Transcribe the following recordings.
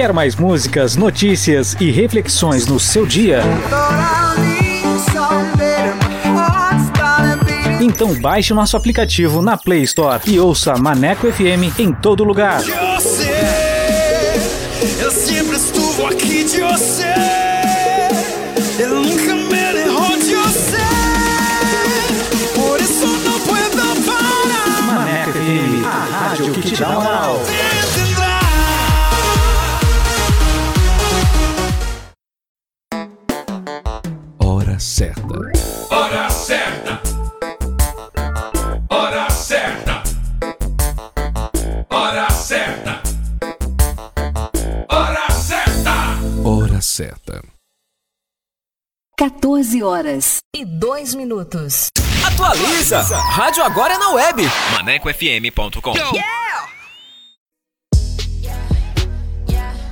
Quer mais músicas, notícias e reflexões no seu dia? Então baixe o nosso aplicativo na Play Store e ouça Maneco FM em todo lugar. Eu sempre estuvo aqui de você. Eu nunca me errou de você. Por isso não puedo parar. Maneco FM, a rádio que te dá moral. Certa. Hora certa. Hora certa. Hora certa. Hora certa. Hora certa. 14 horas e 2 minutos. Atualiza! Rádio agora é na web. ManecoFM.com.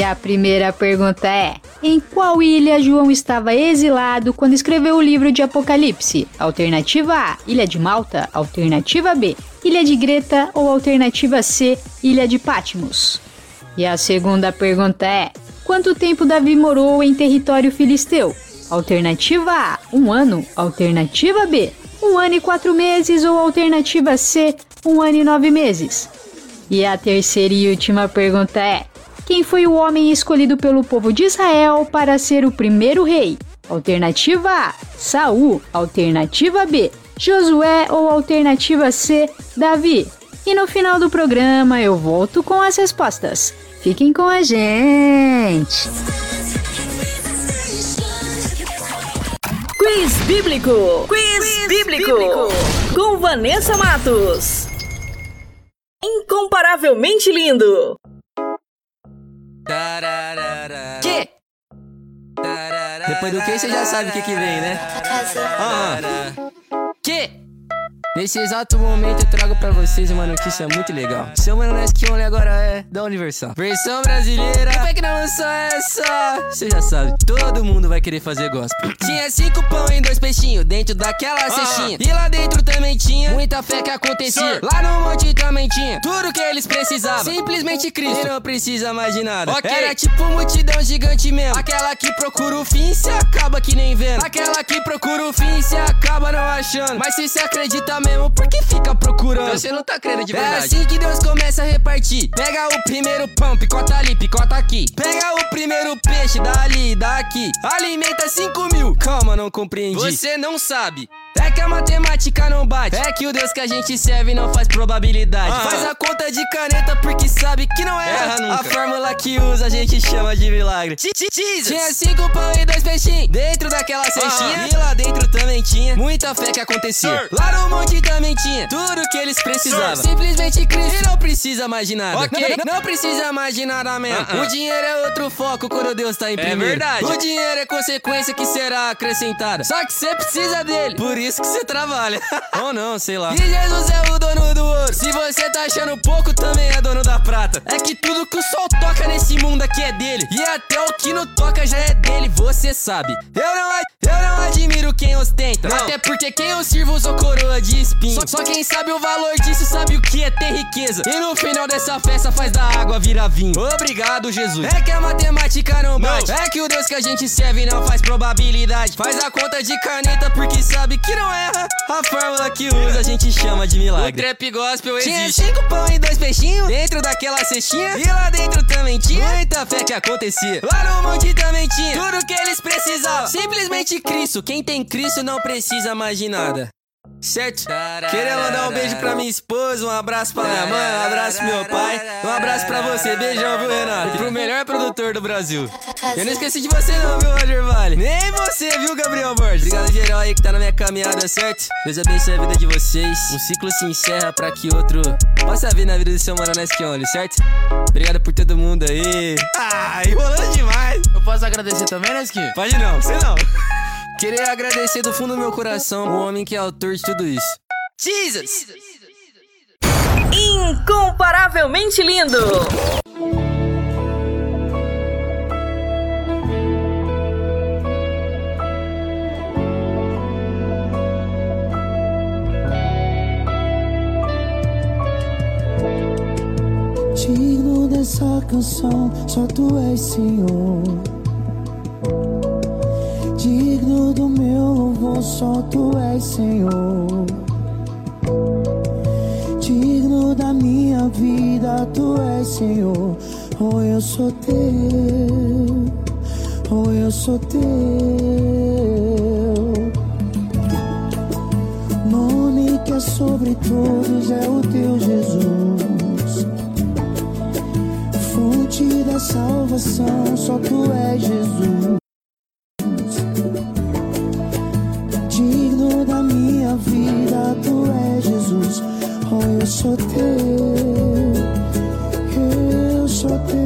E a primeira pergunta é: Em qual ilha João estava exilado quando escreveu o livro de Apocalipse? Alternativa A: Ilha de Malta. Alternativa B: Ilha de Greta. Ou alternativa C: Ilha de Patmos. E a segunda pergunta é: Quanto tempo Davi morou em território filisteu? Alternativa A, um ano. Alternativa B, um ano e quatro meses. Ou alternativa C, um ano e nove meses. E a terceira e última pergunta é: quem foi o homem escolhido pelo povo de Israel para ser o primeiro rei? Alternativa A, Saul. Alternativa B, Josué. Ou alternativa C, Davi. E no final do programa eu volto com as respostas. Fiquem com a gente! Quiz Bíblico. Quiz, Bíblico. Com Vanessa Matos. Incomparavelmente lindo. Que? Depois do que você já sabe o que que vem, né? Ah, que? Nesse exato momento eu trago pra vocês uma notícia muito legal. Seu Mano Nesquione agora é da Universal. Versão brasileira. Como é que não lançou essa? Você já sabe, todo mundo vai querer fazer gospel. Tinha cinco pão e dois peixinhos dentro daquela cestinha. E lá dentro também tinha muita fé que acontecia. Lá no monte também tinha tudo que eles precisavam. Simplesmente Cristo. E não precisa mais de nada. Era tipo multidão gigante mesmo. Aquela que procura o fim se acaba que nem vendo. Aquela que procura o fim se acaba não achando. Mas se você acredita mesmo, por que fica procurando? Então você não tá crendo de É verdade. assim que Deus começa a repartir. Pega o primeiro pão, picota ali, picota aqui. Pega o primeiro peixe, dali, daqui. Alimenta 5 mil. Calma, não compreendi. Você não sabe. É que a matemática não bate. É que o Deus que a gente serve não faz probabilidade. Ah. Faz a conta de caneta porque sabe que não erra. Erra nunca. A fórmula que usa a gente chama de milagre. Tinha cinco pão e dois peixinhos dentro daquela cestinha. E lá dentro também tinha muita fé que acontecia. Sir. Lá no monte também tinha tudo que eles precisavam. Sir. Simplesmente Cristo. E não precisa mais de nada. Ok. Não, não precisa mais de nada mesmo. Uh-uh. O dinheiro é outro foco quando Deus tá em É primeiro. verdade. O dinheiro é consequência que será acrescentada. Só que você precisa dele. Por isso que você trabalha. Ou não, sei lá. E Jesus é o dono do ouro. Se você tá achando pouco, também é dono da prata. É que tudo que o sol toca nesse mundo aqui é dele. E até o que não toca já é dele, você sabe. Eu não, eu não admiro quem ostenta. Não. Até porque quem eu sirvo usou coroa de espinho. Só, só quem sabe o valor disso sabe o que é ter riqueza. E no final dessa festa faz da água virar vinho. Obrigado, Jesus. É que a matemática não bate. É que o Deus que a gente serve não faz probabilidade. Faz a conta de caneta porque sabe que não erra. A fórmula que usa a gente chama de O milagre. trap gospel Tinha existe. cinco pão e dois peixinhos dentro daquela cestinha. E lá dentro também tinha muita fé que acontecia. Lá no monte também tinha tudo que eles precisavam. Simplesmente Cristo. Quem tem Cristo não precisa mais de nada. Certo? Queria mandar um beijo pra minha esposa, um abraço pra minha mãe, um abraço pro meu pai, um abraço pra você. Beijão, viu, Renato? E pro melhor produtor do Brasil. Eu não esqueci de você não, viu, Roger Vale? Nem você, viu, Gabriel Borges? Obrigado geral aí que tá na minha caminhada, certo? Deus abençoe a vida de vocês. Um ciclo se encerra pra que outro possa vir na vida do seu mano Nesquione, certo? Obrigado por todo mundo aí. Ah, enrolando demais. Eu posso agradecer também, né, Skin? Pode não, você não. Queria agradecer do fundo do meu coração o homem que é autor de tudo isso. Jesus! Incomparavelmente lindo. Digno dessa canção, só tu és Senhor. Digno do meu louvor, só tu és Senhor. Digno da minha vida, tu és Senhor. Oh, eu sou teu, oh, eu sou teu. Nome que é sobre todos é o teu Jesus. Fonte da salvação, só tu és Jesus. Jesus. Oh, eu sou teu, eu sou teu.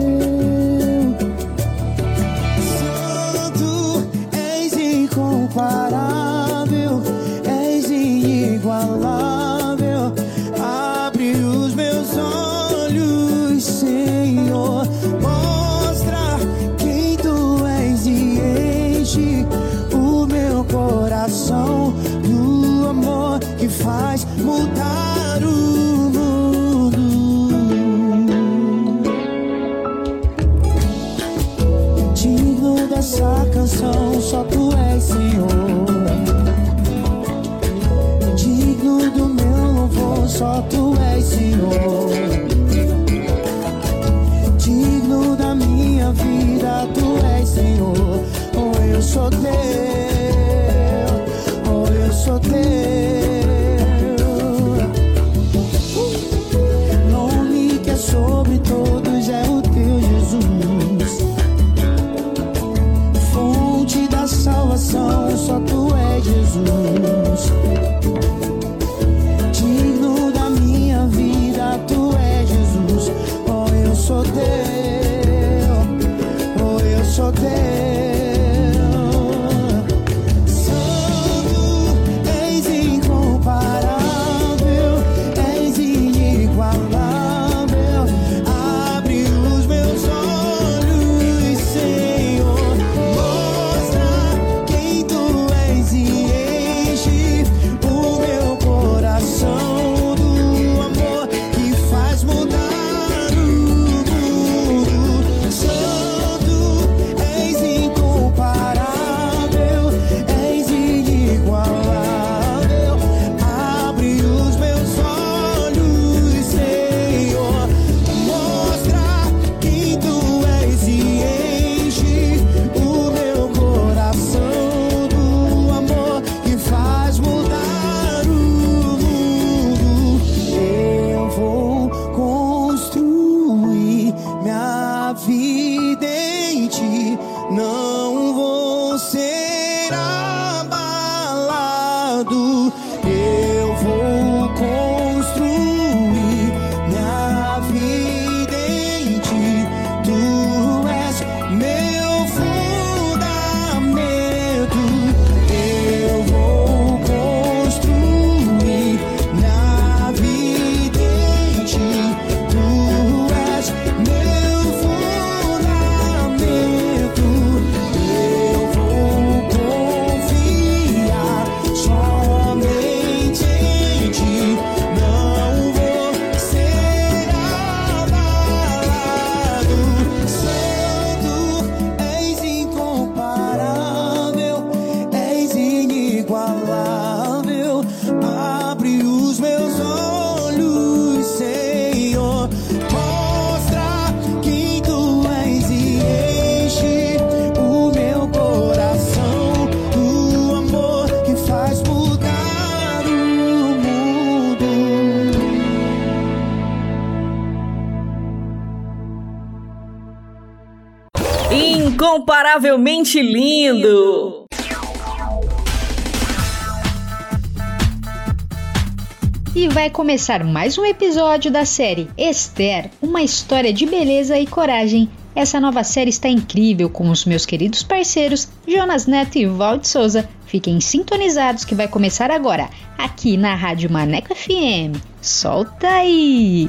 Incomparavelmente lindo. E vai começar mais um episódio da série Esther, uma história de beleza e coragem. Essa nova série está incrível com os meus queridos parceiros Jonas Neto e Valde Souza. Fiquem sintonizados que vai começar agora, aqui na Rádio Maneco FM. Solta aí!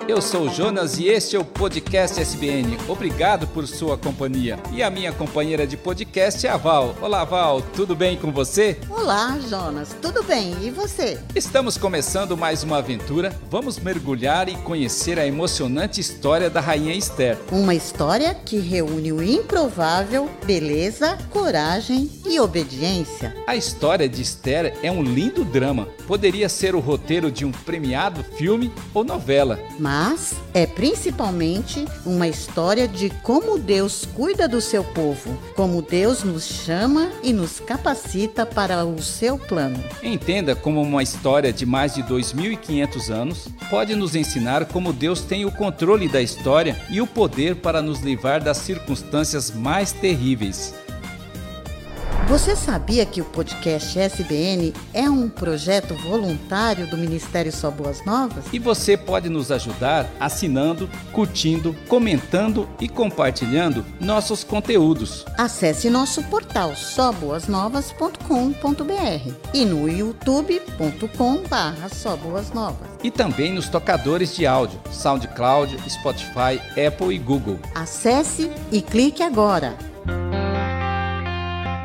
eu sou o Jonas e este é o podcast SBN. Obrigado por sua companhia. E a minha companheira de podcast é a Val. Olá, Val, tudo bem com você? Olá, Jonas. Tudo bem? E você? Estamos começando mais uma aventura. Vamos mergulhar e conhecer a emocionante história da Rainha Esther. Uma história que reúne o improvável, beleza, coragem e obediência. A história de Esther é um lindo drama. Poderia ser o roteiro de um premiado filme ou novela. Mas é principalmente uma história de como Deus cuida do seu povo, como Deus nos chama e nos capacita para o seu plano. Entenda como uma história de mais de 2.500 anos pode nos ensinar como Deus tem o controle da história e o poder para nos livrar das circunstâncias mais terríveis. Você sabia que o podcast SBN é um projeto voluntário do Ministério Só Boas Novas? E você pode nos ajudar assinando, curtindo, comentando e compartilhando nossos conteúdos. Acesse nosso portal soboasnovas.com.br e no youtube.com/barra. E também nos tocadores de áudio, SoundCloud, Spotify, Apple e Google. Acesse e clique agora.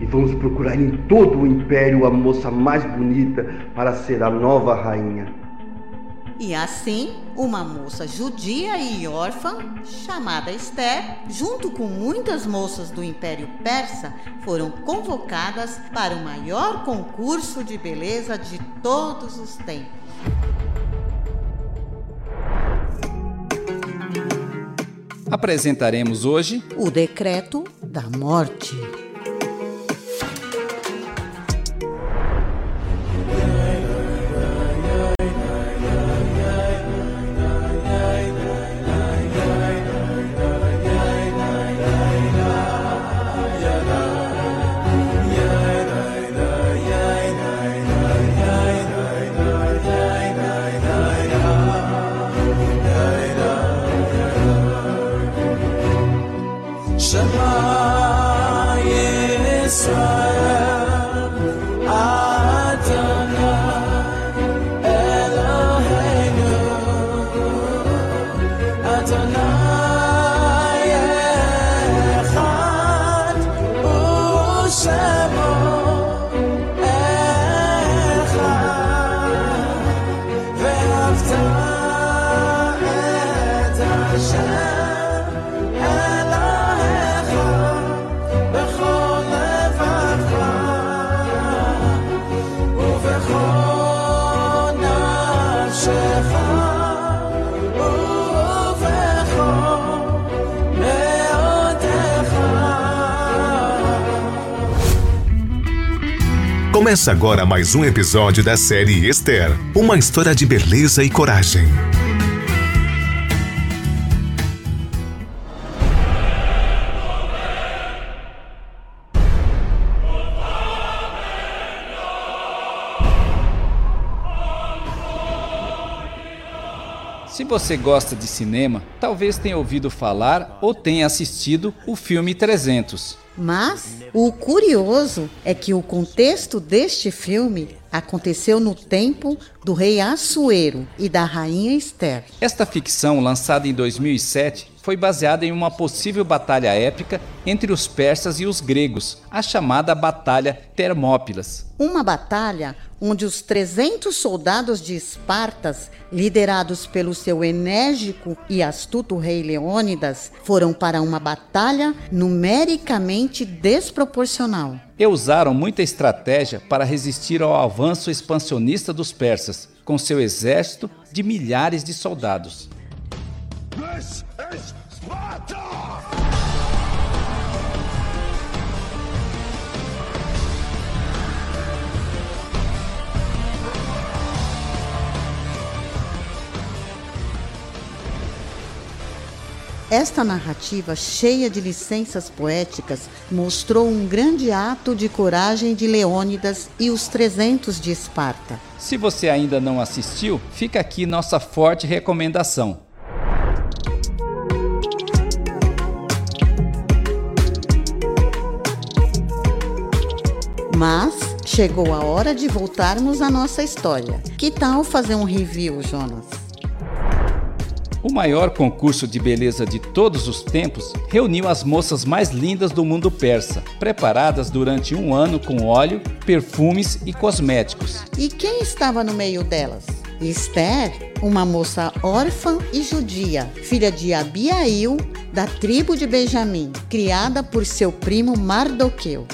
E vamos procurar em todo o império a moça mais bonita para ser a nova rainha. E assim, uma moça judia e órfã, chamada Esther, junto com muitas moças do Império Persa, foram convocadas para o maior concurso de beleza de todos os tempos. Apresentaremos hoje o decreto da morte. Começa agora mais um episódio da série Esther uma história de beleza e coragem. Se você gosta de cinema, talvez tenha ouvido falar ou tenha assistido o filme 300. Mas o curioso é que o contexto deste filme aconteceu no tempo do rei Assuero e da rainha Esther. Esta ficção, lançada em 2007, foi baseada em uma possível batalha épica entre os persas e os gregos, a chamada Batalha Termópilas. Uma batalha onde os 300 soldados de Espartas, liderados pelo seu enérgico e astuto rei Leônidas, foram para uma batalha numericamente desproporcional. E usaram muita estratégia para resistir ao avanço expansionista dos persas, com seu exército de milhares de soldados. This is Sparta! Esta narrativa, cheia de licenças poéticas, mostrou um grande ato de coragem de Leônidas e os 300 de Esparta. Se você ainda não assistiu, fica aqui nossa forte recomendação. Mas chegou a hora de voltarmos à nossa história. Que tal fazer um review, Jonas? O maior concurso de beleza de todos os tempos reuniu as moças mais lindas do mundo persa, preparadas durante um ano com óleo, perfumes e cosméticos. E quem estava no meio delas? Esther, uma moça órfã e judia, filha de Abiail, da tribo de Benjamim, criada por seu primo Mardoqueu.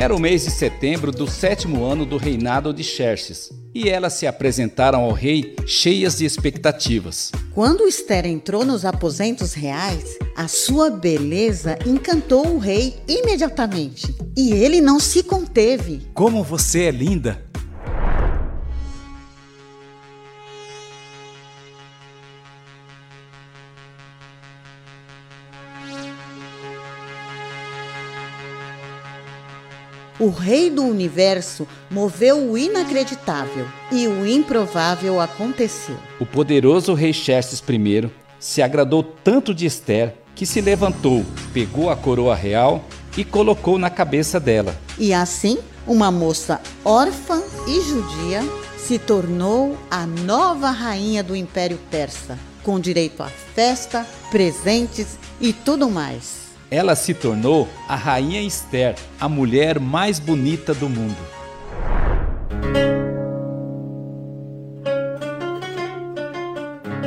Era o mês de setembro do sétimo ano do reinado de Xerxes, e elas se apresentaram ao rei cheias de expectativas. Quando Esther entrou nos aposentos reais, a sua beleza encantou o rei imediatamente. E ele não se conteve. Como você é linda! O rei do universo moveu o inacreditável e o improvável aconteceu. O poderoso rei Xerxes I se agradou tanto de Esther que se levantou, pegou a coroa real e colocou na cabeça dela. E assim, uma moça órfã e judia se tornou a nova rainha do Império Persa, com direito a festa, presentes e tudo mais. Ela se tornou a rainha Esther, a mulher mais bonita do mundo.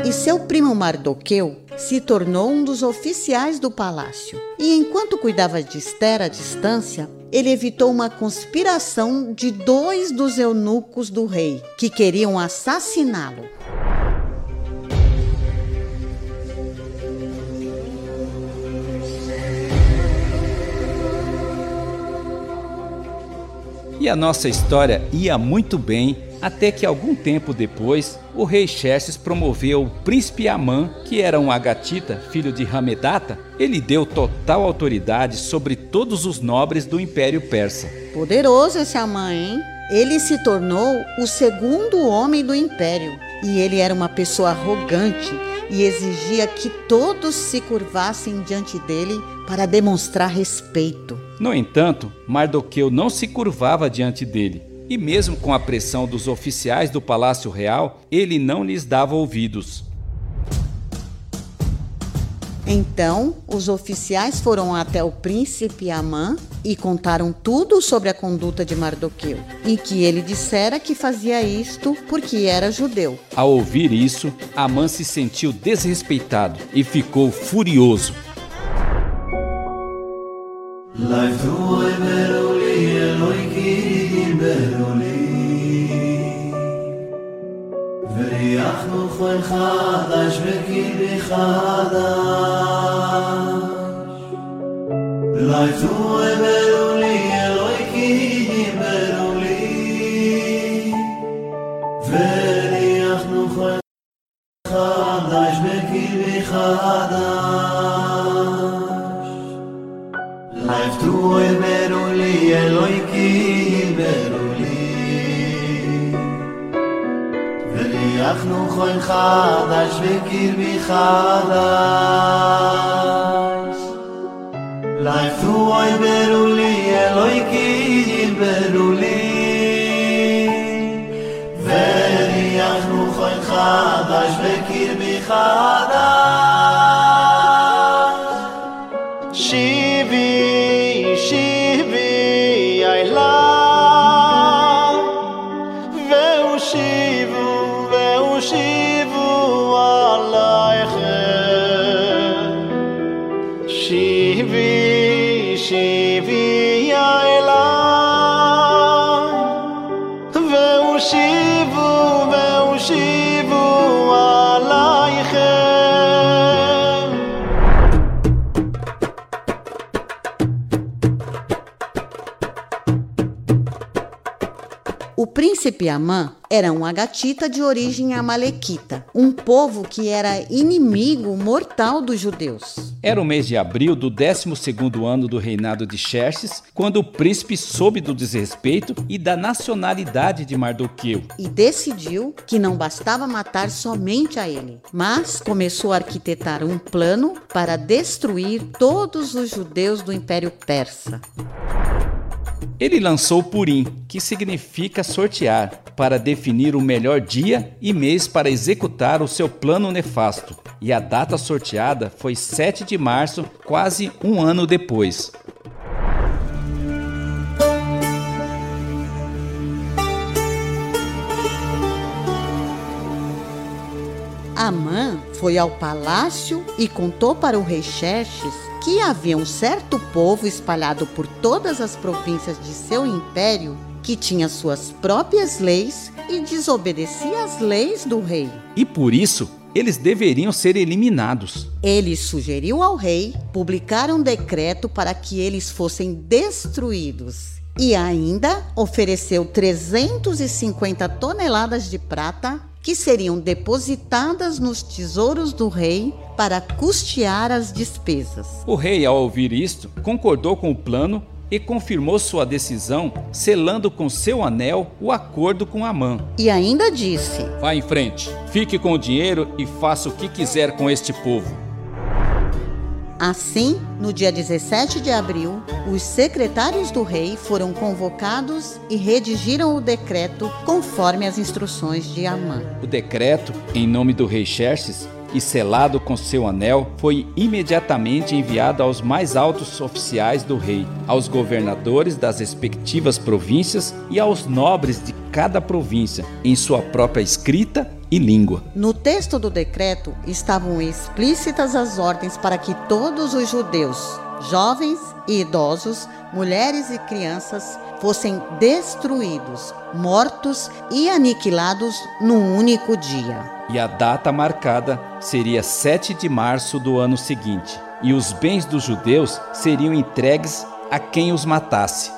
E seu primo Mardoqueu se tornou um dos oficiais do palácio. E enquanto cuidava de Esther à distância, ele evitou uma conspiração de dois dos eunucos do rei que queriam assassiná-lo. E a nossa história ia muito bem até que algum tempo depois o rei Xerxes promoveu o príncipe Amã, que era um agatita, filho de Ramedata, ele deu total autoridade sobre todos os nobres do Império Persa. Poderoso esse Amã, hein? Ele se tornou o segundo homem do império e ele era uma pessoa arrogante e exigia que todos se curvassem diante dele para demonstrar respeito. No entanto, Mardoqueu não se curvava diante dele, e mesmo com a pressão dos oficiais do palácio real, ele não lhes dava ouvidos. Então, os oficiais foram até o príncipe Amã e contaram tudo sobre a conduta de Mardoqueu e que ele dissera que fazia isto porque era judeu. Ao ouvir isso, Amã se sentiu desrespeitado e ficou furioso. ויחנו כל חדש וקיבי חדש לייפו אברו לי אלוהי כי דיברו לי וריחנו כל חדש וקיבי חדש אנחנו חוי חדש וקיר בי חדש. לייפו אוי ברולי אלוי קיר ברולי וריחנו חוי חדש וקיר בי חדש. שיבי O príncipe Amã era um agatita de origem amalequita, um povo que era inimigo mortal dos judeus. Era o mês de abril do 12º ano do reinado de Xerxes, quando o príncipe soube do desrespeito e da nacionalidade de Mardoqueu. E decidiu que não bastava matar somente a ele, mas começou a arquitetar um plano para destruir todos os judeus do Império Persa. Ele lançou o Purim, que significa sortear, para definir o melhor dia e mês para executar o seu plano nefasto. E a data sorteada foi 7 de março, quase um ano depois. Amã foi ao palácio e contou para o rei Xerxes que havia um certo povo espalhado por todas as províncias de seu império que tinha suas próprias leis e desobedecia às leis do rei. E por isso, eles deveriam ser eliminados. Ele sugeriu ao rei publicar um decreto para que eles fossem destruídos. E ainda ofereceu 350 toneladas de prata que seriam depositadas nos tesouros do rei para custear as despesas. O rei, ao ouvir isto, concordou com o plano e confirmou sua decisão, selando com seu anel o acordo com Amã. E ainda disse: Vá em frente, fique com o dinheiro e faça o que quiser com este povo. Assim, no dia 17 de abril, os secretários do rei foram convocados e redigiram o decreto conforme as instruções de Amã. O decreto, em nome do rei Xerxes, e selado com seu anel, foi imediatamente enviado aos mais altos oficiais do rei, aos governadores das respectivas províncias e aos nobres de cada província, em sua própria escrita e língua. No texto do decreto estavam explícitas as ordens para que todos os judeus, jovens e idosos, mulheres e crianças, fossem destruídos, mortos e aniquilados num único dia. E a data marcada seria 7 de março do ano seguinte, e os bens dos judeus seriam entregues a quem os matasse.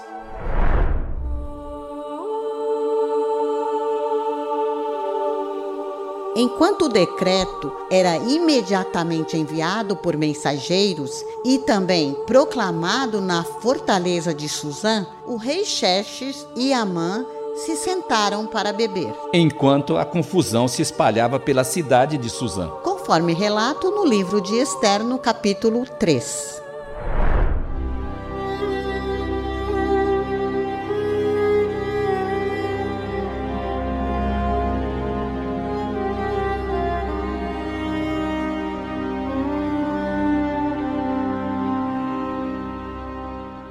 Enquanto o decreto era imediatamente enviado por mensageiros e também proclamado na fortaleza de Suzã, o rei Xerxes e Amã se sentaram para beber. Enquanto a confusão se espalhava pela cidade de Suzã. Conforme relato no livro de Esther, no capítulo 3.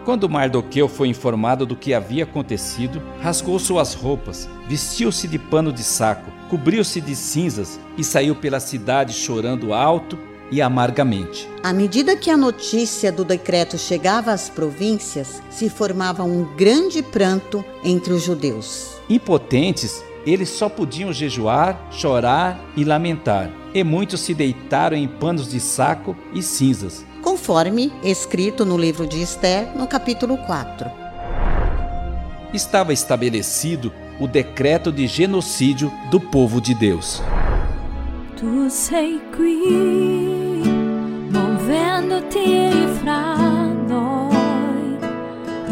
Quando Mardoqueu foi informado do que havia acontecido, rasgou suas roupas, vestiu-se de pano de saco, cobriu-se de cinzas e saiu pela cidade chorando alto e amargamente. À medida que a notícia do decreto chegava às províncias, se formava um grande pranto entre os judeus. Impotentes, eles só podiam jejuar, chorar e lamentar, e muitos se deitaram em panos de saco e cinzas. Conforme escrito no livro de Esther, no capítulo 4. Estava estabelecido o decreto de genocídio do povo de Deus. Tu sei qui, movendoti fra noi,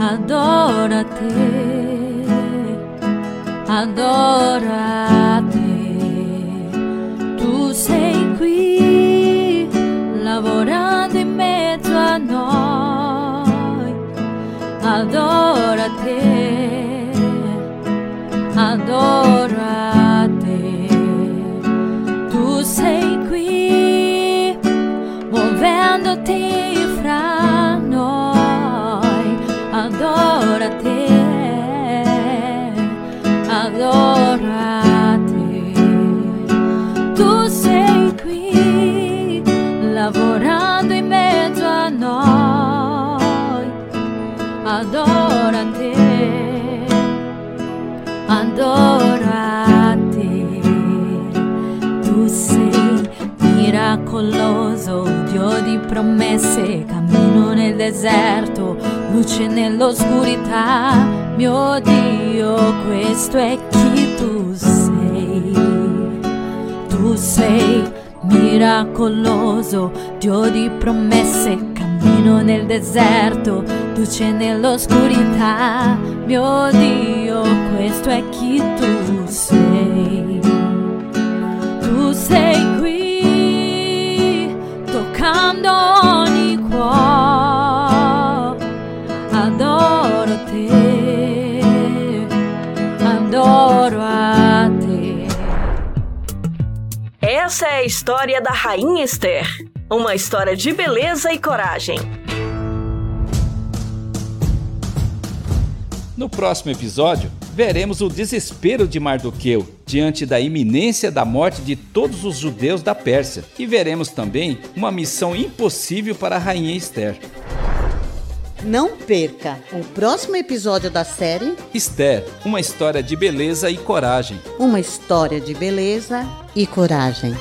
adora te, adora te. Tu sei qui, lavorando in mezzo a noi, adora adora te, adora te. Tu sei miracoloso, Dio di promesse, cammino nel deserto, luce nell'oscurità, mio Dio, questo è chi tu sei. Tu sei miracoloso, Dio di promesse, cammino nel deserto, luce nell'oscurità, mio Dio, questo è chi tu sei. Tu sei qui, toccando ogni cuore, adoro te, adoro a te. Essa é a história da Rainha Esther. Uma história de beleza e coragem. No próximo episódio, veremos o desespero de Mardoqueu diante da iminência da morte de todos os judeus da Pérsia e veremos também uma missão impossível para a rainha Esther. Não perca o próximo episódio da série Esther, uma história de beleza e coragem. Uma história de beleza e coragem.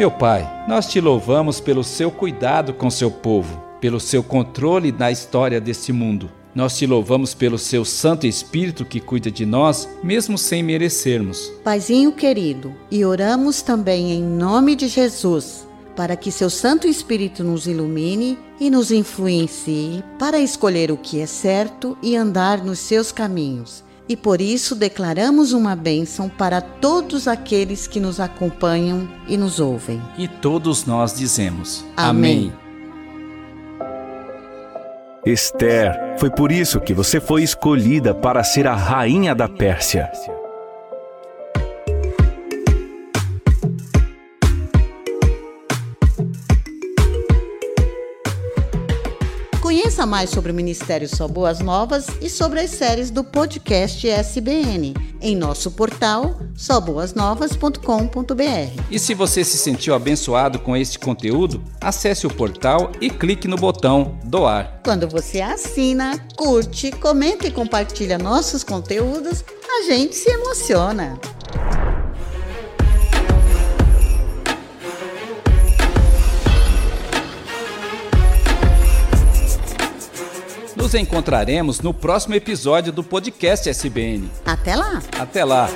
Meu Pai, nós te louvamos pelo seu cuidado com seu povo, pelo seu controle na história deste mundo. Nós te louvamos pelo seu Santo Espírito que cuida de nós, mesmo sem merecermos. Paizinho querido, e oramos também em nome de Jesus, para que seu Santo Espírito nos ilumine e nos influencie para escolher o que é certo e andar nos seus caminhos. E por isso declaramos uma bênção para todos aqueles que nos acompanham e nos ouvem. E todos nós dizemos: Amém. Esther, foi por isso que você foi escolhida para ser a rainha da Pérsia. Conheça mais sobre o Ministério Só Boas Novas e sobre as séries do podcast SBN em nosso portal soboasnovas.com.br. E se você se sentiu abençoado com este conteúdo, acesse o portal e clique no botão doar. Quando você assina, curte, comenta e compartilha nossos conteúdos, a gente se emociona. Nos encontraremos no próximo episódio do podcast SBN. Até lá! Até lá!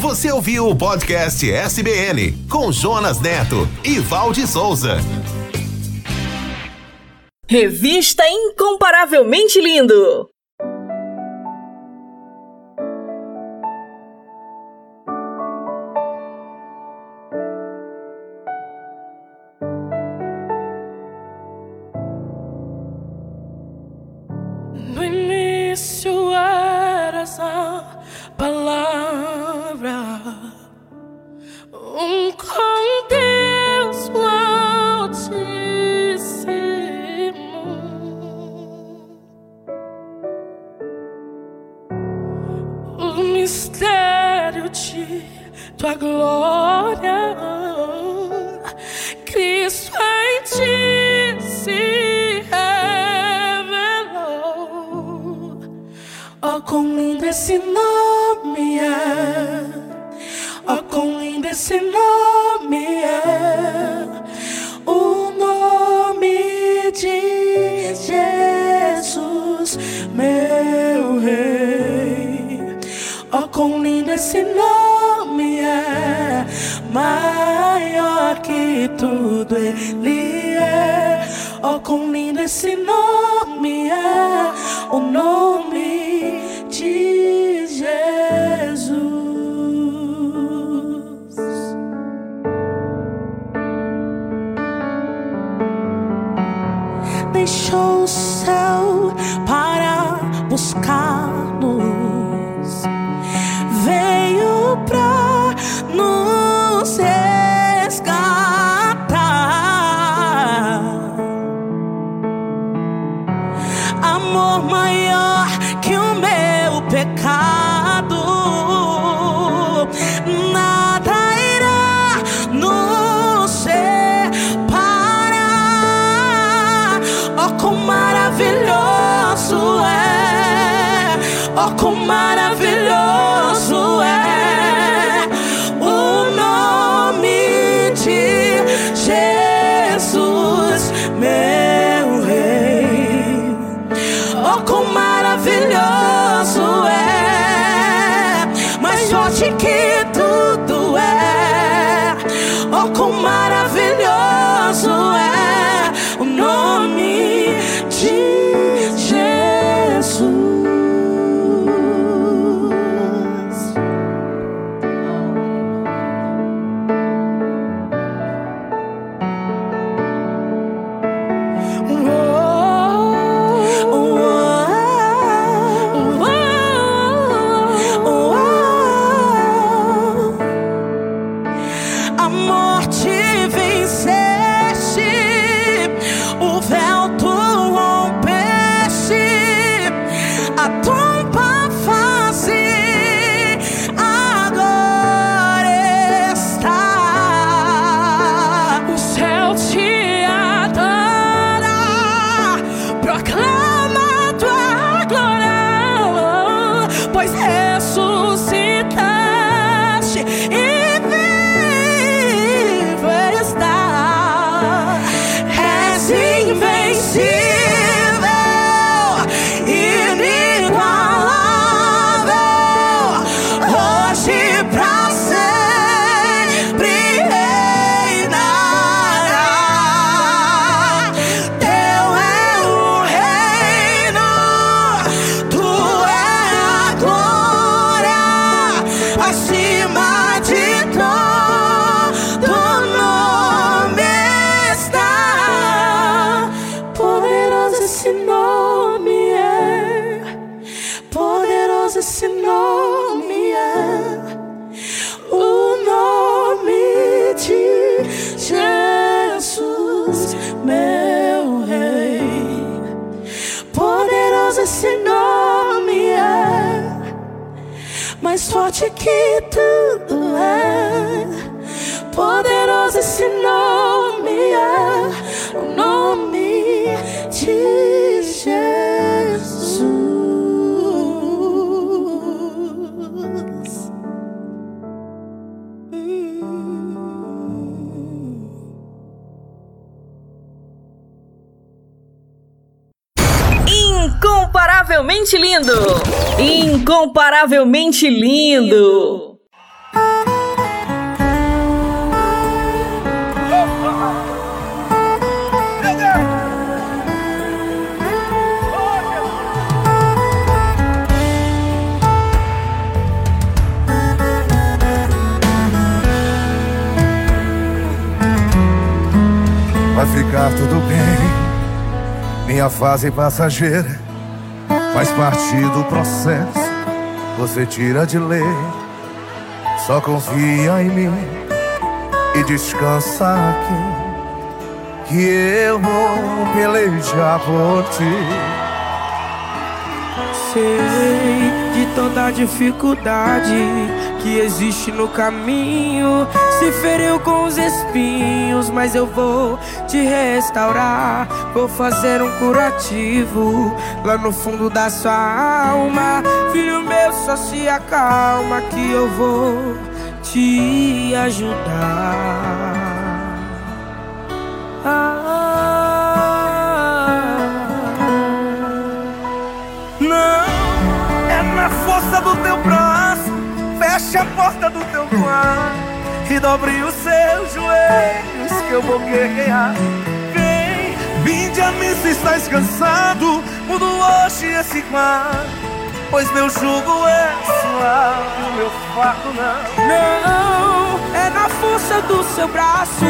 Você ouviu o podcast SBN com Jonas Neto e Valde Souza. Revista Incomparavelmente Lindo. Gente lindo! Vai ficar tudo bem, minha fase passageira faz parte do processo você tira de ler. Só confia em mim e descansa aqui, que eu vou pelejar por ti. Sei de toda dificuldade que existe no caminho. Se feriu com os espinhos, mas eu vou te restaurar. Vou fazer um curativo lá no fundo da sua alma. Filho meu, só se acalma que eu vou te ajudar. Não, é na força do teu braço. Feche a porta do teu quarto e dobre os seus joelhos que eu vou guerrear. Vem, vinde a mim se estás cansado. Mudo hoje esse quarto. Pois meu jugo é suave, o meu fardo não. Não, é na força do seu braço.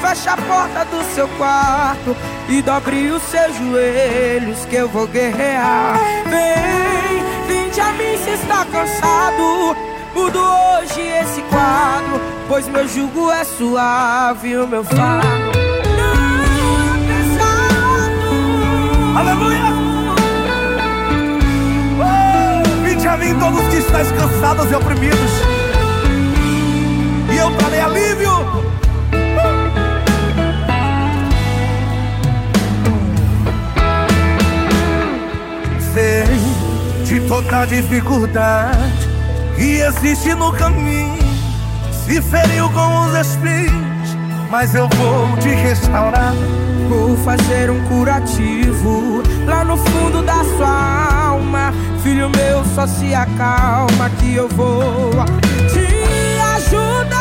Feche a porta do seu quarto e dobre os seus joelhos que eu vou guerrear. Vem, vinde a mim se está cansado. Mudo hoje esse quadro, pois meu jugo é suave, o meu fardo não é pesado. Aleluia! A mim todos que estáis cansados e oprimidos, e eu trarei alívio. Sei de toda dificuldade que existe no caminho. Se feriu com os espinhos, mas eu vou te restaurar. Vou fazer um curativo lá no fundo da sua alma. Filho meu, só se acalma que eu vou te ajudar.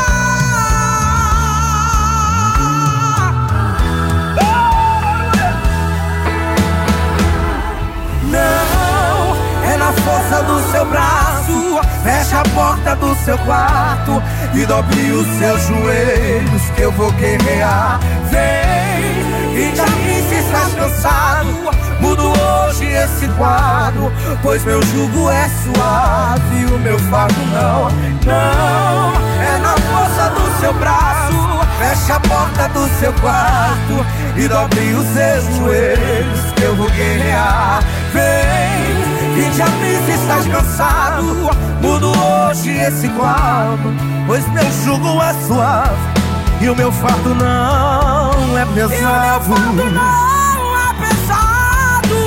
Não, é na força do seu braço. Feche a porta do seu quarto e dobre os seus joelhos que eu vou guerrear. Vem, vinde a mim se estás cansado. Mudo hoje esse quadro, pois meu jugo é suave, o meu fardo não. Não, é na força do seu braço. Feche a porta do seu quarto e dobre os seus joelhos que eu vou guerrear. Vem, vinde a mim se estás cansado. Mudo hoje esse quadro, pois meu jugo é suave e o meu fardo não é pesado.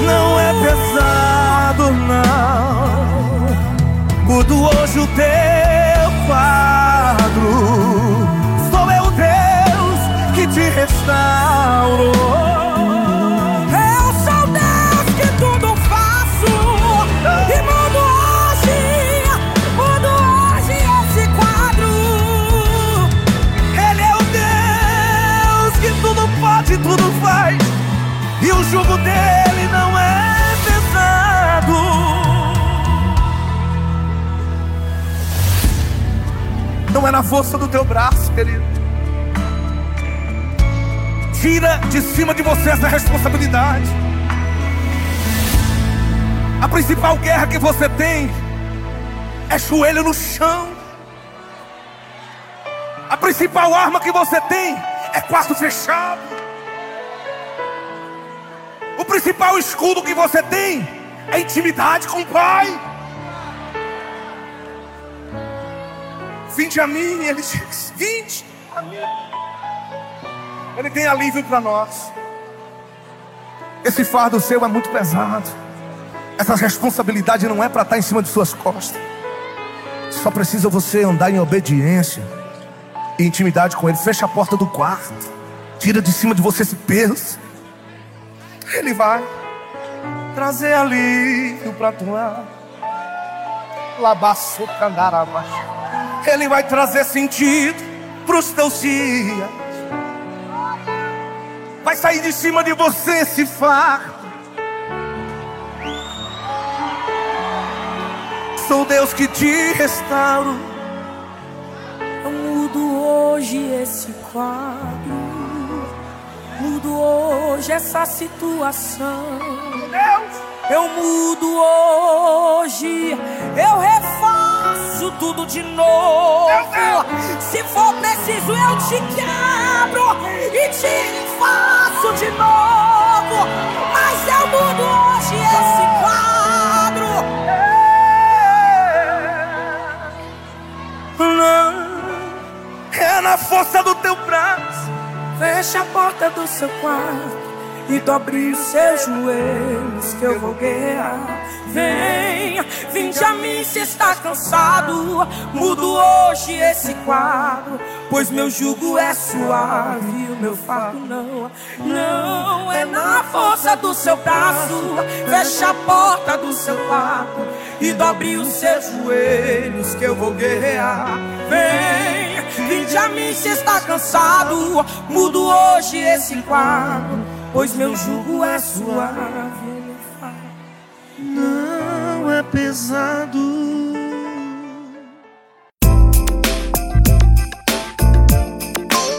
Não é pesado, Não. Mudo hoje o teu quadro. Sou eu, Deus, que te restauro. Eu sou Deus que tudo faço e mudo hoje, mudo hoje esse quadro. Ele é o Deus que tudo pode, tudo faz. E o jugo dele Não é na força do teu braço, querido. Tira de cima de você essa responsabilidade. A principal guerra que você tem é joelho no chão. A principal arma que você tem é quarto fechado. O principal escudo que você tem é intimidade com o Pai. Vinde a mim, ele diz: Vinde a mim. Ele tem alívio para nós. Esse fardo seu é muito pesado. Essa responsabilidade não é para estar em cima de suas costas. Só precisa você andar em obediência e intimidade com Ele. Fecha a porta do quarto. Tira de cima de você esse peso. Ele vai trazer alívio para tua labaço candarama. Ele vai trazer sentido para os teus dias. Vai sair de cima de você esse fardo. Sou Deus que te restauro. Eu mudo hoje esse quadro, mudo hoje essa situação. Eu mudo hoje, eu faço tudo de novo. Se for preciso, eu te quebro e te faço de novo. Mas eu mudo hoje esse quadro. Não, é na força do teu braço. Fecha a porta do seu quarto e dobre os seus joelhos que eu vou guerrear. Vem, vinde a mim se está cansado. Mudo hoje esse quadro, pois meu jugo é suave o meu fardo não. Não é na força do seu braço. Feche a porta do seu quarto e dobre os seus joelhos que eu vou guerrear. Vem, vinde a mim se está cansado. Mudo hoje esse quadro, pois meu jugo é suave. Não é pesado.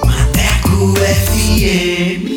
Maneco FM.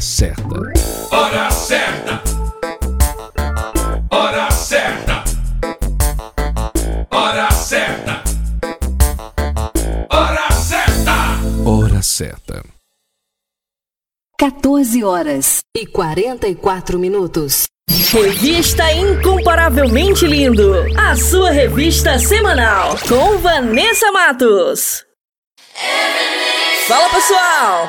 Certa. Hora certa. Hora certa. Hora certa. Hora certa. Hora certa. 14 horas e 44 minutos. Revista Incomparavelmente Lindo, a sua revista semanal com Vanessa Matos. Fala pessoal,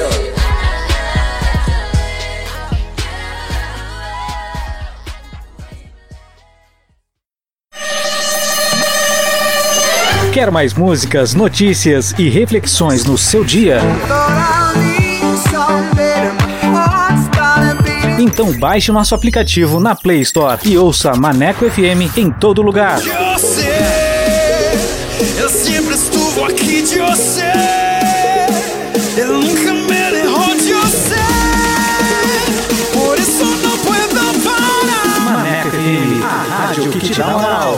Quer mais músicas, notícias e reflexões no seu dia? Então baixe nosso aplicativo na Play Store e ouça Maneco FM em todo lugar. Você, eu sempre estuvo aqui de você. Rádio que te dá moral.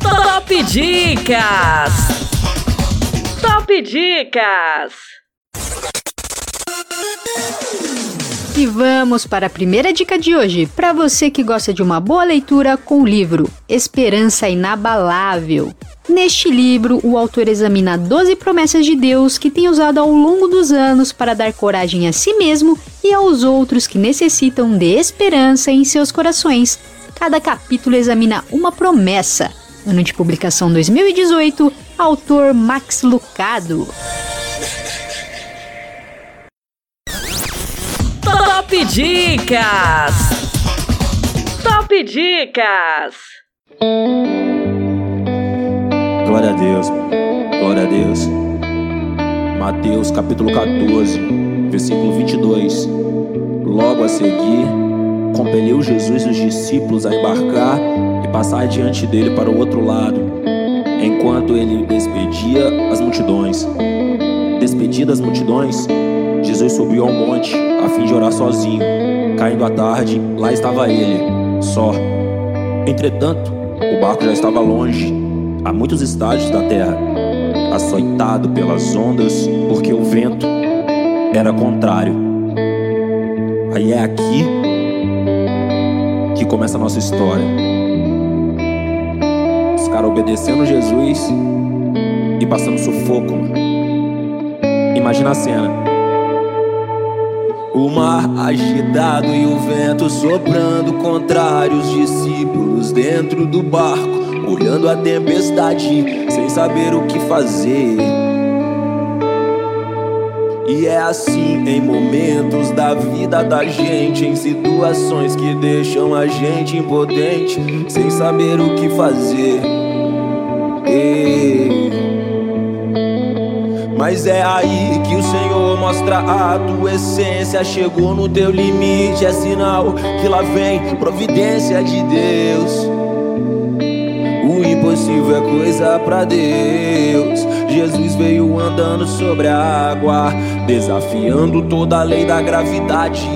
Top Dicas! Top Dicas! E vamos para a primeira dica de hoje, para você que gosta de uma boa leitura com o livro Esperança Inabalável. Neste livro, o autor examina 12 promessas de Deus que tem usado ao longo dos anos para dar coragem a si mesmo e aos outros que necessitam de esperança em seus corações. Cada capítulo examina uma promessa. Ano de publicação 2018, autor Max Lucado. Top Dicas! Top Dicas! Glória a Deus, glória a Deus. Mateus capítulo 14, versículo 22. Logo a seguir, compeliu Jesus os discípulos a embarcar e passar diante dele para o outro lado, enquanto ele despedia as multidões. Despedidas as multidões, Jesus subiu ao monte a fim de orar sozinho. Caindo a tarde, lá estava ele, só. Entretanto, o barco já estava longe, a muitos estádios da terra, açoitado pelas ondas, porque o vento era contrário. Aí é aqui que começa a nossa história. Os caras obedecendo Jesus e passando sufoco. Imagina a cena. O mar agitado e o vento soprando contra os discípulos dentro do barco, olhando a tempestade sem saber o que fazer. E é assim em momentos da vida da gente, em situações que deixam a gente impotente, sem saber o que fazer. Ei. Mas é aí que o Senhor mostra a tua essência. Chegou no teu limite, é sinal que lá vem providência de Deus. O impossível é coisa pra Deus. Jesus veio andando sobre a água, desafiando toda a lei da gravidade.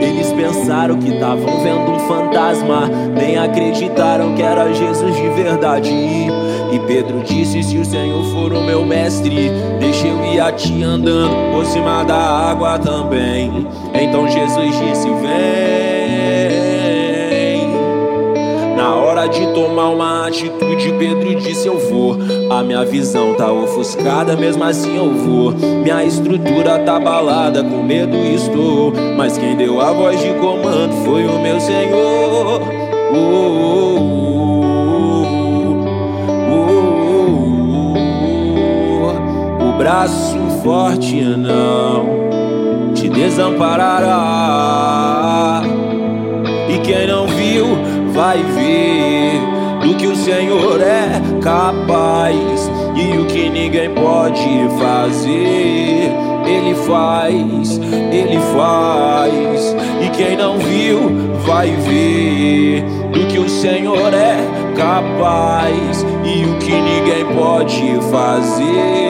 Eles pensaram que estavam vendo um fantasma, nem acreditaram que era Jesus de verdade. E Pedro disse: Se o Senhor for o meu mestre, deixa eu ir a ti andando por cima da água também. Então Jesus disse: Vem. Na hora de tomar uma atitude, Pedro disse: Eu vou. A minha visão tá ofuscada, mesmo assim eu vou. Minha estrutura tá abalada, com medo estou. Mas quem deu a voz de comando foi o meu Senhor. Oh, oh, oh, braço forte não te desamparará. E quem não viu, vai ver do que o Senhor é capaz e o que ninguém pode fazer. Ele faz, ele faz, e quem não viu vai ver do que o Senhor é capaz e o que ninguém pode fazer.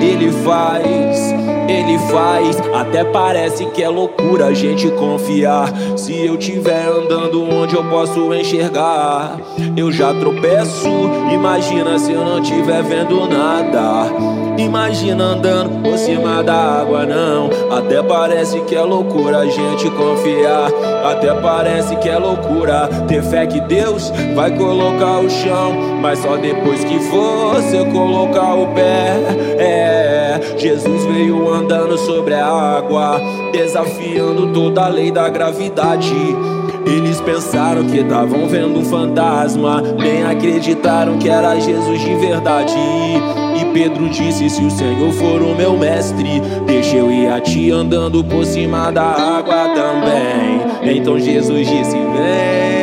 Ele faz, ele faz. Até parece que é loucura a gente confiar. Se eu tiver andando onde eu posso enxergar, eu já tropeço. Imagina se eu não tiver vendo nada. Imagina andando por cima da água, não. Até parece que é loucura a gente confiar. Até parece que é loucura ter fé que Deus vai colocar o chão. Mas só depois que você colocar o pé. É, Jesus veio andando sobre a água, desafiando toda a lei da gravidade. Eles pensaram que estavam vendo um fantasma, nem acreditaram que era Jesus de verdade. Pedro disse: Se o Senhor for o meu mestre, deixa eu ir a ti andando por cima da água também. Então Jesus disse: Vem.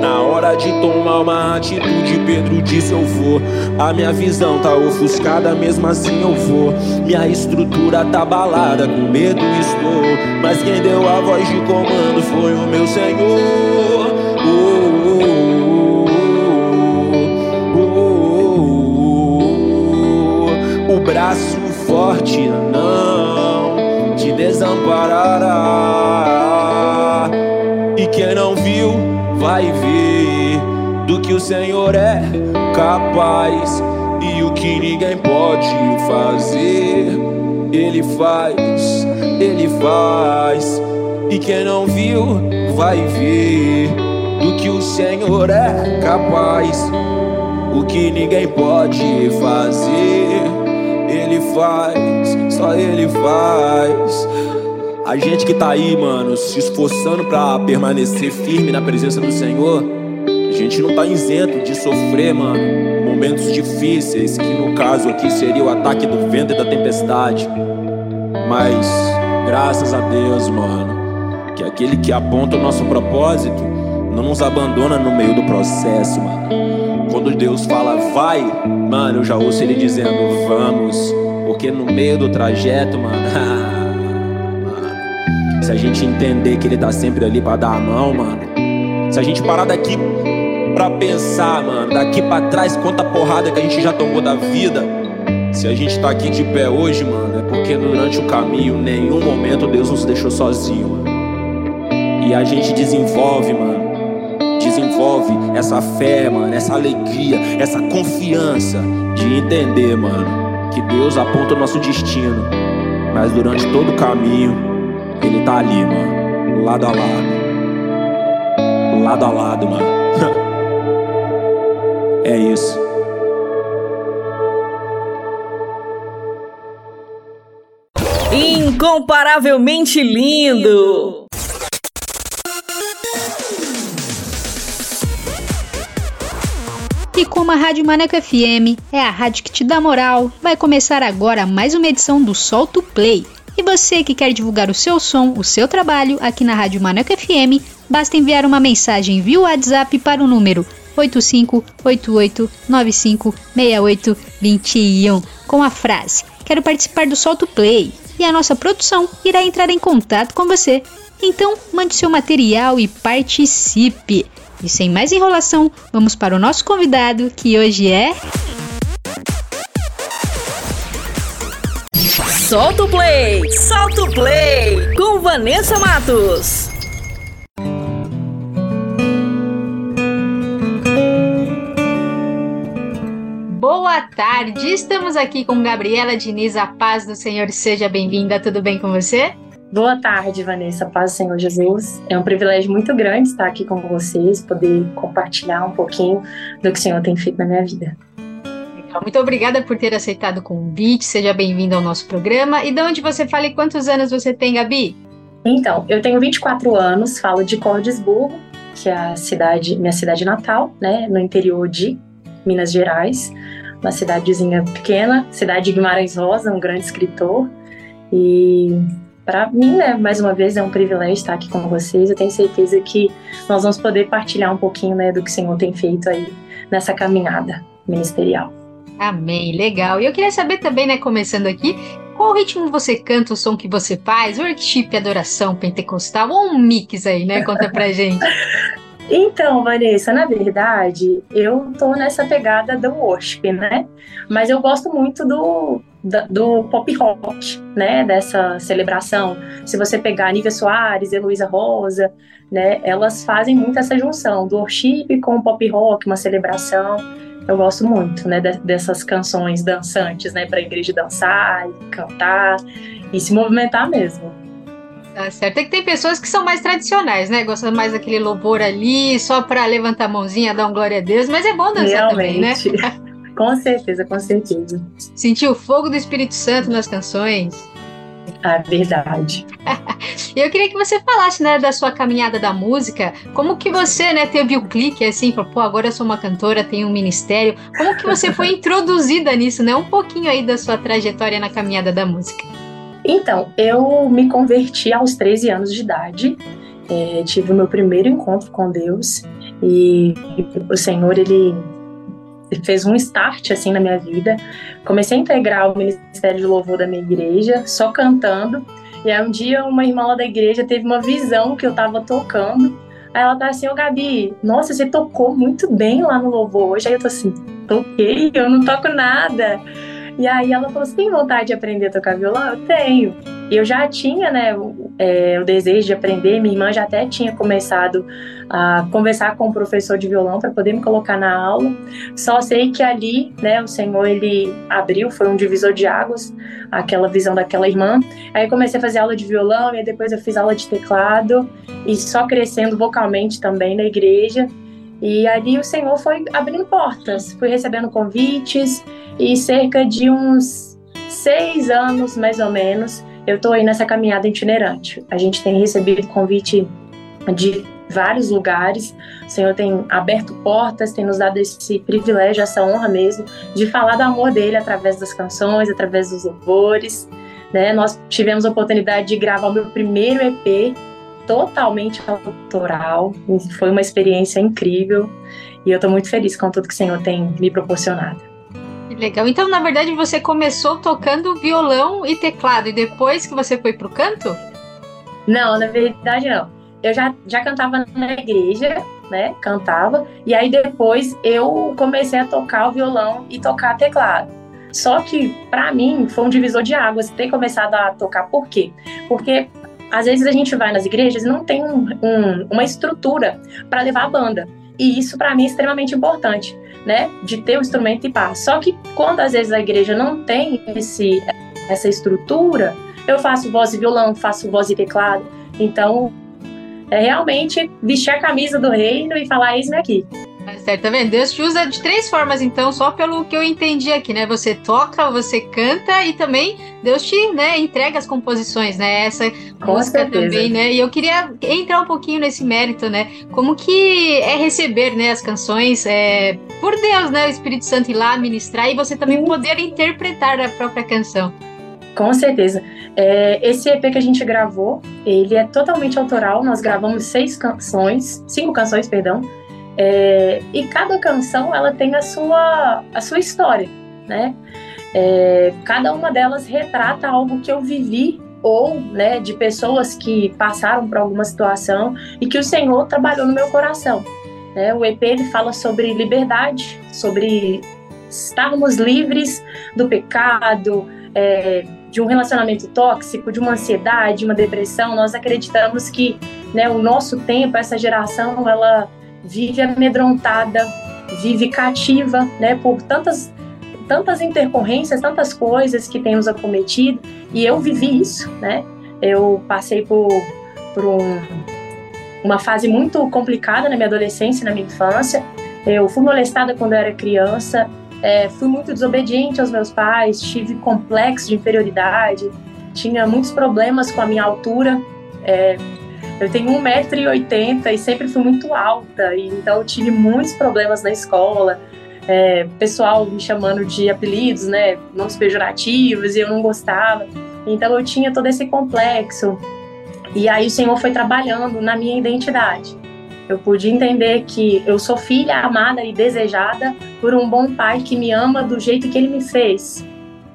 Na hora de tomar uma atitude, Pedro disse: Eu vou. A minha visão tá ofuscada, mesmo assim eu vou. Minha estrutura tá abalada, com medo estou. Mas quem deu a voz de comando foi o meu Senhor. Braço forte não te desamparará. E quem não viu, vai ver do que o Senhor é capaz e o que ninguém pode fazer. Ele faz, ele faz. E quem não viu, vai ver do que o Senhor é capaz. O que ninguém pode fazer, faz, só Ele faz. A gente que tá aí, mano, se esforçando pra permanecer firme na presença do Senhor, a gente não tá isento de sofrer, mano, momentos difíceis, que no caso aqui seria o ataque do vento e da tempestade. Mas, graças a Deus, mano, que aquele que aponta o nosso propósito não nos abandona no meio do processo, mano. Quando Deus fala vai, mano, eu já ouço ele dizendo vamos, porque no meio do trajeto, mano, mano, se a gente entender que ele tá sempre ali pra dar a mão, mano, se a gente parar daqui pra pensar, mano, daqui pra trás quanta porrada que a gente já tomou da vida, se a gente tá aqui de pé hoje, mano, é porque durante o caminho, nenhum momento Deus nos deixou sozinho, mano. E a gente desenvolve, mano desenvolve essa fé, mano, essa alegria, essa confiança de entender, mano, que Deus aponta o nosso destino, mas durante todo o caminho, Ele tá ali, mano, lado a lado, lado a lado, mano. é isso. Incomparavelmente lindo! Como a Rádio Maneco FM é a rádio que te dá moral, vai começar agora mais uma edição do Solto Play. E você que quer divulgar o seu som, o seu trabalho aqui na Rádio Maneco FM, basta enviar uma mensagem via WhatsApp para o número 8588956821 com a frase Quero participar do Solto Play e a nossa produção irá entrar em contato com você. Então, mande seu material e participe. E sem mais enrolação, vamos para o nosso convidado que hoje é. Solta o play! Solta o play! Com Vanessa Matos. Boa tarde, estamos aqui com Gabriela Diniz, a paz do Senhor seja bem-vinda, tudo bem com você? Boa tarde, Vanessa, paz Senhor Jesus. É um privilégio muito grande estar aqui com vocês, poder compartilhar um pouquinho do que o Senhor tem feito na minha vida. Muito obrigada por ter aceitado o convite, seja bem-vinda ao nosso programa. E de onde você fala e quantos anos você tem, Gabi? Então, eu tenho 24 anos, falo de Cordesburgo, que é a cidade, minha cidade natal, né, no interior de Minas Gerais, uma cidadezinha pequena, cidade de Guimarães Rosa, um grande escritor. E para mim, né, mais uma vez é um privilégio estar aqui com vocês. Eu tenho certeza que nós vamos poder partilhar um pouquinho, né, do que o Senhor tem feito aí nessa caminhada ministerial. Amém, legal. E eu queria saber também, né, começando aqui, qual ritmo você canta, o som que você faz, worship, adoração pentecostal ou um mix aí, né? Conta pra gente. Então, Vanessa, na verdade, eu tô nessa pegada do worship, né? Mas eu gosto muito do, do pop rock, né? Dessa celebração. Se você pegar Nívia Soares, Heloísa Rosa, né? Elas fazem muito essa junção do worship com o pop rock, uma celebração. Eu gosto muito, né? Dessas canções dançantes, né? Para a igreja dançar, e cantar e se movimentar mesmo. Tá certo. É que tem pessoas que são mais tradicionais, né? Gostam mais daquele louvor ali, só para levantar a mãozinha, dar um glória a Deus, mas é bom dançar Realmente. também, né? com certeza, com certeza. Sentir o fogo do Espírito Santo nas canções. Ah, verdade. eu queria que você falasse, né, da sua caminhada da música, como que você, né, teve o clique, assim, falou, pô, agora eu sou uma cantora, tenho um ministério, como que você foi introduzida nisso, né, um pouquinho aí da sua trajetória na caminhada da música. Então, eu me converti aos 13 anos de idade, é, tive o meu primeiro encontro com Deus e o Senhor, Ele fez um start assim na minha vida. Comecei a integrar o ministério de louvor da minha igreja, só cantando. E aí um dia uma irmã lá da igreja teve uma visão que eu tava tocando. Aí ela tá assim, ô Gabi, nossa, você tocou muito bem lá no louvor hoje. Aí eu tô assim, toquei, eu não toco nada. E aí ela falou: Você tem vontade de aprender a tocar violão? Eu tenho. Eu já tinha, né, o, é, o, desejo de aprender. Minha irmã já até tinha começado a conversar com o professor de violão para poder me colocar na aula. Só sei que ali, né, o Senhor ele abriu, foi um divisor de águas, aquela visão daquela irmã. Aí comecei a fazer aula de violão e depois eu fiz aula de teclado e só crescendo vocalmente também na igreja. E ali o Senhor foi abrindo portas, fui recebendo convites e cerca de uns seis anos, mais ou menos, eu estou aí nessa caminhada itinerante. A gente tem recebido convite de vários lugares. O Senhor tem aberto portas, tem nos dado esse privilégio, essa honra mesmo, de falar do amor dele através das canções, através dos louvores. Né? Nós tivemos a oportunidade de gravar o meu primeiro EP totalmente autoral. Foi uma experiência incrível e eu estou muito feliz com tudo que o Senhor tem me proporcionado. Que legal. Então, na verdade, você começou tocando violão e teclado e depois que você foi pro canto? Não, na verdade não. Eu já, já cantava na igreja, né? Cantava. E aí depois eu comecei a tocar o violão e tocar teclado. Só que, para mim, foi um divisor de águas ter começado a tocar. Por quê? Porque às vezes a gente vai nas igrejas e não tem um, um, uma estrutura para levar a banda. E isso para mim é extremamente importante, né? De ter o instrumento e pá. Só que quando às vezes a igreja não tem esse, essa estrutura, eu faço voz e violão, faço voz e teclado. Então, é realmente vestir a camisa do reino e falar: eis-me aqui. Certo, tá vendo? Deus te usa de três formas, então, só pelo que eu entendi aqui, né? Você toca, você canta e também Deus te né, entrega as composições, né? Essa Com música certeza. também, né? E eu queria entrar um pouquinho nesse mérito, né? Como que é receber né, as canções é, por Deus, né? O Espírito Santo ir lá ministrar e você também poder interpretar a própria canção. Com certeza. É, esse EP que a gente gravou, ele é totalmente autoral. Nós gravamos seis canções, cinco canções, perdão. É, e cada canção ela tem a sua, a sua história, né? É, cada uma delas retrata algo que eu vivi ou, né, de pessoas que passaram por alguma situação e que o Senhor trabalhou no meu coração. Né? O EP ele fala sobre liberdade, sobre estarmos livres do pecado, é, de um relacionamento tóxico, de uma ansiedade, de uma depressão. Nós acreditamos que né, o nosso tempo, essa geração, ela vive amedrontada, vive cativa, né, por tantas tantas intercorrências, tantas coisas que tem nos acometido, e eu vivi isso, né? Eu passei por, por um, uma fase muito complicada na minha adolescência, na minha infância. Eu fui molestada quando eu era criança, é, fui muito desobediente aos meus pais, tive complexo de inferioridade, tinha muitos problemas com a minha altura. É, eu tenho 1,80m e sempre fui muito alta, e então eu tive muitos problemas na escola. É, pessoal me chamando de apelidos, né, nomes pejorativos, e eu não gostava. Então eu tinha todo esse complexo. E aí o Senhor foi trabalhando na minha identidade. Eu pude entender que eu sou filha amada e desejada por um bom pai que me ama do jeito que ele me fez.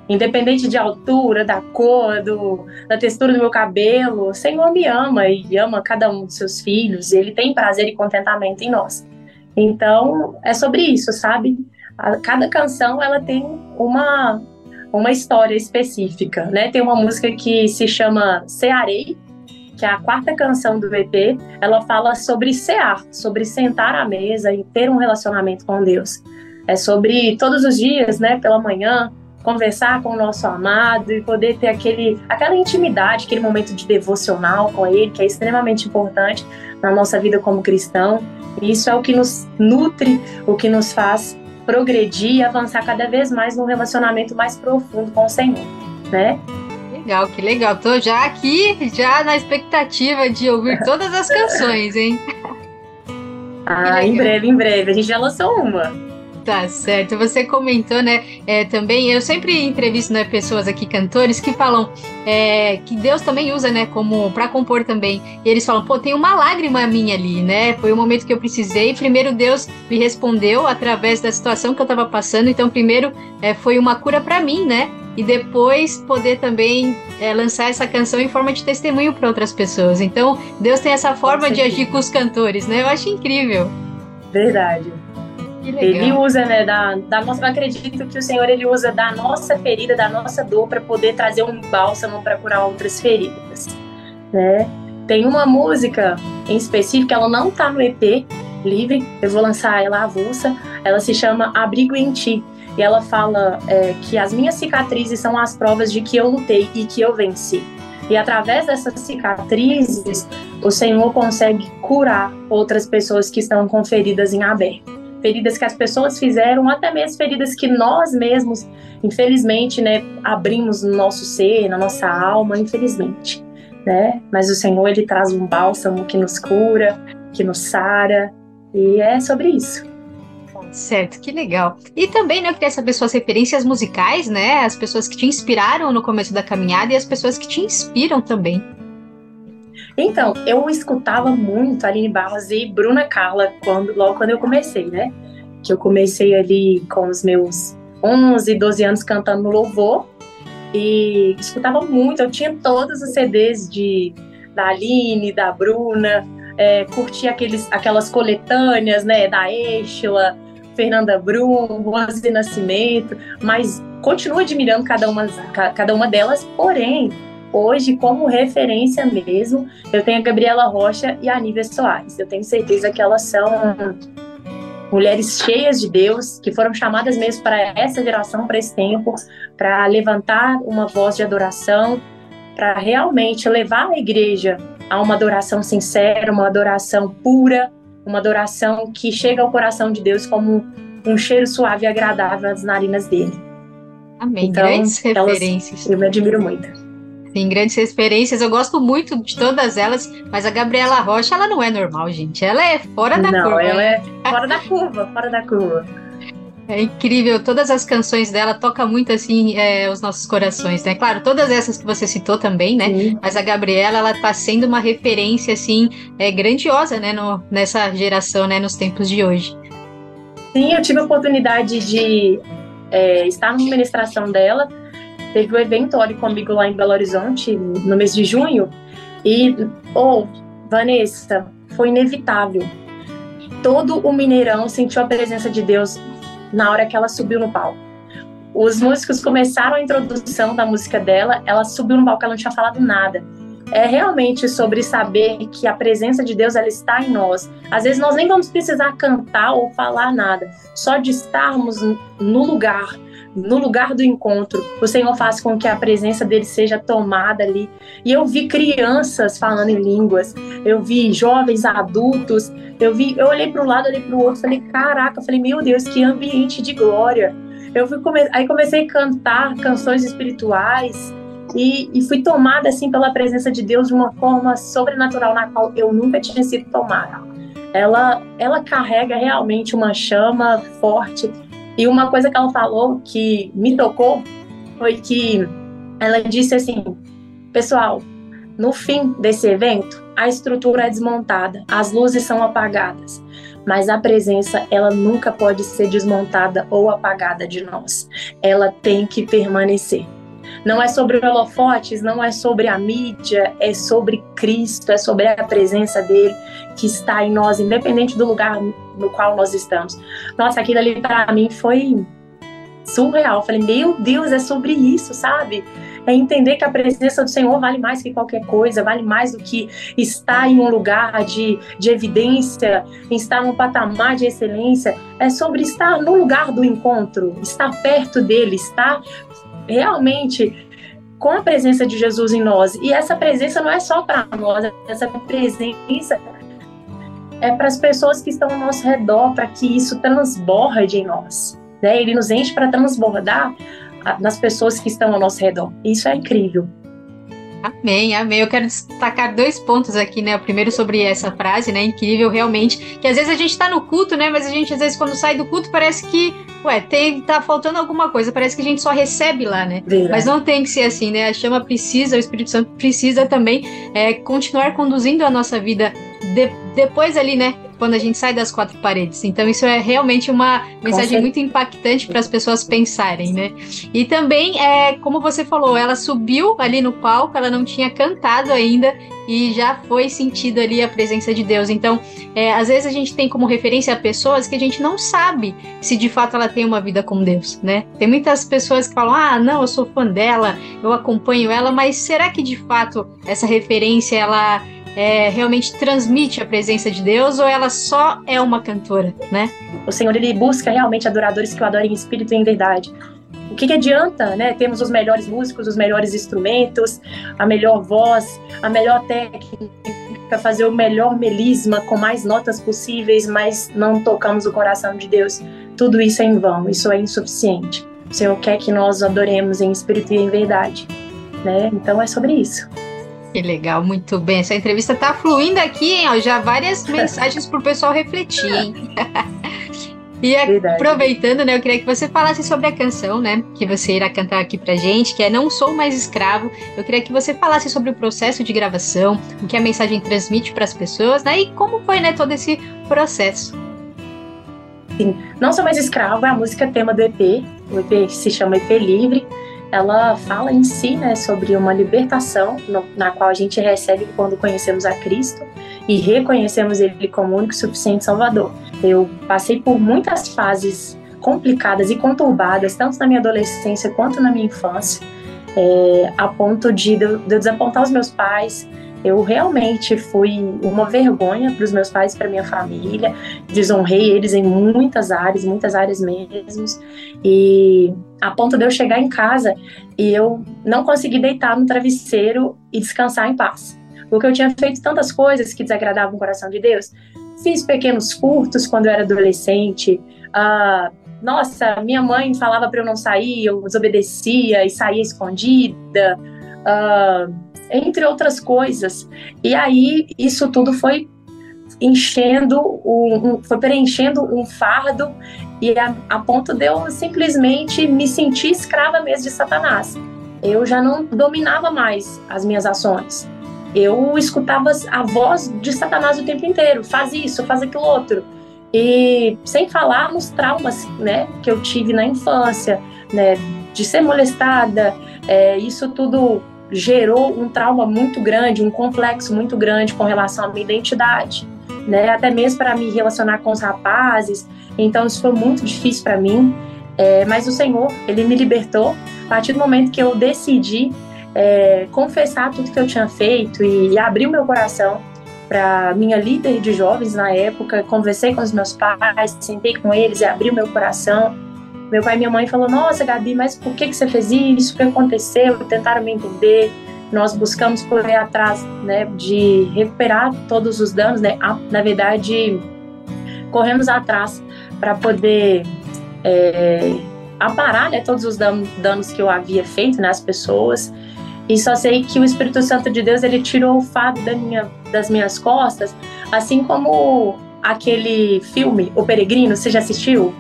Independente de altura, da cor, do, da textura do meu cabelo, o Senhor me ama e ama cada um dos seus filhos. E ele tem prazer e contentamento em nós. Então, é sobre isso, sabe? A, cada canção ela tem uma uma história específica, né? Tem uma música que se chama Cearei, que é a quarta canção do EP. Ela fala sobre cear, sobre sentar à mesa e ter um relacionamento com Deus. É sobre todos os dias, né, pela manhã, conversar com o nosso amado e poder ter aquele, aquela intimidade, aquele momento de devocional com ele, que é extremamente importante na nossa vida como cristão. E isso é o que nos nutre, o que nos faz progredir e avançar cada vez mais num relacionamento mais profundo com o Senhor, né? Legal, que legal. Tô já aqui, já na expectativa de ouvir todas as canções, hein? Ah, em breve, em breve. A gente já lançou uma. Tá certo. Você comentou, né? É, também, eu sempre entrevisto né, pessoas aqui, cantores, que falam é, que Deus também usa, né? Como para compor também. E eles falam, pô, tem uma lágrima minha ali, né? Foi o momento que eu precisei. Primeiro, Deus me respondeu através da situação que eu tava passando. Então, primeiro, é, foi uma cura para mim, né? E depois poder também é, lançar essa canção em forma de testemunho para outras pessoas. Então, Deus tem essa forma de agir com os cantores, né? Eu acho incrível. Verdade. Ele usa, né, da, da nossa. Eu acredito que o Senhor ele usa da nossa ferida, da nossa dor, para poder trazer um bálsamo para curar outras feridas, né? Tem uma música em específico, ela não tá no EP livre, eu vou lançar ela avulsa. Ela se chama Abrigo em Ti. E ela fala é, que as minhas cicatrizes são as provas de que eu lutei e que eu venci. E através dessas cicatrizes, o Senhor consegue curar outras pessoas que estão com feridas em aberto feridas que as pessoas fizeram, até mesmo feridas que nós mesmos, infelizmente, né, abrimos no nosso ser, na nossa alma, infelizmente, né? Mas o Senhor ele traz um bálsamo que nos cura, que nos sara, e é sobre isso. Certo, que legal. E também, né, eu queria saber suas referências musicais, né? As pessoas que te inspiraram no começo da caminhada e as pessoas que te inspiram também. Então, eu escutava muito Aline Barros e Bruna Carla quando, logo quando eu comecei, né? Que eu comecei ali com os meus 11, 12 anos cantando louvor e escutava muito. Eu tinha todos os CDs de, da Aline, da Bruna, é, curtia aqueles, aquelas coletâneas, né? Da Estela, Fernanda Brum, Rose Nascimento, mas continuo admirando cada uma, cada uma delas, porém hoje, como referência mesmo, eu tenho a Gabriela Rocha e a Nívia Soares. Eu tenho certeza que elas são mulheres cheias de Deus, que foram chamadas mesmo para essa geração, para esse tempo, para levantar uma voz de adoração, para realmente levar a igreja a uma adoração sincera, uma adoração pura, uma adoração que chega ao coração de Deus como um cheiro suave e agradável nas narinas dele. Amém. Então, grandes referências. Elas, eu me admiro muito. Sim, grandes referências. Eu gosto muito de todas elas, mas a Gabriela Rocha, ela não é normal, gente. Ela é fora da não, curva. ela é fora da curva, fora da curva. É incrível, todas as canções dela tocam muito assim é, os nossos corações, né? Claro, todas essas que você citou também, né? Sim. Mas a Gabriela, ela tá sendo uma referência assim é, grandiosa, né? No, nessa geração, né? Nos tempos de hoje. Sim, eu tive a oportunidade de é, estar numa ministração dela. Teve um evento Ore Comigo lá em Belo Horizonte, no mês de junho. E, oh, Vanessa, foi inevitável. Todo o Mineirão sentiu a presença de Deus na hora que ela subiu no palco. Os músicos começaram a introdução da música dela, ela subiu no palco, ela não tinha falado nada. É realmente sobre saber que a presença de Deus ela está em nós. Às vezes nós nem vamos precisar cantar ou falar nada, só de estarmos no lugar, no lugar do encontro, o Senhor faz com que a presença dele seja tomada ali. E eu vi crianças falando em línguas, eu vi jovens adultos, eu vi, eu olhei para um lado, olhei para o outro, falei, caraca, falei, meu Deus, que ambiente de glória. Eu fui come... aí comecei a cantar canções espirituais e, e fui tomada assim pela presença de Deus de uma forma sobrenatural na qual eu nunca tinha sido tomada. Ela, ela carrega realmente uma chama forte e uma coisa que ela falou que me tocou foi que ela disse assim: pessoal, no fim desse evento, a estrutura é desmontada, as luzes são apagadas, mas a presença ela nunca pode ser desmontada ou apagada de nós. Ela tem que permanecer. Não é sobre holofotes, não é sobre a mídia, é sobre Cristo, é sobre a presença dele que está em nós, independente do lugar no qual nós estamos. Nossa, aquilo ali para mim foi surreal. Eu falei, meu Deus, é sobre isso, sabe? É entender que a presença do Senhor vale mais que qualquer coisa, vale mais do que estar em um lugar de, de evidência, estar num patamar de excelência. É sobre estar no lugar do encontro, estar perto dele, estar realmente com a presença de Jesus em nós. E essa presença não é só para nós, essa presença é para as pessoas que estão ao nosso redor, para que isso transborde em nós. Né? Ele nos enche para transbordar nas pessoas que estão ao nosso redor. Isso é incrível. Amém, amém. Eu quero destacar dois pontos aqui, né? O primeiro sobre essa frase, né? Incrível, realmente. Que às vezes a gente tá no culto, né? Mas a gente, às vezes, quando sai do culto, parece que, ué, tem, tá faltando alguma coisa. Parece que a gente só recebe lá, né? Verdade. Mas não tem que ser assim, né? A chama precisa, o Espírito Santo precisa também é, continuar conduzindo a nossa vida de, depois ali, né? Quando a gente sai das quatro paredes. Então, isso é realmente uma mensagem muito impactante para as pessoas pensarem, né? E também, é, como você falou, ela subiu ali no palco, ela não tinha cantado ainda e já foi sentido ali a presença de Deus. Então, é, às vezes a gente tem como referência pessoas que a gente não sabe se de fato ela tem uma vida com Deus, né? Tem muitas pessoas que falam: ah, não, eu sou fã dela, eu acompanho ela, mas será que de fato essa referência ela é, realmente transmite a presença de Deus ou ela só é uma cantora, né? O Senhor ele busca realmente adoradores que o adorem em espírito e em verdade. O que, que adianta, né? Temos os melhores músicos, os melhores instrumentos, a melhor voz, a melhor técnica, fazer o melhor melisma com mais notas possíveis, mas não tocamos o coração de Deus. Tudo isso é em vão, isso é insuficiente. O Senhor quer que nós adoremos em espírito e em verdade, né? Então é sobre isso. Que legal, muito bem. Essa entrevista tá fluindo aqui, hein? Ó, já várias mensagens pro pessoal refletir, hein? E aproveitando, né, eu queria que você falasse sobre a canção, né, que você irá cantar aqui pra gente, que é Não Sou Mais Escravo. Eu queria que você falasse sobre o processo de gravação, o que a mensagem transmite para as pessoas, né, e como foi, né, todo esse processo. Sim, Não Sou Mais Escravo é a música tema do EP, o EP se chama EP Livre. Ela fala em si, né, sobre uma libertação no, na qual a gente recebe quando conhecemos a Cristo e reconhecemos Ele como único e suficiente Salvador. Eu passei por muitas fases complicadas e conturbadas, tanto na minha adolescência quanto na minha infância, é, a ponto de, de eu desapontar os meus pais. Eu realmente fui uma vergonha para os meus pais, para minha família, desonrei eles em muitas áreas, muitas áreas mesmo, e a ponto de eu chegar em casa e eu não conseguir deitar no travesseiro e descansar em paz porque eu tinha feito tantas coisas que desagradavam o coração de Deus. fiz pequenos furtos quando eu era adolescente. Ah, nossa, minha mãe falava para eu não sair, eu desobedecia e saía escondida, ah, entre outras coisas. E aí isso tudo foi enchendo, um, um, foi preenchendo um fardo e a, a ponto de eu simplesmente me sentir escrava mesmo de Satanás. Eu já não dominava mais as minhas ações. Eu escutava a voz de Satanás o tempo inteiro, faz isso, faz aquilo outro. E sem falar nos traumas, né, que eu tive na infância, né, de ser molestada, é, isso tudo gerou um trauma muito grande, um complexo muito grande com relação à minha identidade, né, até mesmo para me relacionar com os rapazes. Então isso foi muito difícil para mim. É, mas o Senhor, ele me libertou a partir do momento que eu decidi é, confessar tudo que eu tinha feito e, e abrir o meu coração para minha líder de jovens na época. Conversei com os meus pais, sentei com eles e abri o meu coração. Meu pai e minha mãe falou: Nossa, Gabi, mas por que, que você fez isso? O que aconteceu? Tentaram me entender. Nós buscamos correr atrás né, de recuperar todos os danos, né? Na verdade, corremos atrás para poder é, aparar né, todos os danos que eu havia feito nas né, pessoas. E só sei que o Espírito Santo de Deus ele tirou o fardo da minha, das minhas costas, assim como aquele filme O Peregrino, você já assistiu?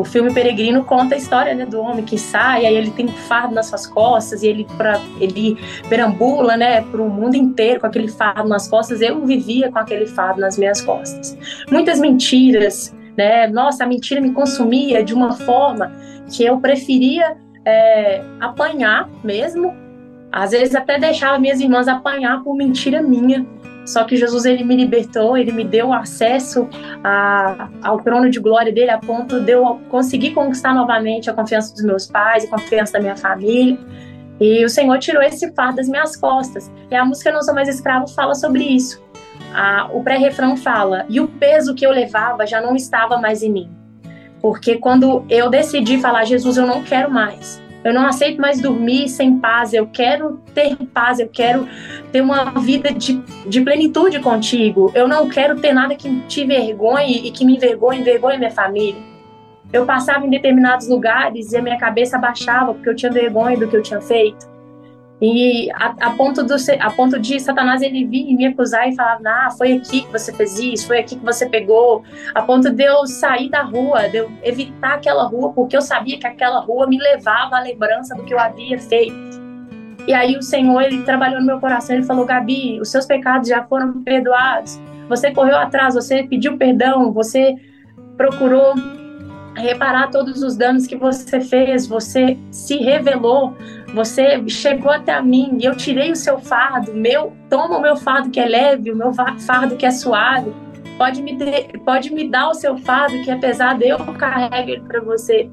O filme Peregrino conta a história né, do homem que sai, aí ele tem um fardo nas suas costas e ele, pra, ele perambula né, para o mundo inteiro com aquele fardo nas costas. Eu vivia com aquele fardo nas minhas costas. Muitas mentiras, né? Nossa, a mentira me consumia de uma forma que eu preferia é, apanhar mesmo. Às vezes até deixava minhas irmãs apanhar por mentira minha. Só que Jesus ele me libertou, ele me deu acesso a, ao trono de glória dele a ponto de eu conseguir conquistar novamente a confiança dos meus pais, a confiança da minha família. E o Senhor tirou esse fardo das minhas costas. E a música Não Sou Mais Escravo fala sobre isso o pré-refrão fala: e o peso que eu levava já não estava mais em mim. Porque quando eu decidi falar, Jesus, eu não quero mais. Eu não aceito mais dormir sem paz. Eu quero ter paz. Eu quero ter uma vida de, de plenitude contigo. Eu não quero ter nada que te envergonhe e que me envergonhe, envergonhe minha família. Eu passava em determinados lugares e a minha cabeça baixava porque eu tinha vergonha do que eu tinha feito. E a, a, ponto do, a ponto de Satanás ele vir e me acusar e falar, ah, foi aqui que você fez isso, foi aqui que você pegou, a ponto de eu sair da rua, de eu evitar aquela rua, porque eu sabia que aquela rua me levava à lembrança do que eu havia feito. E aí o Senhor, ele trabalhou no meu coração, ele falou, Gabi, os seus pecados já foram perdoados, você correu atrás, você pediu perdão, você procurou reparar todos os danos que você fez, você se revelou, você chegou até mim e eu tirei o seu fardo, meu, toma o meu fardo que é leve, o meu fardo que é suave. Pode me, ter, pode me dar o seu fardo que é pesado, eu carrego ele para você.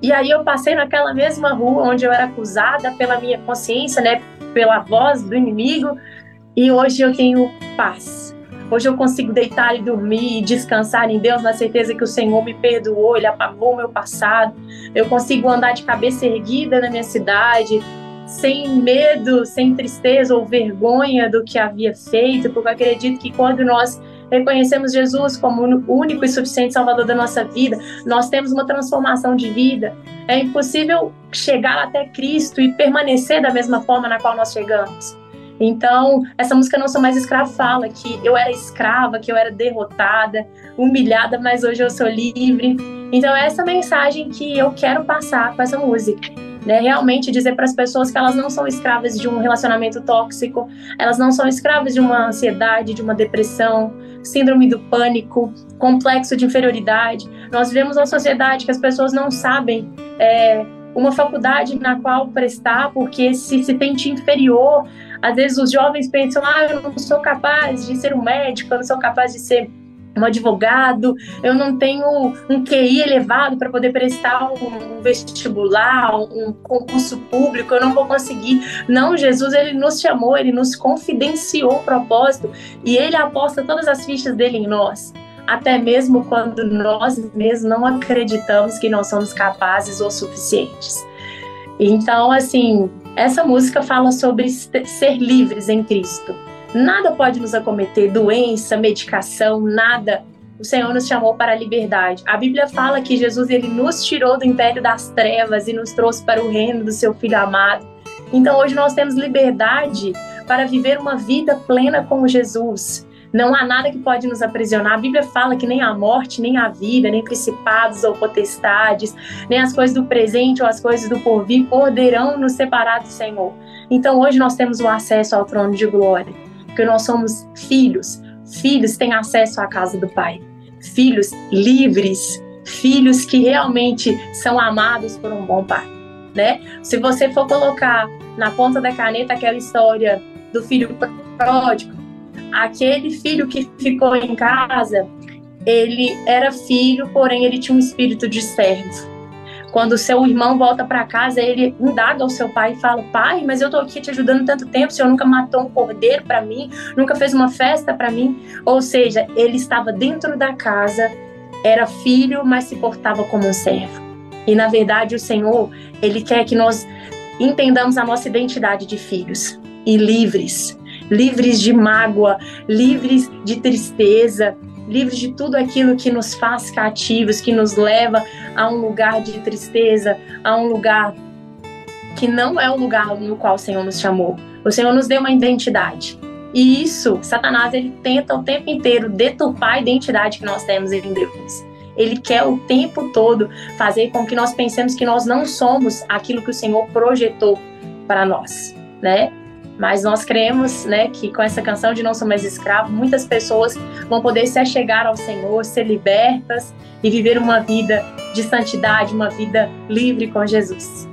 E aí eu passei naquela mesma rua onde eu era acusada pela minha consciência, né, pela voz do inimigo, e hoje eu tenho paz Hoje eu consigo deitar e dormir e descansar em Deus na certeza que o Senhor me perdoou, Ele apagou meu passado. Eu consigo andar de cabeça erguida na minha cidade, sem medo, sem tristeza ou vergonha do que havia feito, porque eu acredito que quando nós reconhecemos Jesus como o único e suficiente Salvador da nossa vida, nós temos uma transformação de vida. É impossível chegar até Cristo e permanecer da mesma forma na qual nós chegamos. Então, essa música Não Sou Mais Escrava fala que eu era escrava, que eu era derrotada, humilhada, mas hoje eu sou livre. Então, é essa mensagem que eu quero passar com essa música. Né? Realmente dizer para as pessoas que elas não são escravas de um relacionamento tóxico, elas não são escravas de uma ansiedade, de uma depressão, síndrome do pânico, complexo de inferioridade. Nós vivemos uma sociedade que as pessoas não sabem. É, uma faculdade na qual prestar, porque se se sente inferior às vezes os jovens pensam: ah, eu não sou capaz de ser um médico, eu não sou capaz de ser um advogado, eu não tenho um QI elevado para poder prestar um vestibular, um concurso público, eu não vou conseguir. Não, Jesus, ele nos chamou, ele nos confidenciou o propósito e ele aposta todas as fichas dele em nós. Até mesmo quando nós mesmos não acreditamos que nós somos capazes ou suficientes. Então, assim, essa música fala sobre ser livres em Cristo. Nada pode nos acometer, doença, medicação, nada. O Senhor nos chamou para a liberdade. A Bíblia fala que Jesus ele nos tirou do império das trevas e nos trouxe para o reino do seu Filho amado. Então hoje nós temos liberdade para viver uma vida plena com Jesus. Não há nada que pode nos aprisionar. A Bíblia fala que nem a morte, nem a vida, nem principados ou potestades, nem as coisas do presente ou as coisas do porvir poderão nos separar do Senhor. Então hoje nós temos o acesso ao trono de glória, porque nós somos filhos. Filhos têm acesso à casa do Pai. Filhos livres, filhos que realmente são amados por um bom pai, né? Se você for colocar na ponta da caneta aquela história do filho pródigo, aquele filho que ficou em casa, ele era filho, porém ele tinha um espírito de servo. Quando seu irmão volta para casa, ele indaga ao seu pai e fala: Pai, mas eu tô aqui te ajudando tanto tempo, o senhor nunca matou um cordeiro para mim, nunca fez uma festa para mim. Ou seja, ele estava dentro da casa, era filho, mas se portava como um servo. E na verdade, o Senhor, ele quer que nós entendamos a nossa identidade de filhos e livres livres de mágoa, livres de tristeza, livres de tudo aquilo que nos faz cativos, que nos leva a um lugar de tristeza, a um lugar que não é o lugar no qual o Senhor nos chamou. O Senhor nos deu uma identidade. E isso, Satanás, ele tenta o tempo inteiro deturpar a identidade que nós temos em Deus. Ele quer o tempo todo fazer com que nós pensemos que nós não somos aquilo que o Senhor projetou para nós, né? Mas nós cremos, né, que com essa canção de Não Sou Mais Escravo, muitas pessoas vão poder se achegar ao Senhor, ser libertas e viver uma vida de santidade, uma vida livre com Jesus.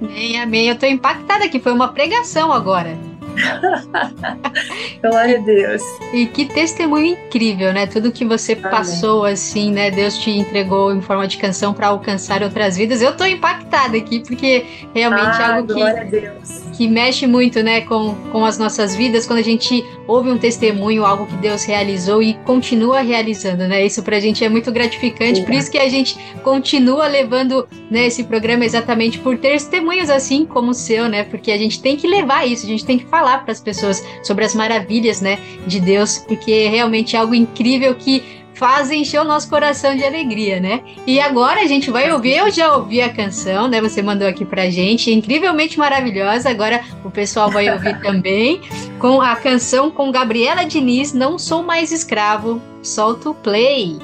Amém, amém. Eu estou impactada aqui, foi uma pregação agora. Glória a Deus. E que testemunho incrível, né? Tudo que você Amém. passou, assim, né? Deus te entregou em forma de canção para alcançar outras vidas. Eu tô impactada aqui, porque realmente é ah, é algo que, que mexe muito, né, com, com as nossas vidas, quando a gente ouve um testemunho, algo que Deus realizou e continua realizando, né? Isso pra gente é muito gratificante, por isso que a gente continua levando né, esse programa exatamente por testemunhos assim como o seu, né? Porque a gente tem que levar isso, a gente tem que falar falar para as pessoas sobre as maravilhas, né, de Deus, porque é realmente algo incrível que faz encher o nosso coração de alegria, né? E agora a gente vai ouvir, eu já ouvi a canção, né? Você mandou aqui pra gente, incrivelmente maravilhosa. Agora o pessoal vai ouvir também com a canção com Gabriela Diniz, Não Sou Mais Escravo. Solta o play.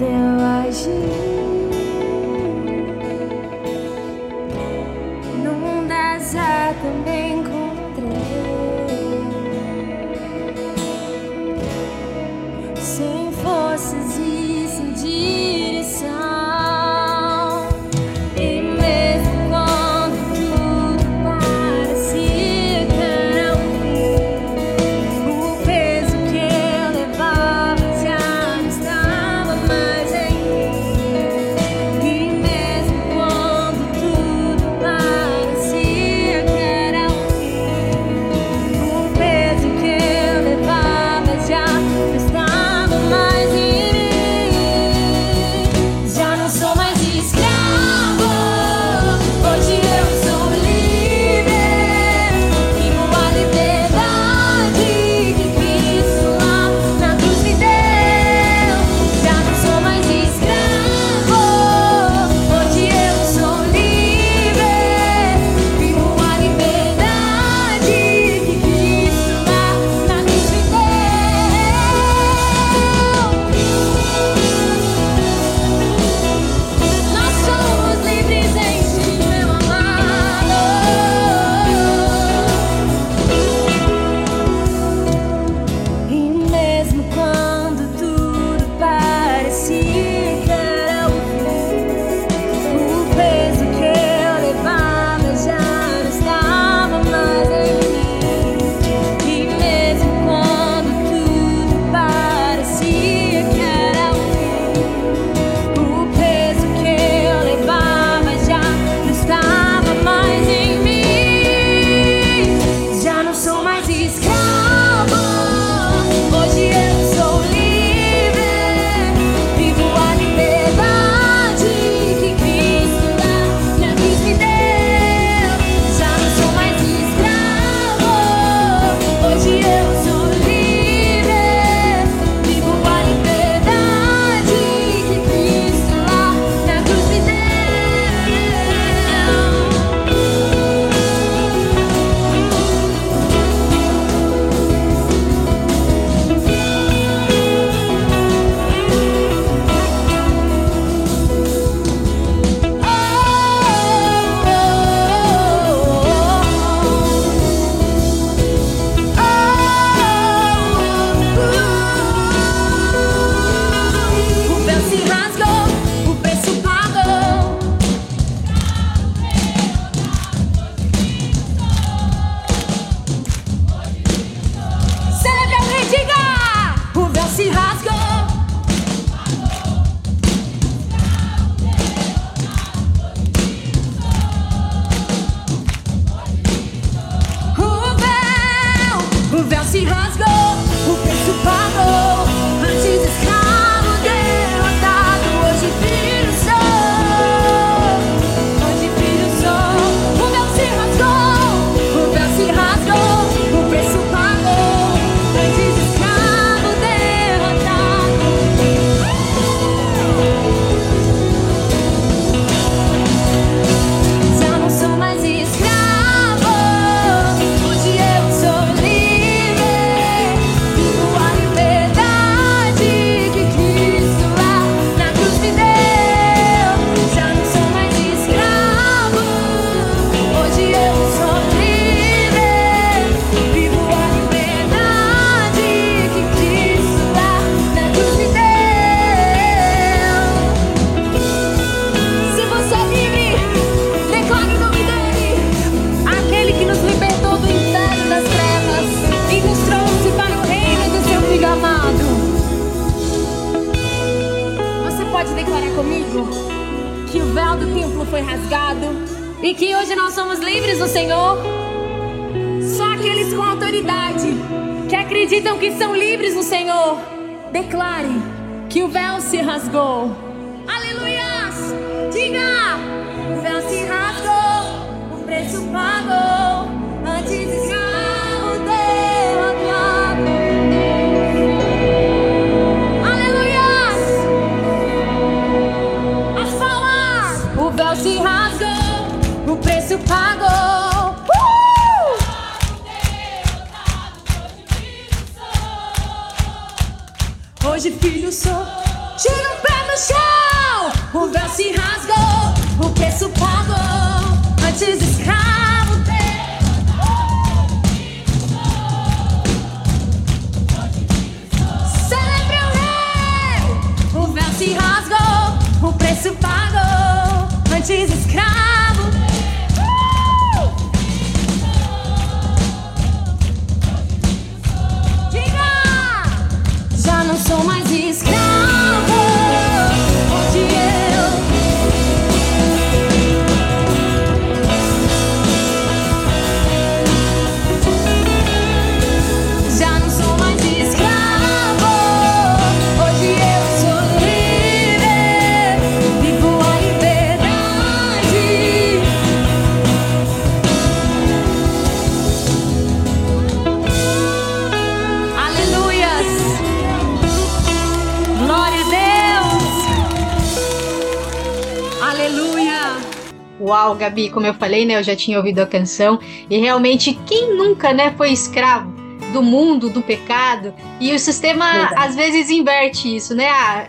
Teu Gabi, como eu falei, né? Eu já tinha ouvido a canção e realmente quem nunca, né, foi escravo do mundo, do pecado? E o sistema Verdade. às vezes inverte isso, né? Ah,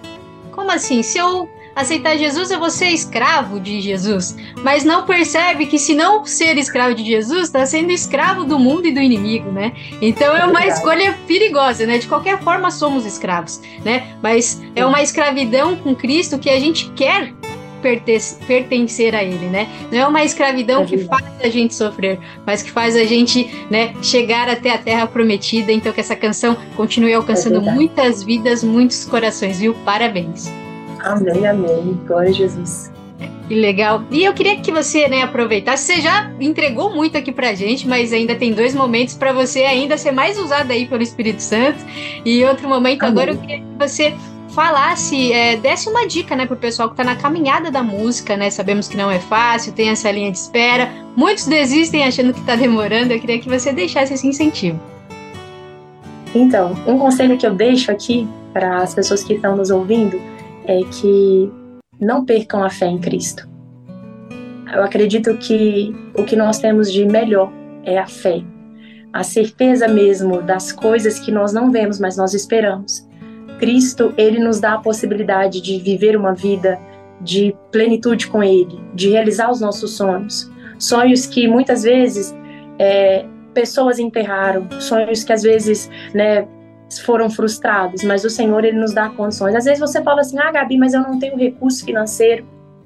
como assim? Se eu aceitar Jesus, eu vou ser escravo de Jesus. Mas não percebe que se não ser escravo de Jesus, está sendo escravo do mundo e do inimigo, né? Então é uma escolha perigosa, né? De qualquer forma somos escravos, né? Mas é uma escravidão com Cristo que a gente quer pertencer a ele, né? Não é uma escravidão É que faz a gente sofrer, mas que faz a gente, né, chegar até a terra prometida. Então que essa canção continue alcançando É muitas vidas, muitos corações, viu? Parabéns. Amém, amém. Glória a Jesus. Que legal. E eu queria que você, né, aproveitasse. Você já entregou muito aqui pra gente, mas ainda tem dois momentos para você ainda ser mais usada aí pelo Espírito Santo. E outro momento Amém. agora eu queria que você falasse, é, desse uma dica, né, pro pessoal que tá na caminhada da música, né? Sabemos que não é fácil, tem essa linha de espera. Muitos desistem achando que tá demorando. Eu queria que você deixasse esse incentivo. Então, um conselho que eu deixo aqui para as pessoas que estão nos ouvindo é que não percam a fé em Cristo. Eu acredito que o que nós temos de melhor é a fé, a certeza mesmo das coisas que nós não vemos, mas nós esperamos. Cristo, ele nos dá a possibilidade de viver uma vida de plenitude com Ele, de realizar os nossos sonhos, sonhos que muitas vezes é, pessoas enterraram, sonhos que às vezes, né, foram frustrados, mas o Senhor ele nos dá condições. Às vezes você fala assim: "Ah, Gabi, mas eu não tenho recurso financeiro".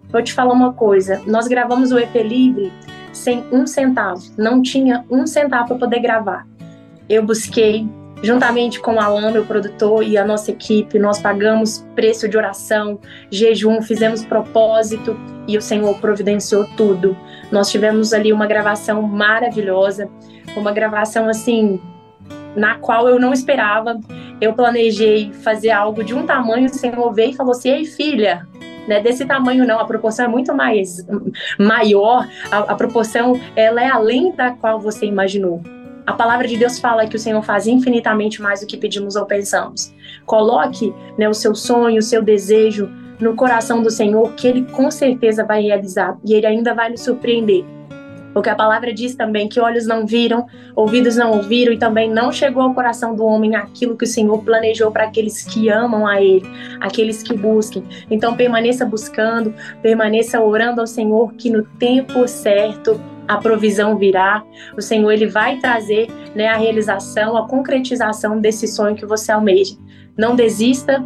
Vou te falar uma coisa, nós gravamos o EP Livre sem um centavo, não tinha um centavo para poder gravar. Eu busquei, juntamente com o Alan, meu produtor, e a nossa equipe, nós pagamos preço de oração, jejum, fizemos propósito e o Senhor providenciou tudo. Nós tivemos ali uma gravação maravilhosa, uma gravação assim na qual eu não esperava. Eu planejei fazer algo de um tamanho, o Senhor veio e falou assim: "Ei, filha, não é desse tamanho não, a proporção é muito mais maior, a, a proporção ela é além da qual você imaginou. A palavra de Deus fala que o Senhor faz infinitamente mais do que pedimos ou pensamos. Coloque né, o seu sonho, o seu desejo no coração do Senhor, que Ele com certeza vai realizar e Ele ainda vai lhe surpreender. Porque a palavra diz também que olhos não viram, ouvidos não ouviram e também não chegou ao coração do homem aquilo que o Senhor planejou para aqueles que amam a Ele, aqueles que busquem. Então permaneça buscando, permaneça orando ao Senhor que no tempo certo a provisão virá. O Senhor ele vai trazer né, a realização, a concretização desse sonho que você almeja. Não desista,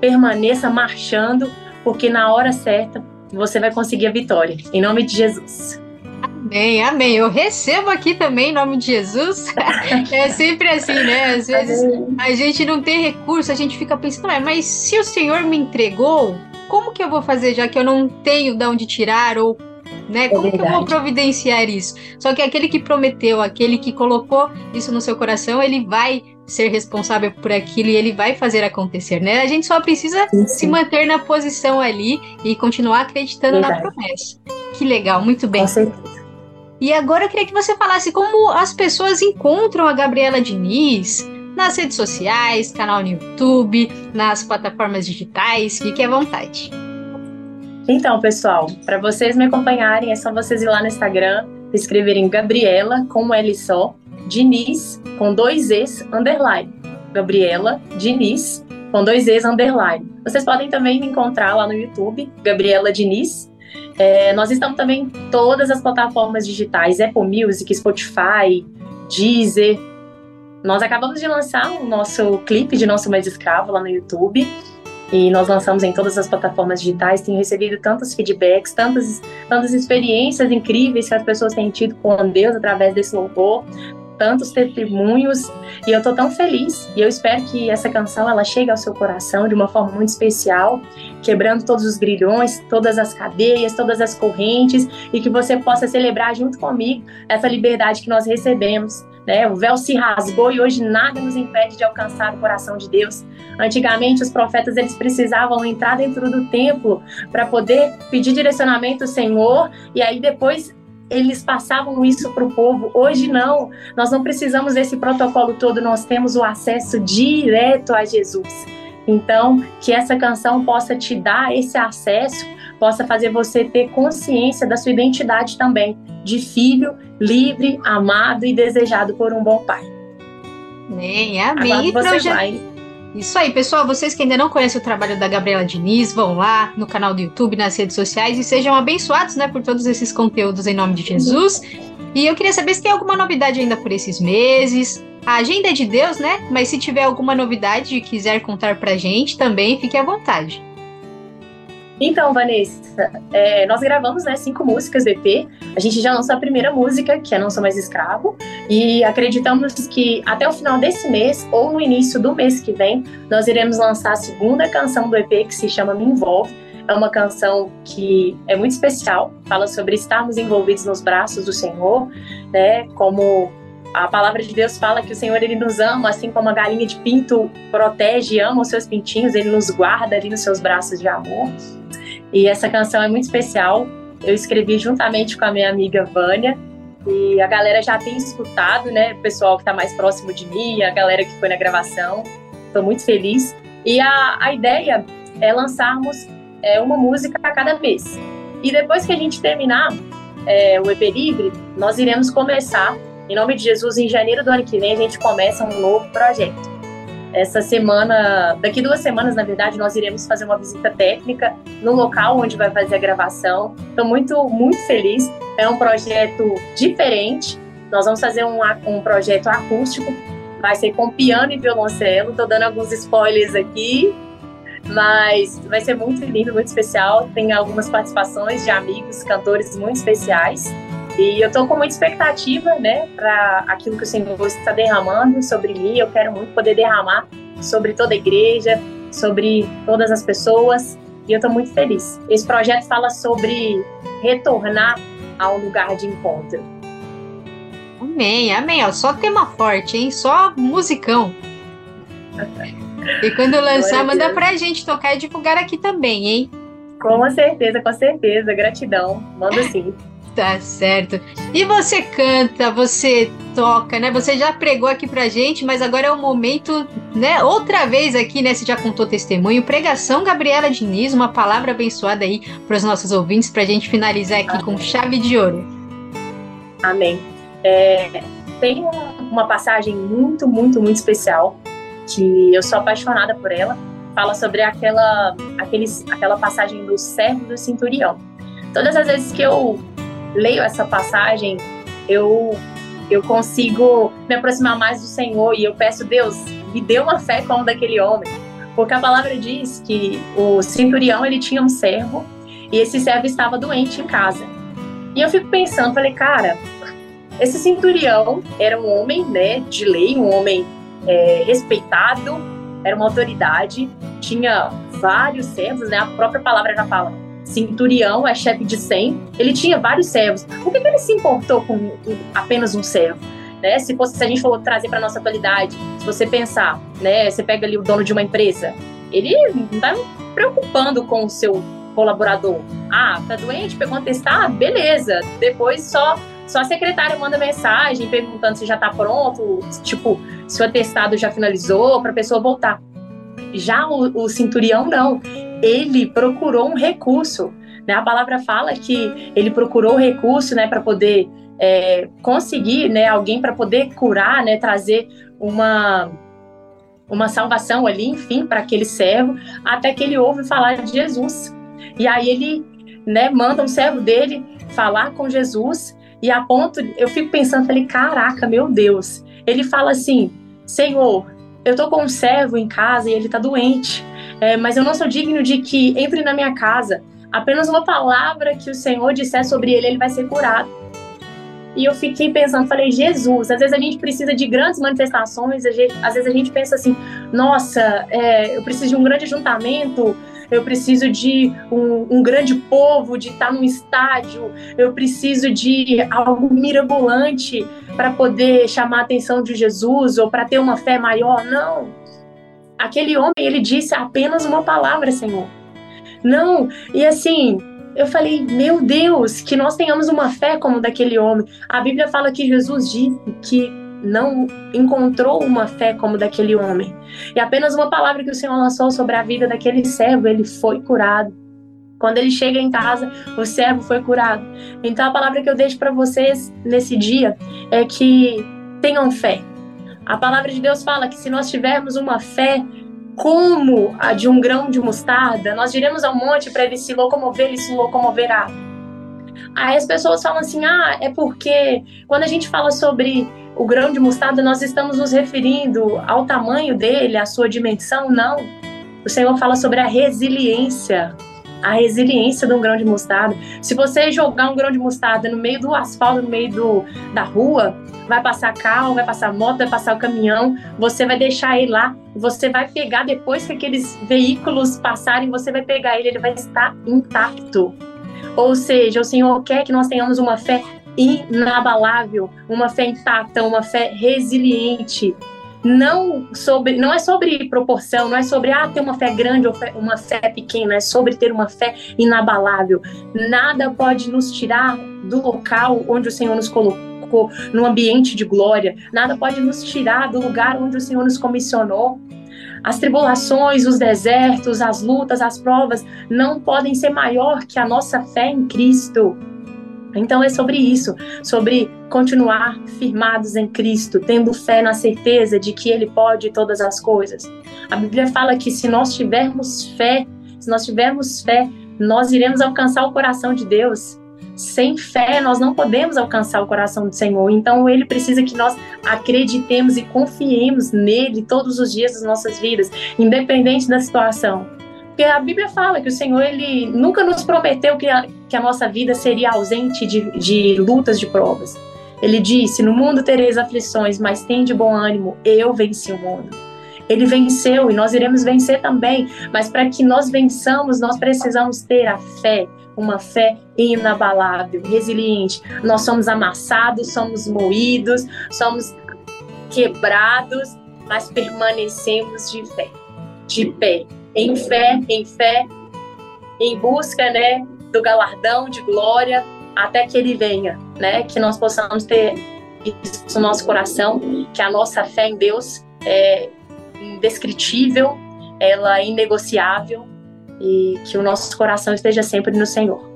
permaneça marchando, porque na hora certa você vai conseguir a vitória. Em nome de Jesus. Amém, amém. Eu recebo aqui também em nome de Jesus. É sempre assim, né? Às vezes a gente não tem recurso, a gente fica pensando, "Ah, mas se o Senhor me entregou, como que eu vou fazer já que eu não tenho de onde tirar ou né? Como que eu vou verdade. providenciar isso? Só que aquele que prometeu, aquele que colocou isso no seu coração, ele vai ser responsável por aquilo e ele vai fazer acontecer, né? A gente só precisa se manter na posição ali e continuar acreditando na Verdade. promessa. Que legal, muito bem. E agora eu queria que você falasse como as pessoas encontram a Gabriela Diniz nas redes sociais, canal no YouTube, nas plataformas digitais, fique à vontade. Então, pessoal, para vocês me acompanharem, é só vocês ir lá no Instagram, escreverem Gabriela com um L só, Diniz com dois Es, underline. Gabriela Diniz com dois Es, underline. Vocês podem também me encontrar lá no YouTube, Gabriela Diniz. É, nós estamos também em todas as plataformas digitais, Apple Music, Spotify, Deezer. Nós acabamos de lançar o nosso clipe de Nosso Mais Escravo lá no YouTube. E nós lançamos em todas as plataformas digitais, tenho recebido tantos feedbacks, tantas, tantas experiências incríveis que as pessoas têm tido com Deus através desse louvor, tantos testemunhos, e eu estou tão feliz. E eu espero que essa canção ela chegue ao seu coração de uma forma muito especial, quebrando todos os grilhões, todas as cadeias, todas as correntes, e que você possa celebrar junto comigo essa liberdade que nós recebemos. Né? O véu se rasgou e hoje nada nos impede de alcançar o coração de Deus. Antigamente, os profetas eles precisavam entrar dentro do templo para poder pedir direcionamento ao Senhor, e aí depois eles passavam isso para o povo. Hoje não, nós não precisamos desse protocolo todo, nós temos o acesso direto a Jesus. Então, que essa canção possa te dar esse acesso, possa fazer você ter consciência da sua identidade também, de filho livre, amado e desejado por um bom pai. Amém, amém. Agora você Proje- vai. Isso aí, pessoal. Vocês que ainda não conhecem o trabalho da Gabriela Diniz, vão lá no canal do YouTube, nas redes sociais e sejam abençoados, né, por todos esses conteúdos em nome de Jesus. E eu queria saber se tem alguma novidade ainda por esses meses. A agenda é de Deus, né? Mas se tiver alguma novidade e quiser contar pra gente, também fique à vontade. Então, Vanessa, é, nós gravamos né, cinco músicas do EP. A gente já lançou a primeira música, que é Não Sou Mais Escravo, e acreditamos que até o final desse mês, ou no início do mês que vem, nós iremos lançar a segunda canção do EP, que se chama Me Envolve. É uma canção que é muito especial, fala sobre estarmos envolvidos nos braços do Senhor, né? Como a palavra de Deus fala que o Senhor ele nos ama, assim como a galinha de pinto protege e ama os seus pintinhos, ele nos guarda ali nos seus braços de amor. E essa canção é muito especial. Eu escrevi juntamente com a minha amiga Vânia. E a galera já tem escutado, né? O pessoal que está mais próximo de mim, a galera que foi na gravação. Estou muito feliz. E a, a ideia é lançarmos é, uma música a cada mês. E depois que a gente terminar é, o EP Livre, nós iremos começar, em nome de Jesus, em janeiro do ano que vem, a gente começa um novo projeto. Essa semana, daqui duas semanas, na verdade, nós iremos fazer uma visita técnica no local onde vai fazer a gravação. Estou muito, muito feliz. É um projeto diferente. Nós vamos fazer um, um projeto acústico. Vai ser com piano e violoncelo. Estou dando alguns spoilers aqui, mas vai ser muito lindo, muito especial. Tem algumas participações de amigos, cantores muito especiais. E eu estou com muita expectativa, né, para aquilo que o Senhor está derramando sobre mim. Eu quero muito poder derramar sobre toda a igreja, sobre todas as pessoas. E eu estou muito feliz. Esse projeto fala sobre retornar ao lugar de encontro. Amém, amém. Ó, só tema forte, hein? Só musicão. E quando lançar, Glória manda Deus. pra gente tocar e divulgar aqui também, hein? Com certeza, com certeza. Gratidão. Manda sim. Tá certo. E você canta, você toca, né? Você já pregou aqui pra gente, mas agora é o momento, né? Outra vez aqui, né? Você já contou testemunho. Pregação Gabriela Diniz, uma palavra abençoada aí pros nossos ouvintes, pra gente finalizar aqui com chave de ouro. Amém. É, tem um- uma passagem muito, muito, muito especial que eu sou apaixonada por ela. Fala sobre aquela, aqueles, aquela passagem do servo do centurião. Todas as vezes que eu leio essa passagem, eu eu consigo me aproximar mais do Senhor e eu peço Deus me dê uma fé como daquele homem, porque a palavra diz que o centurião ele tinha um servo e esse servo estava doente em casa. E eu fico pensando, falei, cara, esse centurião era um homem, né, de lei, um homem é, respeitado, era uma autoridade, tinha vários servos, né? A própria palavra já fala, centurião, é chefe de 100, ele tinha vários servos. Por que, que ele se importou com apenas um servo? Né? Se fosse, se a gente for trazer para nossa atualidade, se você pensar, né, você pega ali o dono de uma empresa, ele não está preocupando com o seu colaborador. Ah, tá doente, pegou um atestado, beleza. Depois só só a secretária manda mensagem perguntando se já está pronto, tipo, se o atestado já finalizou, para a pessoa voltar. Já o, o não. Ele procurou um recurso. Né? A palavra fala que ele procurou recurso né, para poder é, conseguir né, alguém para poder curar, né, trazer uma, uma salvação ali, enfim, para aquele servo, até que ele ouve falar de Jesus. E aí ele né, manda um servo dele falar com Jesus e a ponto, eu fico pensando, falei, caraca, meu Deus. Ele fala assim, Senhor, eu tô com um servo em casa e ele tá doente, é, mas eu não sou digno de que entre na minha casa. Apenas uma palavra que o Senhor disser sobre ele, ele vai ser curado. E eu fiquei pensando, falei, Jesus, às vezes a gente precisa de grandes manifestações, às vezes a gente pensa assim, nossa, é, eu preciso de um grande juntamento, eu preciso de um, um grande povo, de estar num estádio, eu preciso de algo mirabolante para poder chamar a atenção de Jesus ou para ter uma fé maior. Não. Aquele homem, ele disse apenas uma palavra, Senhor. Não. E assim, eu falei, meu Deus, que nós tenhamos uma fé como daquele homem. A Bíblia fala que Jesus disse que não encontrou uma fé como daquele homem. E apenas uma palavra que o Senhor lançou sobre a vida daquele servo, ele foi curado. Quando ele chega em casa, o servo foi curado. Então a palavra que eu deixo para vocês nesse dia é que tenham fé. A palavra de Deus fala que se nós tivermos uma fé como a de um grão de mostarda, nós diremos ao monte para ele se locomover, ele se locomoverá. Aí as pessoas falam assim: ah, é porque quando a gente fala sobre o grão de mostarda, nós estamos nos referindo ao tamanho dele, à sua dimensão? Não. O Senhor fala sobre a resiliência, a resiliência de um grão de mostarda. Se você jogar um grão de mostarda no meio do asfalto, no meio do, da rua, vai passar carro, vai passar moto, vai passar o caminhão, você vai deixar ele lá, você vai pegar depois que aqueles veículos passarem, você vai pegar ele, ele vai estar intacto. Ou seja, o Senhor quer que nós tenhamos uma fé inabalável, uma fé intacta, uma fé resiliente. Não sobre, não é sobre proporção, não é sobre ah, ter uma fé grande ou fé, uma fé pequena, é sobre ter uma fé inabalável. Nada pode nos tirar do local onde o Senhor nos colocou, no ambiente de glória. Nada pode nos tirar do lugar onde o Senhor nos comissionou. As tribulações, os desertos, as lutas, as provas não podem ser maior que a nossa fé em Cristo. Então é sobre isso, sobre continuar firmados em Cristo, tendo fé na certeza de que Ele pode todas as coisas. A Bíblia fala que se nós tivermos fé, se nós tivermos fé, nós iremos alcançar o coração de Deus. Sem fé, nós não podemos alcançar o coração do Senhor. Então, Ele precisa que nós acreditemos e confiemos nele todos os dias das nossas vidas, independente da situação. Porque a Bíblia fala que o Senhor ele nunca nos prometeu que que a nossa vida seria ausente de, de lutas, de provas. Ele disse: No mundo tereis aflições, mas tem de bom ânimo, eu venci o mundo. Ele venceu e nós iremos vencer também, mas para que nós vençamos, nós precisamos ter a fé, uma fé inabalável, resiliente. Nós somos amassados, somos moídos, somos quebrados, mas permanecemos de fé, de pé, em fé, em fé, em busca, né, do galardão de glória até que ele venha, né? Que nós possamos ter isso no nosso coração, que a nossa fé em Deus é indescritível, ela é inegociável e que o nosso coração esteja sempre no Senhor.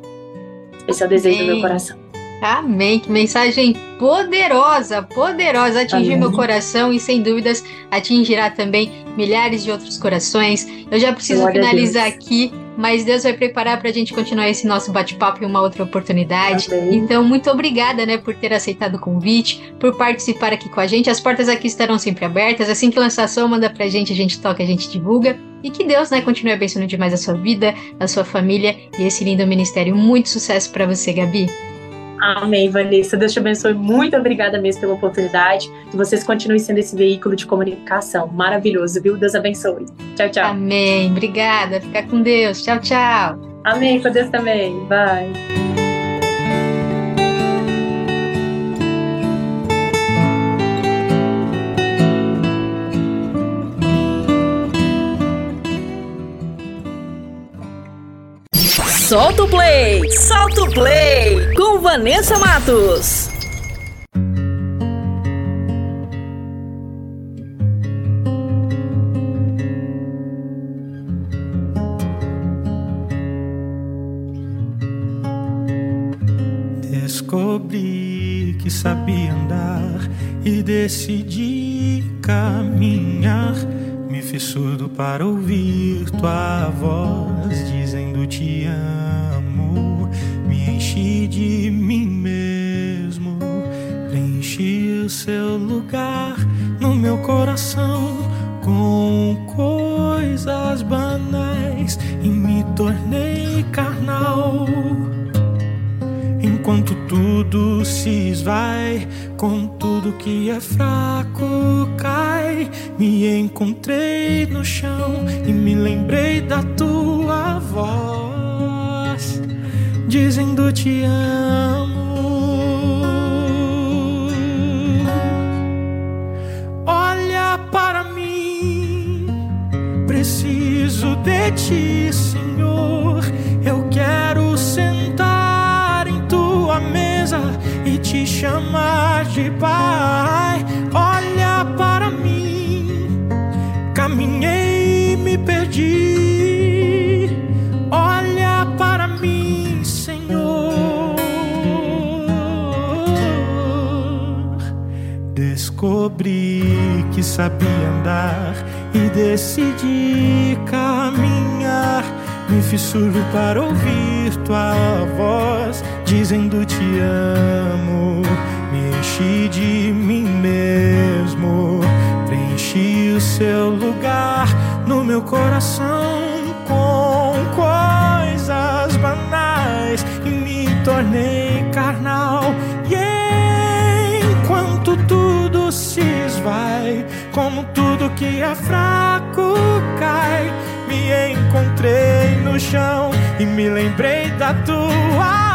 Esse é o desejo Amém. do meu coração. Amém. Que mensagem poderosa, poderosa. Atingiu Amém. meu coração e, sem dúvidas, atingirá também milhares de outros corações. Eu já preciso Glória finalizar aqui, mas Deus vai preparar para a gente continuar esse nosso bate-papo em uma outra oportunidade. Amém. Então, muito obrigada né, por ter aceitado o convite, por participar aqui com a gente. As portas aqui estarão sempre abertas. Assim que lançar som, manda para a gente, a gente toca, a gente divulga. E que Deus né, continue abençoando demais a sua vida, a sua família e esse lindo ministério. Muito sucesso para você, Gabi. Amém, Vanessa. Deus te abençoe. Muito obrigada mesmo pela oportunidade. Que vocês continuem sendo esse veículo de comunicação. Maravilhoso, viu? Deus abençoe. Tchau, tchau. Amém. Obrigada. Fica com Deus. Tchau, tchau. Amém, com Deus também. Vai. Solta o play! Solta o play! Com Vanessa Matos. Descobri que sabia andar e decidi caminhar. Fiz surdo para ouvir tua voz dizendo te amo. Me enchi de mim mesmo, preenchi o seu lugar no meu coração com coisas banais e me tornei carnal. Enquanto tudo se esvai, com tudo que é fraco cai, me encontrei no chão e me lembrei da tua voz, dizendo te amo. Olha para mim, preciso de ti, Senhor. Eu quero mesa e te chamar de Pai. Olha para mim, caminhei e me perdi. Olha para mim, Senhor. Descobri que sabia andar e decidi caminhar. Me fiz surdo para ouvir tua voz, dizendo te amo. Me enchi de mim mesmo, preenchi o seu lugar no meu coração com coisas banais e me tornei carnal. E enquanto tudo se esvai, como tudo que é fraco cai, me encontrei no chão e me lembrei da tua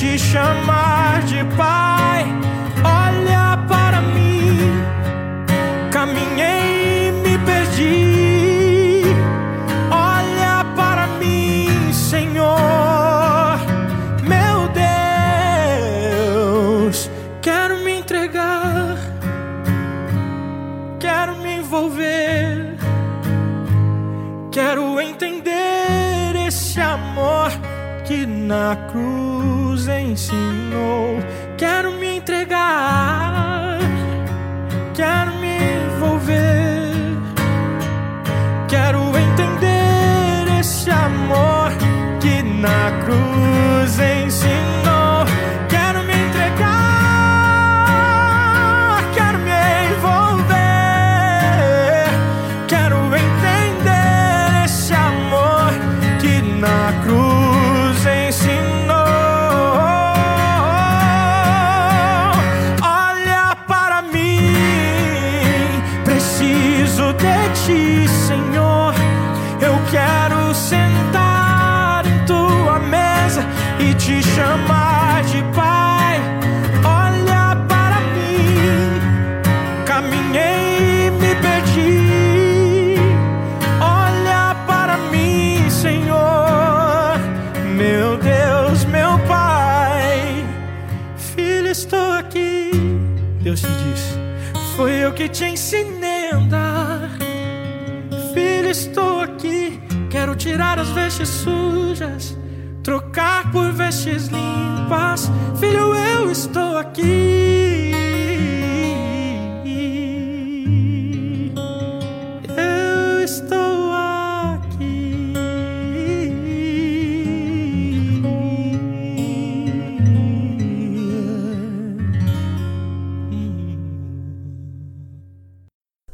te chamar de Pai. Olha para mim, caminhei e me perdi. Olha para mim, Senhor, meu Deus, quero me entregar, quero me envolver, quero entender esse amor que na cruz ensinou. Quero me entregar, quero me envolver, quero entender esse amor que na cruz que te ensinei a andar. Filho, estou aqui. Quero tirar as vestes sujas, trocar por vestes limpas. Filho, eu estou aqui.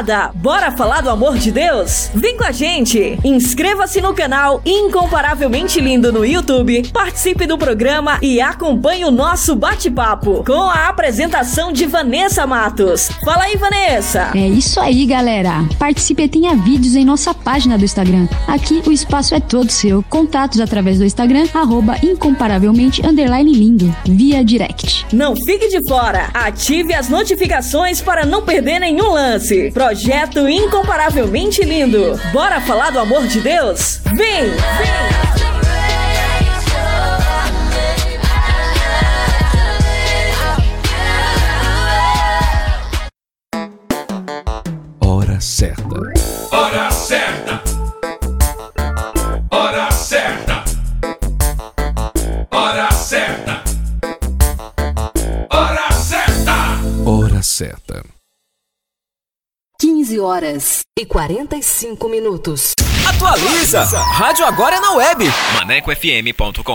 Aí, moçada, bora falar do amor de Deus? Vem com a gente! Inscreva-se no canal Incomparavelmente Lindo no YouTube, participe do programa e acompanhe o nosso bate-papo com a apresentação de Vanessa Matos. Fala aí, Vanessa! É isso aí, galera! Participe e tenha vídeos em nossa página do Instagram. Aqui o espaço é todo seu. Contatos através do Instagram, arroba incomparavelmente lindo, via direct. Não fique de fora! Ative as notificações para não perder nenhum lance. Projeto Incomparavelmente Lindo. Bora falar do amor de Deus? Vem! Vem! E 45 minutos. Atualiza! Rádio agora é na web. ManecoFM.com.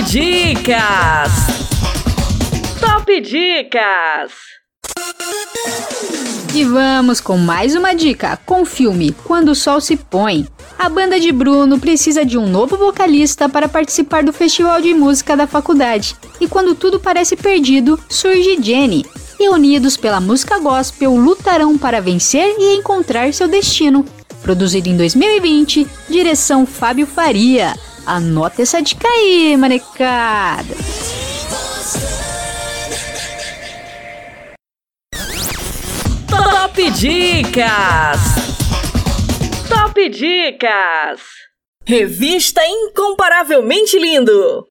Top Dicas! Top Dicas! E vamos com mais uma dica com o filme Quando o Sol se Põe. A banda de Bruno precisa de um novo vocalista para participar do festival de música da faculdade. E quando tudo parece perdido, surge Jenny. E unidos pela música gospel, lutarão para vencer e encontrar seu destino. Produzido em 2020, direção Fábio Faria. Anota essa dica aí, manecada! Top Dicas! Top Dicas! Revista Incomparavelmente Lindo!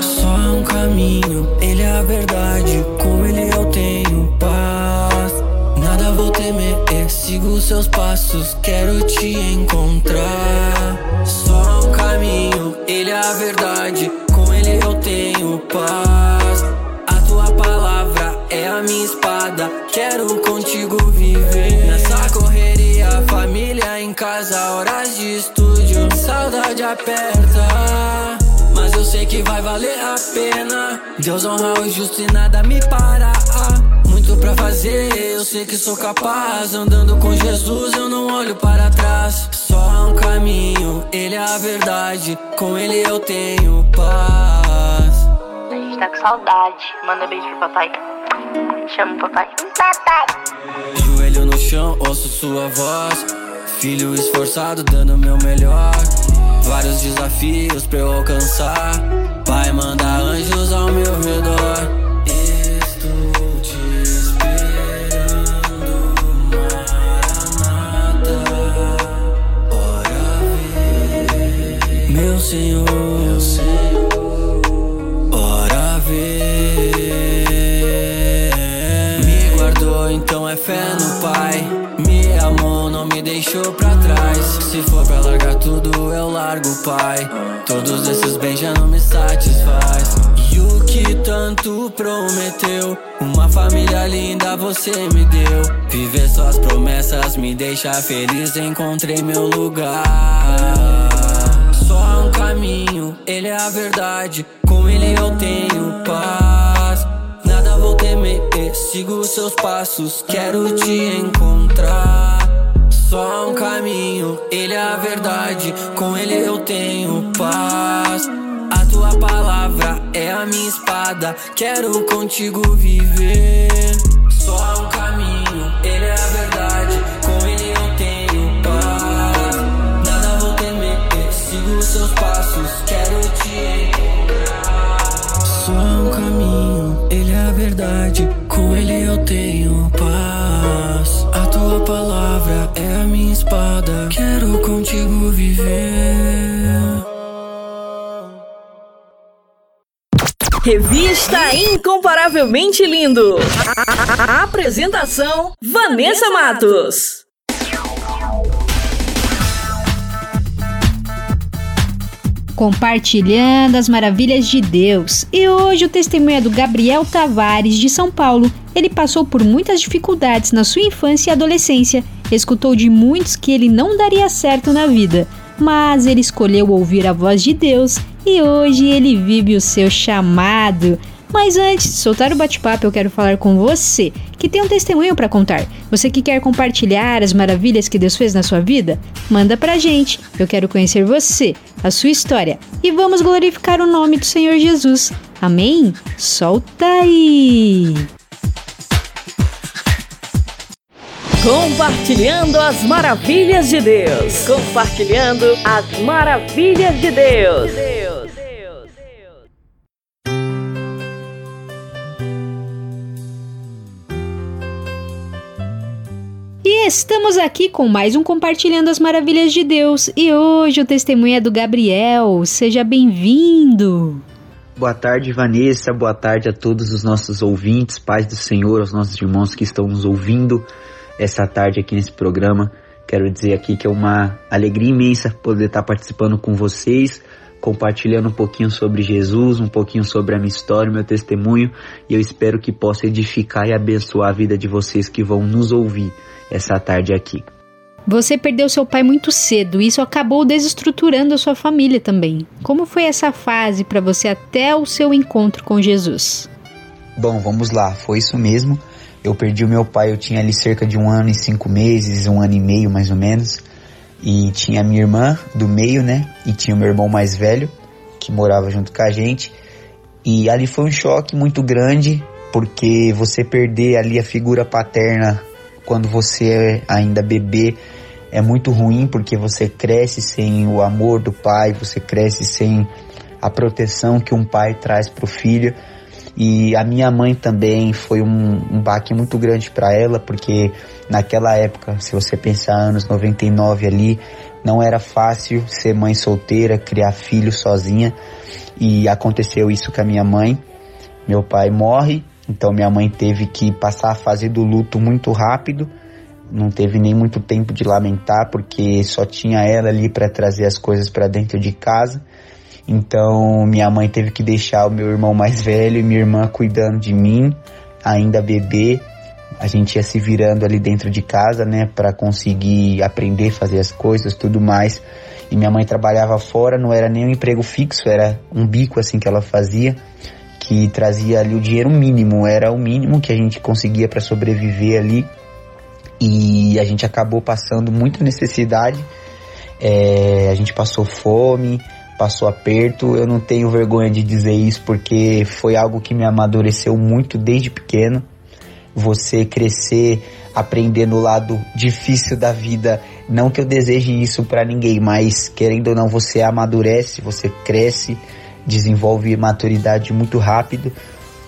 Só há um caminho, verdade. Com ele eu tenho paz. Nada vou temer, sigo seus passos. Quero te encontrar. Só há um caminho, ele é a verdade. Com ele eu tenho paz. A tua palavra é a minha espada. Quero contigo viver. Nessa correria, família em casa, horas de estúdio. Saudade aperta. Mas eu sei que vai valer a pena. Deus honra o justo e nada me para. Muito pra fazer, eu sei que sou capaz. Andando com Jesus, eu não olho para trás. Só há um caminho, ele é a verdade. Com ele eu tenho paz. A gente tá com saudade. Manda beijo pro papai. Chama o papai. Papai. Joelho no chão, ouço sua voz. Filho esforçado, dando meu melhor. Vários desafios pra eu alcançar. Pai, manda anjos ao meu redor. Estou te. Ora vem, meu Senhor. Ora vem. Me guardou, então é fé no Pai. Não me deixou pra trás. Se for pra largar tudo, eu largo, Pai. Todos esses bens já não me satisfazem. prometeu. Uma família linda você me deu. Viver suas promessas me deixa feliz, encontrei meu lugar. Só há um caminho, ele é a verdade. Com ele eu tenho paz. Nada vou temer, sigo seus passos, quero te encontrar. Só há um caminho, ele é a verdade. Com ele eu tenho paz. A tua palavra é a minha espada. Quero contigo viver. Só há um caminho, ele é a verdade. Com ele eu tenho paz. Nada vou temer, sigo seus passos. Quero te encontrar. Só há um caminho, ele é a verdade. Com ele eu tenho paz. A tua palavra é a minha espada. Quero contigo viver. Revista Incomparavelmente Lindo. A apresentação: Vanessa Matos. Compartilhando as maravilhas de Deus. E hoje o testemunho é do Gabriel Tavares, de São Paulo. Ele passou por muitas dificuldades na sua infância e adolescência. Escutou de muitos que ele não daria certo na vida, mas ele escolheu ouvir a voz de Deus e hoje ele vive o seu chamado. Mas antes de soltar o bate-papo, eu quero falar com você que tem um testemunho para contar. Você que quer compartilhar as maravilhas que Deus fez na sua vida? Manda pra gente. Eu quero conhecer você, a sua história e vamos glorificar o nome do Senhor Jesus. Amém? Solta aí! Compartilhando as maravilhas de Deus. Compartilhando as maravilhas de Deus. E estamos aqui com mais um Compartilhando as Maravilhas de Deus. E hoje o testemunho é do Gabriel. Seja bem-vindo. Boa tarde, Vanessa. Boa tarde a todos os nossos ouvintes, pais do Senhor, aos nossos irmãos que estão nos ouvindo essa tarde aqui nesse programa. Quero dizer aqui que é uma alegria imensa poder estar participando com vocês, compartilhando um pouquinho sobre Jesus, um pouquinho sobre a minha história, meu testemunho, e eu espero que possa edificar e abençoar a vida de vocês que vão nos ouvir essa tarde aqui. Você perdeu seu pai muito cedo e isso acabou desestruturando a sua família também. Como foi essa fase para você até o seu encontro com Jesus? Bom, vamos lá, foi isso mesmo. Eu perdi o meu pai, eu tinha ali cerca de um ano e cinco meses, um ano e meio mais ou menos. E tinha a minha irmã do meio, né? E tinha o meu irmão mais velho, que morava junto com a gente. E ali foi um choque muito grande, porque você perder ali a figura paterna quando você é ainda bebê é muito ruim, porque você cresce sem o amor do pai, você cresce sem a proteção que um pai traz para o filho. E a minha mãe também foi um, um baque muito grande para ela, porque naquela época, se você pensar anos 99 ali, não era fácil ser mãe solteira, criar filho sozinha. E aconteceu isso com a minha mãe. Meu pai morre, então minha mãe teve que passar a fase do luto muito rápido. Não teve nem muito tempo de lamentar, porque só tinha ela ali para trazer as coisas para dentro de casa. Então minha mãe teve que deixar o meu irmão mais velho e minha irmã cuidando de mim, ainda bebê. A gente ia se virando ali dentro de casa, né, para conseguir aprender fazer as coisas, tudo mais. E minha mãe trabalhava fora, não era nem um emprego fixo, era um bico assim que ela fazia, que trazia ali o dinheiro mínimo, era o mínimo que a gente conseguia para sobreviver ali. E a gente acabou passando muita necessidade, é, a gente passou fome, passou aperto. Eu não tenho vergonha de dizer isso porque foi algo que me amadureceu muito desde pequeno. Você crescer aprendendo o lado difícil da vida, não que eu deseje isso para ninguém, mas querendo ou não, você amadurece, você cresce, desenvolve maturidade muito rápido.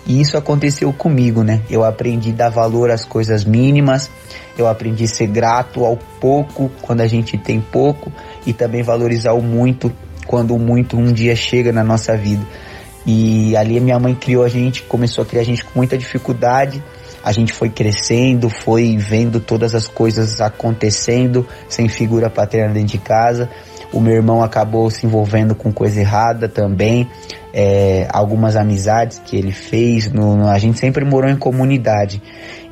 E isso aconteceu comigo, né? Eu aprendi a dar valor às coisas mínimas, eu aprendi a ser grato ao pouco quando a gente tem pouco e também valorizar o muito quando muito um dia chega na nossa vida. E ali a minha mãe criou a gente, começou a criar a gente com muita dificuldade. A gente foi crescendo, foi vendo todas as coisas acontecendo, sem figura paterna dentro de casa. O meu irmão acabou se envolvendo com coisa errada também. É, algumas amizades que ele fez. No, no, a gente sempre morou em comunidade.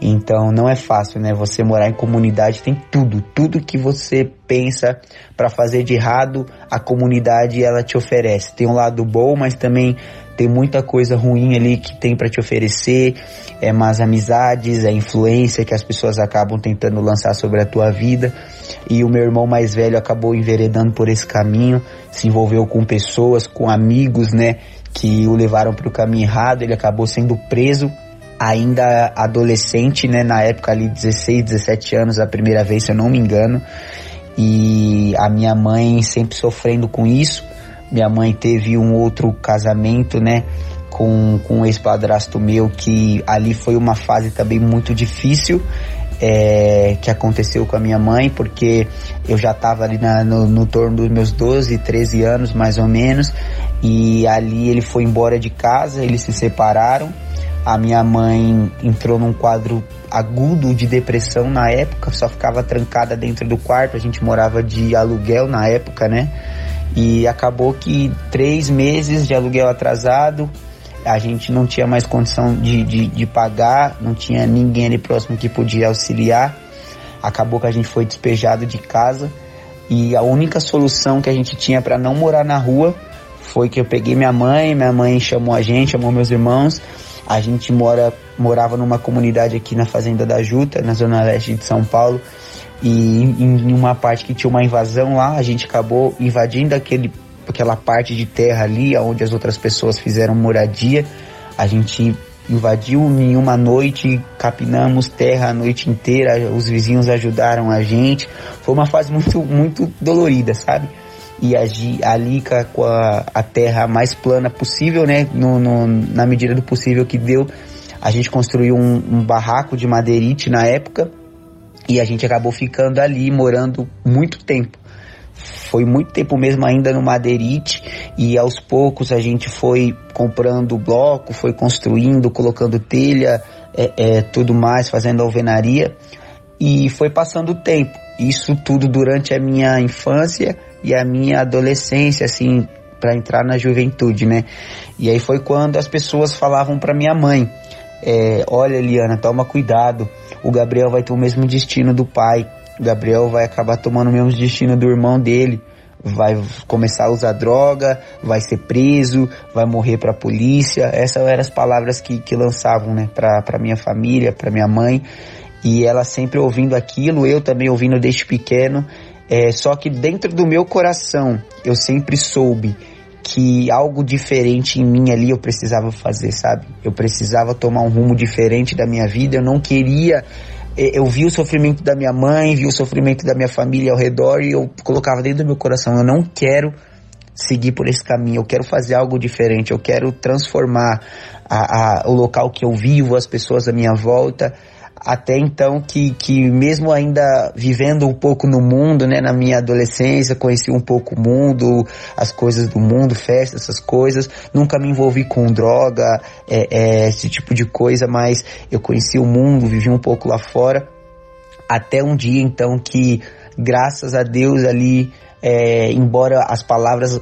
Então não é fácil, né? Você morar em comunidade tem tudo, tudo que você pensa para fazer de errado, a comunidade ela te oferece. Tem um lado bom, mas também tem muita coisa ruim ali que tem para te oferecer, é más amizades, é influência que as pessoas acabam tentando lançar sobre a tua vida. E o meu irmão mais velho acabou enveredando por esse caminho, se envolveu com pessoas, com amigos, né, que o levaram para o caminho errado, ele acabou sendo preso ainda adolescente, né, na época ali 16, 17 anos a primeira vez, se eu não me engano. E a minha mãe sempre sofrendo com isso. Minha mãe teve um outro casamento, né, com, com um ex-padrasto meu, que ali foi uma fase também muito difícil. É, que aconteceu com a minha mãe, porque eu já estava ali na, no, no torno dos meus 12, 13 anos mais ou menos, e ali ele foi embora de casa, eles se separaram. A minha mãe entrou num quadro agudo de depressão na época, só ficava trancada dentro do quarto, a gente morava de aluguel na época, né? E acabou que três meses de aluguel atrasado, a gente não tinha mais condição de, de, de pagar, não tinha ninguém ali próximo que podia auxiliar. Acabou que a gente foi despejado de casa e a única solução que a gente tinha para não morar na rua foi que eu peguei minha mãe, minha mãe chamou a gente, chamou meus irmãos. A gente mora, morava numa comunidade aqui na Fazenda da Juta, na zona leste de São Paulo, e em uma parte que tinha uma invasão lá, a gente acabou invadindo aquele, aquela parte de terra ali, onde as outras pessoas fizeram moradia. A gente invadiu em uma noite, capinamos terra a noite inteira, os vizinhos ajudaram a gente. Foi uma fase muito, muito dolorida, sabe? E agir ali com a, a terra mais plana possível, né? No, no, na medida do possível que deu, a gente construiu um, um barraco de madeirite na época e a gente acabou ficando ali, morando muito tempo. Foi muito tempo mesmo ainda no Madeirite e aos poucos a gente foi comprando bloco, foi construindo, colocando telha, é, é, tudo mais, fazendo alvenaria e foi passando o tempo. Isso tudo durante a minha infância e a minha adolescência, assim, para entrar na juventude, né? E aí foi quando as pessoas falavam para minha mãe: é, Olha, Eliana, toma cuidado o Gabriel vai ter o mesmo destino do pai. O Gabriel vai acabar tomando o mesmo destino do irmão dele. Vai começar a usar droga, vai ser preso, vai morrer para a polícia. Essas eram as palavras que, que lançavam, né, para minha família, para minha mãe. E ela sempre ouvindo aquilo, eu também ouvindo desde pequeno. É, só que dentro do meu coração, eu sempre soube que algo diferente em mim ali eu precisava fazer, sabe? Eu precisava tomar um rumo diferente da minha vida, eu não queria eh, eu vi o sofrimento da minha mãe, vi o sofrimento da minha família ao redor e eu colocava dentro do meu coração, eu não quero seguir por esse caminho, eu quero fazer algo diferente, eu quero transformar a, a, o local que eu vivo, as pessoas à minha volta até então que, que mesmo ainda vivendo um pouco no mundo, né, na minha adolescência, conheci um pouco o mundo, as coisas do mundo, festas, essas coisas, nunca me envolvi com droga, é, é, esse tipo de coisa, mas eu conheci o mundo, vivi um pouco lá fora, até um dia então que, graças a Deus ali, é, embora as palavras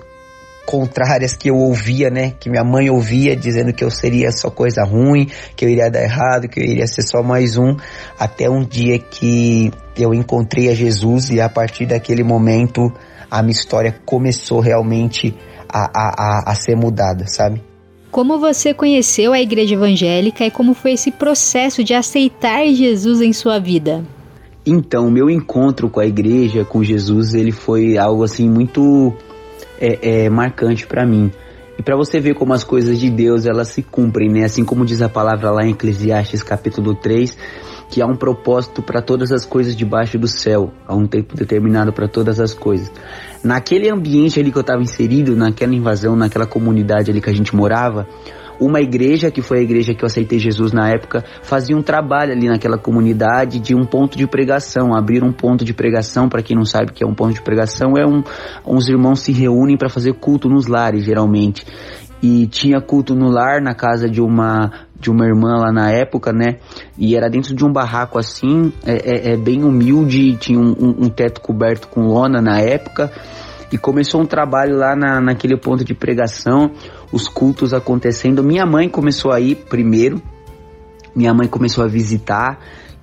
contrárias que eu ouvia, né? Que minha mãe ouvia dizendo que eu seria só coisa ruim, que eu iria dar errado, que eu iria ser só mais um, até um dia que eu encontrei a Jesus e a partir daquele momento a minha história começou realmente a, a, a, a ser mudada, sabe? Como você conheceu a igreja evangélica e como foi esse processo de aceitar Jesus em sua vida? Então, o meu encontro com a igreja, com Jesus, ele foi algo assim muito é, é marcante para mim. E para você ver como as coisas de Deus elas se cumprem, né? Assim como diz a palavra lá em Eclesiastes capítulo 3, que há um propósito para todas as coisas debaixo do céu, há um tempo determinado para todas as coisas. Naquele ambiente ali que eu estava inserido, naquela invasão, naquela comunidade ali que a gente morava, uma igreja, que foi a igreja que eu aceitei Jesus na época, fazia um trabalho ali naquela comunidade de um ponto de pregação, abrir um ponto de pregação, para quem não sabe o que é um ponto de pregação, é um, uns irmãos se reúnem para fazer culto nos lares, geralmente. E tinha culto no lar, na casa de uma de uma irmã lá na época, né? E era dentro de um barraco assim, é, é, é bem humilde, tinha um, um, um teto coberto com lona na época E começou um trabalho lá na, naquele ponto de pregação, os cultos acontecendo. Minha mãe começou a ir primeiro, minha mãe começou a visitar.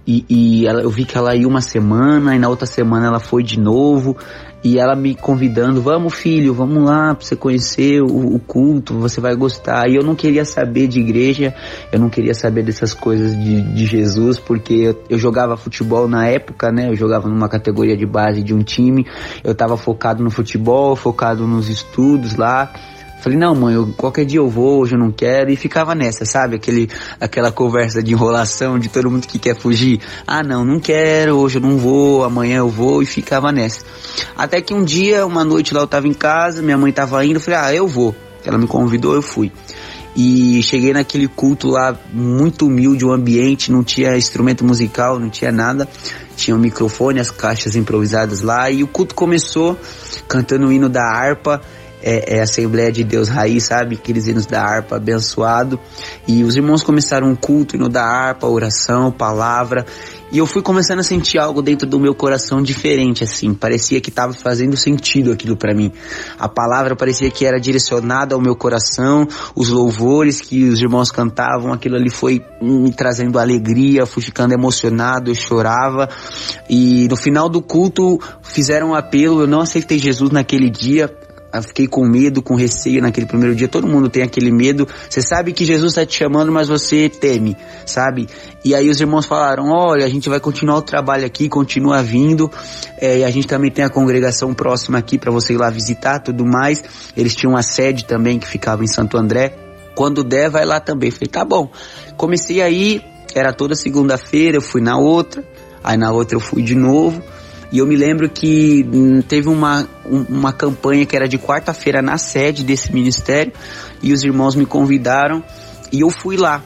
E, e ela, eu vi que ela ia uma semana, e na outra semana ela foi de novo, e ela me convidando, vamos filho, vamos lá pra você conhecer o, o, culto, você vai gostar. E eu não queria saber de igreja, eu não queria saber dessas coisas de, de Jesus, porque eu, eu, jogava futebol na época, né? Eu jogava numa categoria de base de um time, eu tava focado no futebol, focado nos estudos lá. Falei, não, mãe, eu, qualquer dia eu vou, hoje eu não quero. E ficava nessa, sabe? Aquele, aquela conversa de enrolação de todo mundo que quer fugir. Ah, não, não quero, hoje eu não vou, amanhã eu vou. E ficava nessa. Até que um dia, uma noite lá eu tava em casa, minha mãe tava indo, eu falei, ah, eu vou. Ela me convidou, eu fui. E cheguei naquele culto lá, muito humilde o ambiente, não tinha instrumento musical, não tinha nada. Tinha um microfone, as caixas improvisadas lá. E o culto começou cantando o hino da harpa é, é Assembleia de Deus Raiz, sabe? Aqueles hinos da harpa abençoado. E os irmãos começaram um culto, hino da harpa, oração, palavra. E eu fui começando a sentir algo dentro do meu coração diferente, assim. Parecia que estava fazendo sentido aquilo para mim. A palavra parecia que era direcionada ao meu coração. Os louvores que os irmãos cantavam, aquilo ali foi me trazendo alegria. Fui ficando emocionado, eu chorava. E no final do culto fizeram um apelo. Eu não aceitei Jesus naquele dia eu fiquei com medo, com receio naquele primeiro dia. Todo mundo tem aquele medo. Você sabe que Jesus está te chamando, mas você teme, sabe? E aí os irmãos falaram: olha, a gente vai continuar o trabalho aqui, continua vindo. É, e a gente também tem a congregação próxima aqui para você ir lá visitar, tudo mais. Eles tinham uma sede também que ficava em Santo André. Quando der, vai lá também. Falei: tá bom. Comecei aí, era toda segunda-feira, eu fui na outra. Aí na outra eu fui de novo. E eu me lembro que hum, teve uma, uma campanha que era de quarta-feira na sede desse ministério e os irmãos me convidaram e eu fui lá.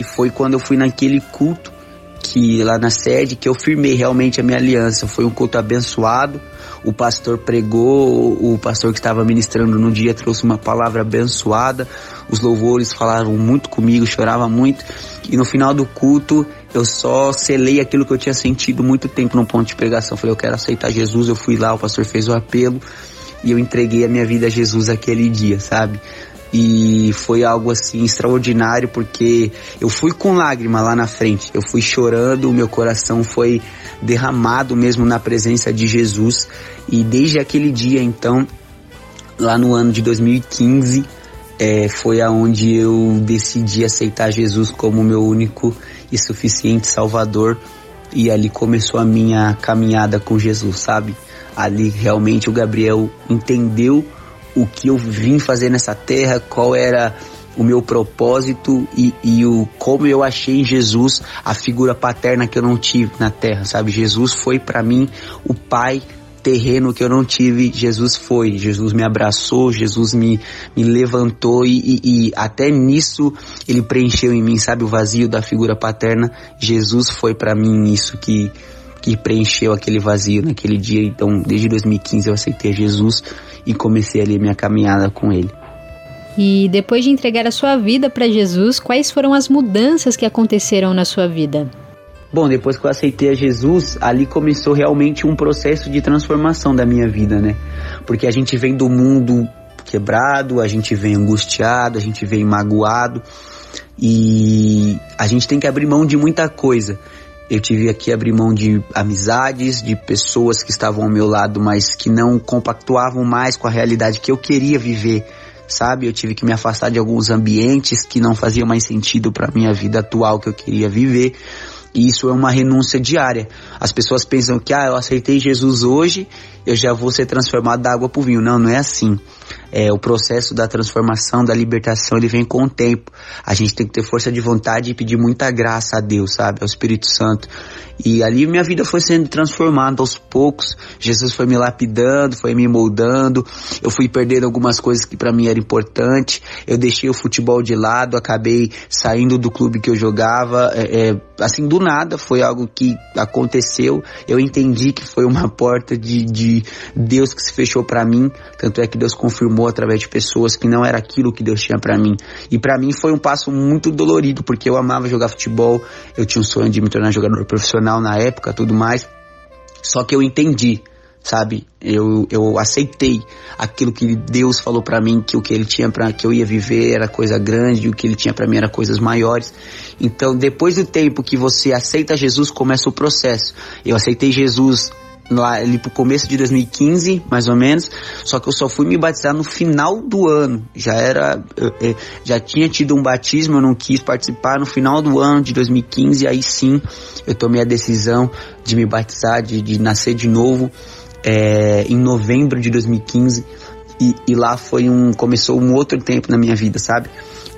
E foi quando eu fui naquele culto que lá na sede que eu firmei realmente a minha aliança. Foi um culto abençoado. O pastor pregou, o pastor que estava ministrando no dia trouxe uma palavra abençoada. Os louvores falaram muito comigo, chorava muito. E no final do culto eu só selei aquilo que eu tinha sentido muito tempo no ponto de pregação. falei, eu quero aceitar Jesus. Eu fui lá, o pastor fez o apelo e eu entreguei a minha vida a Jesus aquele dia, sabe? E foi algo assim extraordinário porque eu fui com lágrima lá na frente, eu fui chorando, o meu coração foi derramado mesmo na presença de Jesus. E desde aquele dia então, lá no ano de 2015, é, foi aonde eu decidi aceitar Jesus como meu único e suficiente Salvador. E ali começou a minha caminhada com Jesus, sabe? Ali realmente o Gabriel entendeu o que eu vim fazer nessa terra, qual era o meu propósito e, e o como eu achei em Jesus a figura paterna que eu não tive na terra, sabe? Jesus foi para mim o pai terreno que eu não tive, Jesus foi. Jesus me abraçou, Jesus me, me levantou e, e, e até nisso ele preencheu em mim, sabe, o vazio da figura paterna. Jesus foi para mim isso que, que preencheu aquele vazio naquele dia. Então, desde 2015 eu aceitei Jesus e comecei ali minha caminhada com ele. E depois de entregar a sua vida para Jesus, quais foram as mudanças que aconteceram na sua vida? Bom, depois que eu aceitei a Jesus, ali começou realmente um processo de transformação da minha vida, né? Porque a gente vem do mundo quebrado, a gente vem angustiado, a gente vem magoado e a gente tem que abrir mão de muita coisa. Eu tive aqui abrir mão de amizades, de pessoas que estavam ao meu lado, mas que não compactuavam mais com a realidade que eu queria viver, sabe? Eu tive que me afastar de alguns ambientes que não faziam mais sentido para minha vida atual que eu queria viver. E isso é uma renúncia diária. As pessoas pensam que, ah, eu aceitei Jesus hoje, eu já vou ser transformado da água para o vinho. Não, não é assim. É, o processo da transformação, da libertação, ele vem com o tempo. A gente tem que ter força de vontade e pedir muita graça a Deus, sabe? Ao Espírito Santo. E ali minha vida foi sendo transformada aos poucos. Jesus foi me lapidando, foi me moldando. Eu fui perdendo algumas coisas que para mim era importante. Eu deixei o futebol de lado, acabei saindo do clube que eu jogava. É, é, assim, do nada, foi algo que aconteceu. Eu entendi que foi uma porta de, de Deus que se fechou para mim. Tanto é que Deus confirmou através de pessoas que não era aquilo que Deus tinha para mim. E para mim foi um passo muito dolorido, porque eu amava jogar futebol. Eu tinha um sonho de me tornar jogador profissional na época, tudo mais. Só que eu entendi, sabe? Eu, eu aceitei aquilo que Deus falou para mim que o que ele tinha para que eu ia viver era coisa grande, e o que ele tinha para mim era coisas maiores. Então, depois do tempo que você aceita Jesus, começa o processo. Eu aceitei Jesus lá ali pro começo de 2015, mais ou menos, só que eu só fui me batizar no final do ano. Já era já tinha tido um batismo, eu não quis participar no final do ano de 2015, aí sim eu tomei a decisão de me batizar, de, de nascer de novo é, em novembro de 2015 e, e lá foi um começou um outro tempo na minha vida, sabe?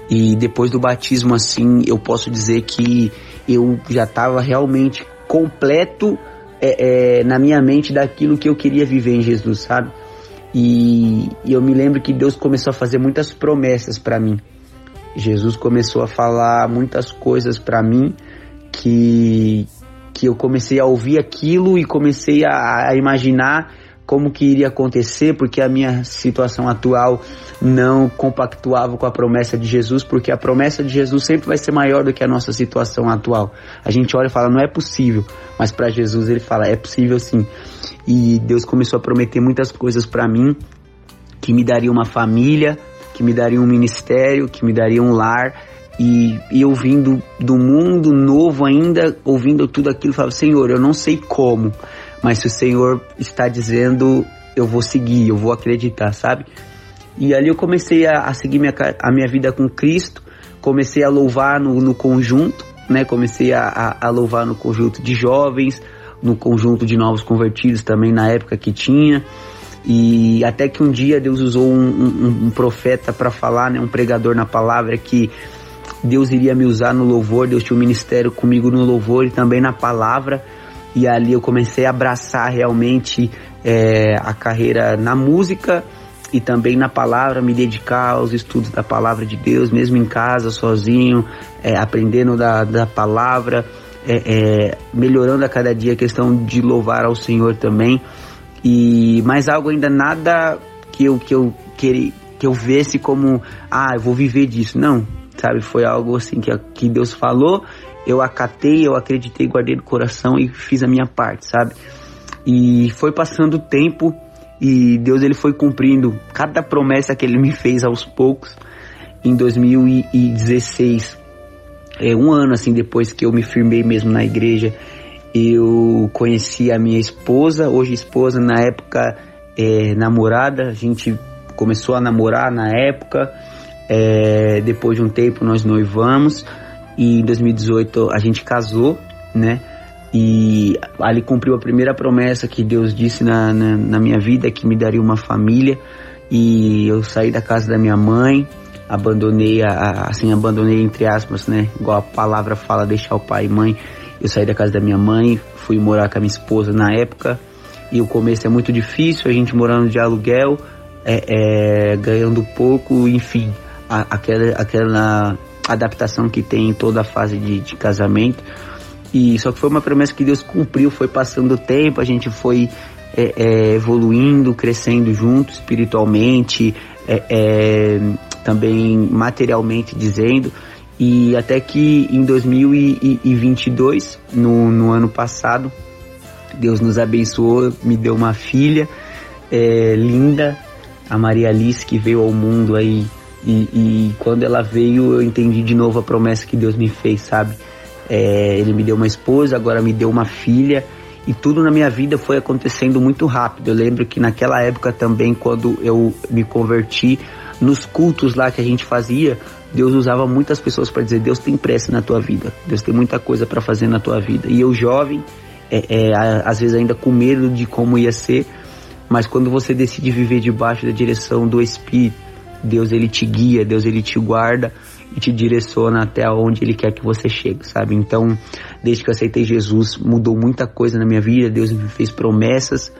E depois do batismo assim, eu posso dizer que eu já estava realmente completo é, é, na minha mente daquilo que eu queria viver em Jesus, sabe? E, e eu me lembro que Deus começou a fazer muitas promessas para mim. Jesus começou a falar muitas coisas para mim que que eu comecei a ouvir aquilo e comecei a, a imaginar como que iria acontecer, porque a minha situação atual não compactuava com a promessa de Jesus, porque a promessa de Jesus sempre vai ser maior do que a nossa situação atual. A gente olha e fala, não é possível, mas para Jesus ele fala, é possível sim. E Deus começou a prometer muitas coisas para mim, que me daria uma família, que me daria um ministério, que me daria um lar, e, e eu vindo do mundo novo ainda, ouvindo tudo aquilo, falava, Senhor, eu não sei como, mas se o Senhor está dizendo, eu vou seguir, eu vou acreditar, sabe? E ali eu comecei a, a seguir minha, a minha vida com Cristo, comecei a louvar no, no conjunto, né? Comecei a, a, a, louvar no conjunto de jovens, no conjunto de novos convertidos também na época que tinha. E até que um dia Deus usou um, um, um profeta para falar, né? Um pregador na palavra que Deus iria me usar no louvor, Deus tinha um ministério comigo no louvor e também na palavra. E ali eu comecei a abraçar realmente é, a carreira na música e também na palavra, me dedicar aos estudos da palavra de Deus, mesmo em casa, sozinho, é, aprendendo da, da palavra, é, é melhorando a cada dia a questão de louvar ao Senhor também. E mais algo ainda nada que eu que eu queria que eu visse como ah, eu vou viver disso. Não, sabe? Foi algo assim que, que Deus falou, eu acatei, eu acreditei, guardei no coração e fiz a minha parte, sabe? E foi passando o tempo e Deus ele foi cumprindo cada promessa que ele me fez aos poucos. Em 2016, é, um ano assim depois que eu me firmei mesmo na igreja, eu conheci a minha esposa, hoje esposa, na época é, namorada, a gente começou a namorar na época, é, depois de um tempo nós noivamos e em 2018 a gente casou, né? E ali cumpriu a primeira promessa que Deus disse na, na, na minha vida, que me daria uma família. E eu saí da casa da minha mãe, abandonei, a, assim, abandonei entre aspas, né? Igual a palavra fala, deixar o pai e mãe. Eu saí da casa da minha mãe, fui morar com a minha esposa na época. E o começo é muito difícil, a gente morando de aluguel, é, é, ganhando pouco, enfim aquela, aquela adaptação que tem em toda a fase de, de casamento. E só que foi uma promessa que Deus cumpriu, foi passando o tempo, a gente foi é, é, evoluindo, crescendo junto espiritualmente, é, é também materialmente dizendo. E até que em 2022, no, no ano passado, Deus nos abençoou, me deu uma filha é, linda, a Maria Alice, que veio ao mundo aí e, e, quando ela veio, eu entendi de novo a promessa que Deus me fez, sabe? É, ele me deu uma esposa, agora me deu uma filha. E tudo na minha vida foi acontecendo muito rápido. Eu lembro que naquela época também, quando eu me converti, nos cultos lá que a gente fazia, Deus usava muitas pessoas para dizer: Deus tem pressa na tua vida, Deus tem muita coisa para fazer na tua vida. E eu, jovem, é, é, às vezes ainda com medo de como ia ser, mas quando você decide viver debaixo da direção do Espírito, Deus ele te guia, Deus ele te guarda e te direciona até onde ele quer que você chegue, sabe? Então, desde que eu aceitei Jesus, mudou muita coisa na minha vida. Deus me fez promessas,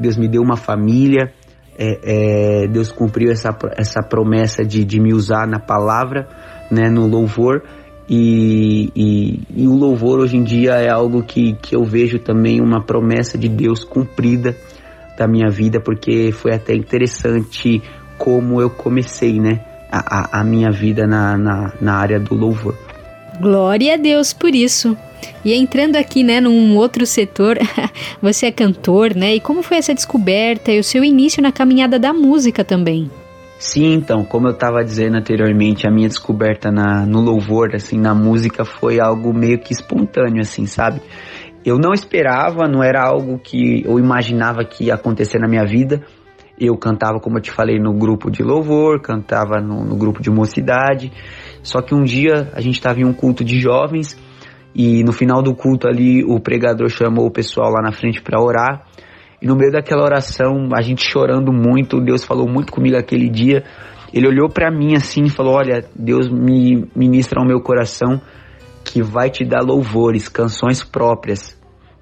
Deus me deu uma família, é, é, Deus cumpriu essa, essa promessa de, de me usar na palavra, né, no louvor. E, e, e, o louvor hoje em dia é algo que, que eu vejo também uma promessa de Deus cumprida da minha vida, porque foi até interessante como eu comecei, né, a, a minha vida na, na, na área do louvor. Glória a Deus por isso. E entrando aqui, né, num outro setor, você é cantor, né? E como foi essa descoberta e o seu início na caminhada da música também? Sim, então, como eu estava dizendo anteriormente, a minha descoberta na, no louvor, assim, na música foi algo meio que espontâneo, assim, sabe? Eu não esperava, não era algo que eu imaginava que ia acontecer na minha vida. Eu cantava, como eu te falei, no grupo de louvor, cantava no, no grupo de mocidade. Só que um dia a gente estava em um culto de jovens e no final do culto ali o pregador chamou o pessoal lá na frente para orar. E no meio daquela oração, a gente chorando muito, Deus falou muito comigo aquele dia. Ele olhou para mim assim e falou: Olha, Deus me ministra ao meu coração que vai te dar louvores, canções próprias.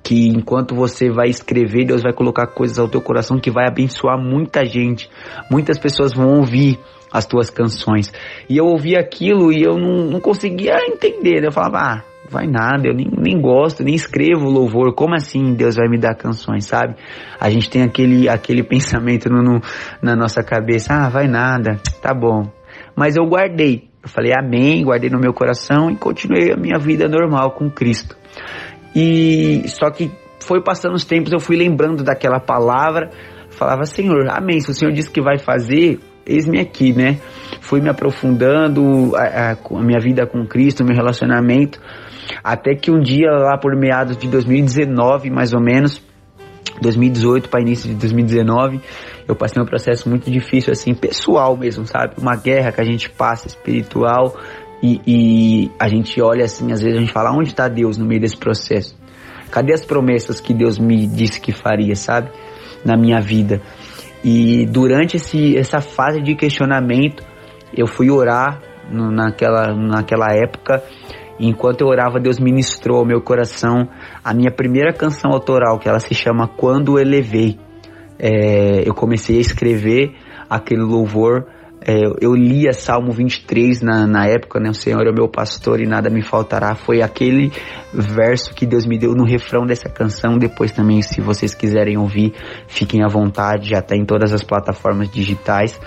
Que enquanto você vai escrever, Deus vai colocar coisas ao teu coração que vai abençoar muita gente. Muitas pessoas vão ouvir as tuas canções. E eu ouvi aquilo e eu não, não conseguia entender. Eu falava, ah, vai nada, eu nem, nem gosto, nem escrevo louvor, como assim Deus vai me dar canções, sabe? A gente tem aquele, aquele pensamento no, no, na nossa cabeça, ah, vai nada, tá bom. Mas eu guardei, eu falei amém, guardei no meu coração e continuei a minha vida normal com Cristo. E só que foi passando os tempos, eu fui lembrando daquela palavra, falava, Senhor, amém, se o Senhor disse que vai fazer, eis-me aqui, né? Fui me aprofundando a, a, minha vida com Cristo, meu relacionamento, até que um dia, lá por meados de 2019, mais ou menos, 2018 para início de 2019, eu passei um processo muito difícil, assim, pessoal mesmo, sabe? Uma guerra que a gente passa espiritual e, e a gente olha assim, às vezes a gente fala, onde está Deus no meio desse processo? Cadê as promessas que Deus me disse que faria, sabe? Na minha vida. E durante esse, essa fase de questionamento, eu fui orar no, naquela, naquela época enquanto eu orava, Deus ministrou ao meu coração a minha primeira canção autoral, que ela se chama Quando Elevei. É, eu comecei a escrever aquele louvor. É, eu lia Salmo 23 na, na época, né? O Senhor é o meu pastor e nada me faltará. Foi aquele verso que Deus me deu no refrão dessa canção. Depois também, se vocês quiserem ouvir, fiquem à vontade, já está em todas as plataformas digitais.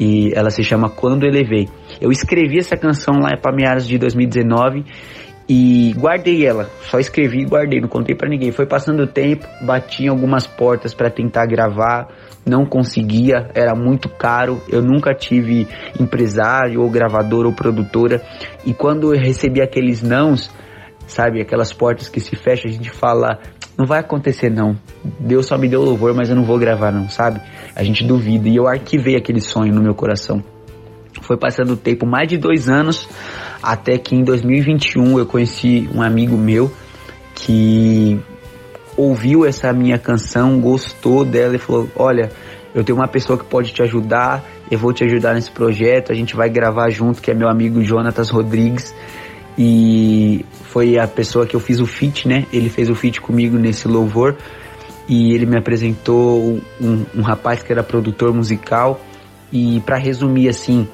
E ela se chama Quando Elevei. Eu escrevi essa canção lá para meados de 2019 e guardei ela. Só escrevi e guardei, não contei para ninguém. Foi passando o tempo, bati em algumas portas para tentar gravar, não conseguia, era muito caro. Eu nunca tive empresário ou gravador ou produtora. E quando eu recebi aqueles nãos, sabe, aquelas portas que se fecham, a gente fala, não vai acontecer não. Deus só me deu louvor, mas eu não vou gravar não, sabe? A gente duvida e eu arquivei aquele sonho no meu coração. Foi passando o tempo, mais de dois anos, até que em 2021 eu conheci um amigo meu que ouviu essa minha canção, gostou dela e falou: Olha, eu tenho uma pessoa que pode te ajudar, eu vou te ajudar nesse projeto, a gente vai gravar junto, que é meu amigo Jonatas Rodrigues. E foi a pessoa que eu fiz o feat, né? Ele fez o feat comigo nesse louvor e ele me apresentou um, um rapaz que era produtor musical. E para resumir assim,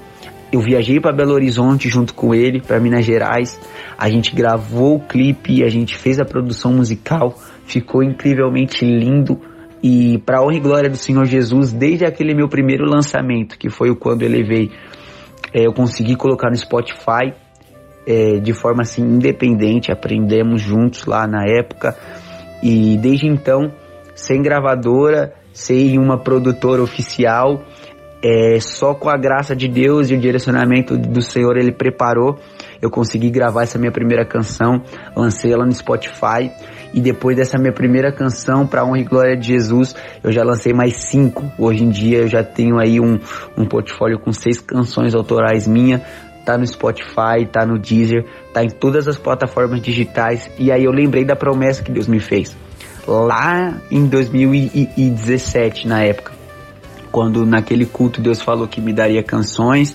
eu viajei para Belo Horizonte junto com ele, para Minas Gerais. A gente gravou o clipe, a gente fez a produção musical, ficou incrivelmente lindo. E para honra e glória do Senhor Jesus, desde aquele meu primeiro lançamento, que foi o quando elevei, é, eu consegui colocar no Spotify é, de forma assim independente. Aprendemos juntos lá na época e desde então, sem gravadora, sem uma produtora oficial, é, só com a graça de Deus e o direcionamento do Senhor Ele preparou. Eu consegui gravar essa minha primeira canção, lancei ela no Spotify e depois dessa minha primeira canção, para honra e glória de Jesus, eu já lancei mais cinco. Hoje em dia eu já tenho aí um, um portfólio com seis canções autorais minha, tá no Spotify, tá no Deezer, tá em todas as plataformas digitais. E aí eu lembrei da promessa que Deus me fez lá em 2017, na época quando naquele culto Deus falou que me daria canções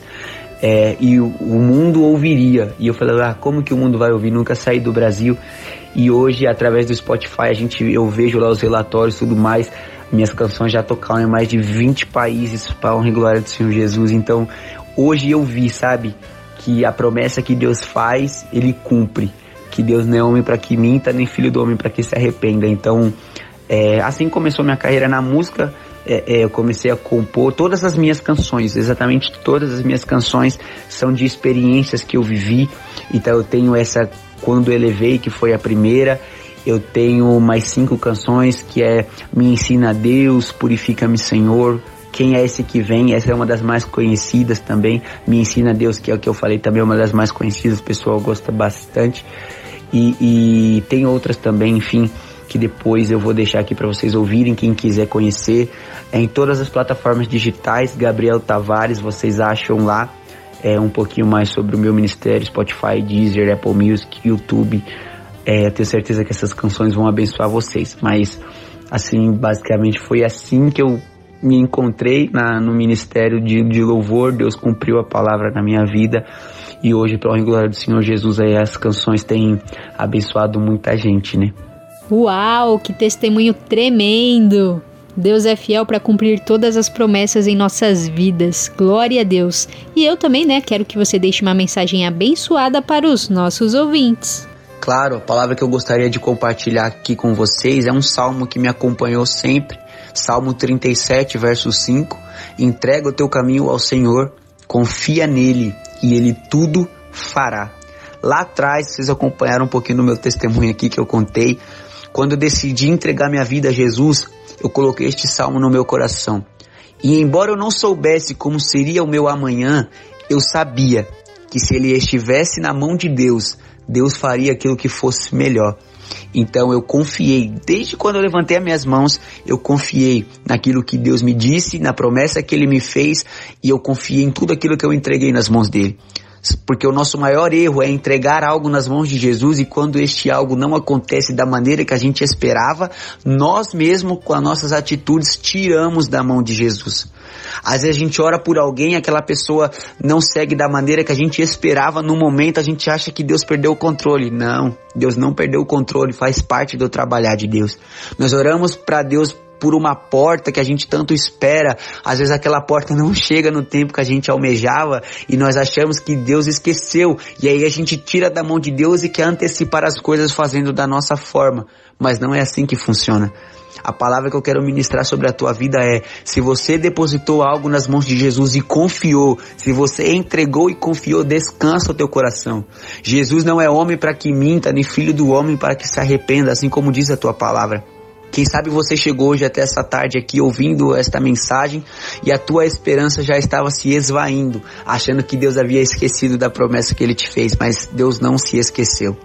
é, e o, o, mundo ouviria. E eu falei, ah, como que o mundo vai ouvir? Nunca saí do Brasil. E hoje, através do Spotify, a gente, eu vejo lá os relatórios e tudo mais. Minhas canções já tocaram em mais de 20 países para honra e glória do Senhor Jesus. Então, hoje eu vi, sabe, que a promessa que Deus faz, Ele cumpre. Que Deus não é homem para que minta, nem filho do homem para que se arrependa. Então, é, assim começou minha carreira na música é, é, eu comecei a compor todas as minhas canções, exatamente todas as minhas canções são de experiências que eu vivi, então eu tenho essa Quando Elevei, que foi a primeira. Eu tenho mais cinco canções que é Me Ensina Deus, Purifica-me Senhor, quem é esse que vem? Essa é uma das mais conhecidas também. Me ensina Deus, que é o que eu falei também, é uma das mais conhecidas, o pessoal gosta bastante. E, e tem outras também, enfim, que depois eu vou deixar aqui para vocês ouvirem, quem quiser conhecer. É em todas as plataformas digitais, Gabriel Tavares, vocês acham lá é, um pouquinho mais sobre o meu ministério, Spotify, Deezer, Apple Music, YouTube. É, tenho certeza que essas canções vão abençoar vocês. Mas, assim, basicamente foi assim que eu me encontrei na, no ministério de, de louvor, Deus cumpriu a palavra na minha vida e hoje, pela glória do Senhor Jesus, aí as canções têm abençoado muita gente, né? Uau, que testemunho tremendo! Deus é fiel para cumprir todas as promessas em nossas vidas. Glória a Deus. E eu também, né, quero que você deixe uma mensagem abençoada para os nossos ouvintes. Claro, a palavra que eu gostaria de compartilhar aqui com vocês é um salmo que me acompanhou sempre Salmo 37, verso 5: Entrega o teu caminho ao Senhor, confia nele e ele tudo fará. Lá atrás, vocês acompanharam um pouquinho do meu testemunho aqui que eu contei. Quando eu decidi entregar minha vida a Jesus, eu coloquei este salmo no meu coração. E embora eu não soubesse como seria o meu amanhã, eu sabia que se ele estivesse na mão de Deus, Deus faria aquilo que fosse melhor. Então eu confiei, desde quando eu levantei as minhas mãos, eu confiei naquilo que Deus me disse, na promessa que Ele me fez, e eu confiei em tudo aquilo que eu entreguei nas mãos dele. Porque o nosso maior erro é entregar algo nas mãos de Jesus e quando este algo não acontece da maneira que a gente esperava, nós mesmos com as nossas atitudes tiramos da mão de Jesus. Às vezes a gente ora por alguém, aquela pessoa não segue da maneira que a gente esperava no momento, a gente acha que Deus perdeu o controle. Não, Deus não perdeu o controle, faz parte do trabalhar de Deus. Nós oramos para Deus por uma porta que a gente tanto espera, às vezes aquela porta não chega no tempo que a gente almejava e nós achamos que Deus esqueceu, e aí a gente tira da mão de Deus e quer antecipar as coisas fazendo da nossa forma, mas não é assim que funciona. A palavra que eu quero ministrar sobre a tua vida é: se você depositou algo nas mãos de Jesus e confiou, se você entregou e confiou, descansa o teu coração. Jesus não é homem para que minta, nem filho do homem para que se arrependa, assim como diz a tua palavra. Quem sabe você chegou hoje até essa tarde aqui ouvindo esta mensagem e a tua esperança já estava se esvaindo, achando que Deus havia esquecido da promessa que ele te fez, mas Deus não se esqueceu.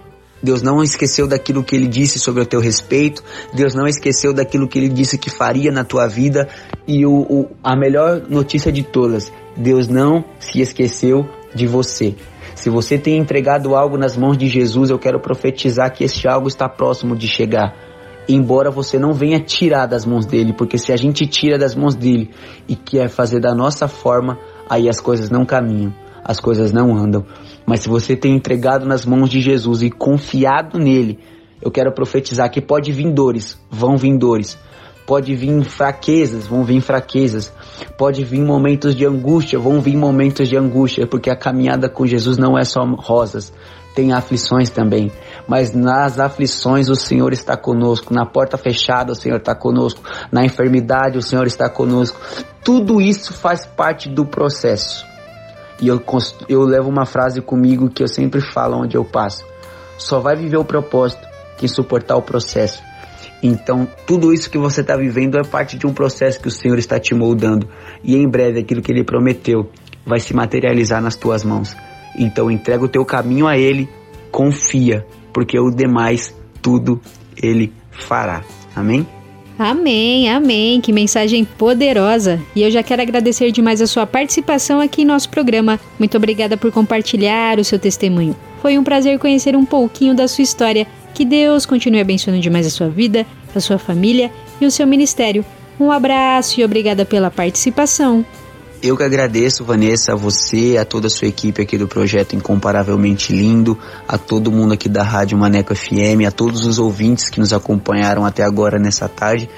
Deus não esqueceu daquilo que ele disse sobre o teu respeito, Deus não esqueceu daquilo que ele disse que faria na tua vida. E o, o, a melhor notícia de todas, Deus não se esqueceu de você. Se você tem entregado algo nas mãos de Jesus, eu quero profetizar que este algo está próximo de chegar. Embora você não venha tirar das mãos dele, porque se a gente tira das mãos dele e quer fazer da nossa forma, aí as coisas não caminham, as coisas não andam. Mas se você tem entregado nas mãos de Jesus e confiado nele, eu quero profetizar que pode vir dores, vão vir dores. Pode vir fraquezas, vão vir fraquezas. Pode vir momentos de angústia, vão vir momentos de angústia, porque a caminhada com Jesus não é só rosas, tem aflições também. Mas nas aflições o Senhor está conosco, na porta fechada o Senhor está conosco, na enfermidade o Senhor está conosco. Tudo isso faz parte do processo. E eu, eu levo uma frase comigo que eu sempre falo onde eu passo. Só vai viver o propósito quem suportar o processo. Então, tudo isso que você está vivendo é parte de um processo que o Senhor está te moldando. E em breve aquilo que Ele prometeu vai se materializar nas tuas mãos. Então, entrega o teu caminho a Ele, confia, porque o demais tudo Ele fará. Amém? Amém, amém. Que mensagem poderosa. E eu já quero agradecer demais a sua participação aqui em nosso programa. Muito obrigada por compartilhar o seu testemunho. Foi um prazer conhecer um pouquinho da sua história. Que Deus continue abençoando demais a sua vida, a sua família e o seu ministério. Um abraço e obrigada pela participação. Eu que agradeço, Vanessa, a você, a toda a sua equipe aqui do projeto Incomparavelmente Lindo, a todo mundo aqui da Rádio Maneco FM, a todos os ouvintes que nos acompanharam até agora nessa tarde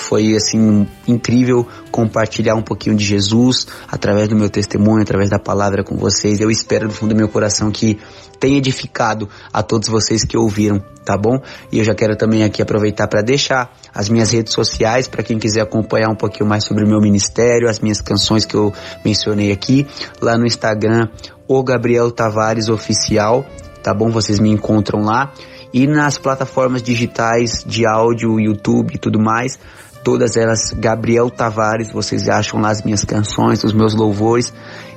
foi assim incrível compartilhar um pouquinho de Jesus através do meu testemunho, através da palavra com vocês. Eu espero do fundo do meu coração que tenha edificado a todos vocês que ouviram, tá bom? E eu já quero também aqui aproveitar para deixar as minhas redes sociais para quem quiser acompanhar um pouquinho mais sobre o meu ministério, as minhas canções que eu mencionei aqui, lá no Instagram, o Gabriel Tavares oficial, tá bom? Vocês me encontram lá e nas plataformas digitais de áudio, YouTube e tudo mais, todas elas Gabriel Tavares, vocês acham lá as minhas canções, os meus louvores,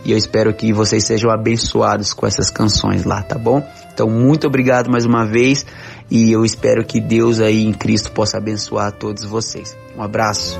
e eu espero que vocês sejam abençoados com essas canções lá, tá bom? Então, muito obrigado mais uma vez, e eu espero que Deus aí em Cristo possa abençoar todos vocês. Um abraço.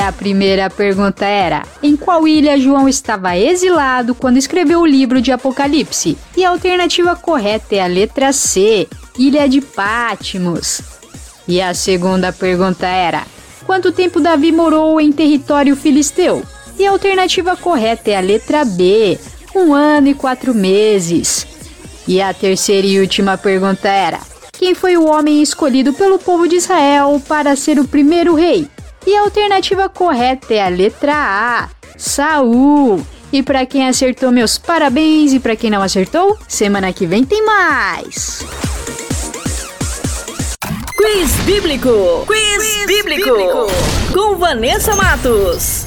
A primeira pergunta era: Em qual ilha João estava exilado quando escreveu o livro de Apocalipse? E a alternativa correta é a letra C: Ilha de Patmos. E a segunda pergunta era: Quanto tempo Davi morou em território filisteu? E a alternativa correta é a letra B: um ano e quatro meses. E a terceira e última pergunta era: Quem foi o homem escolhido pelo povo de Israel para ser o primeiro rei? E a alternativa correta é a letra A: Saul. E para quem acertou, meus parabéns. E para quem não acertou, semana que vem tem mais. Quiz Bíblico. Quiz, Quiz bíblico. bíblico. Com Vanessa Matos.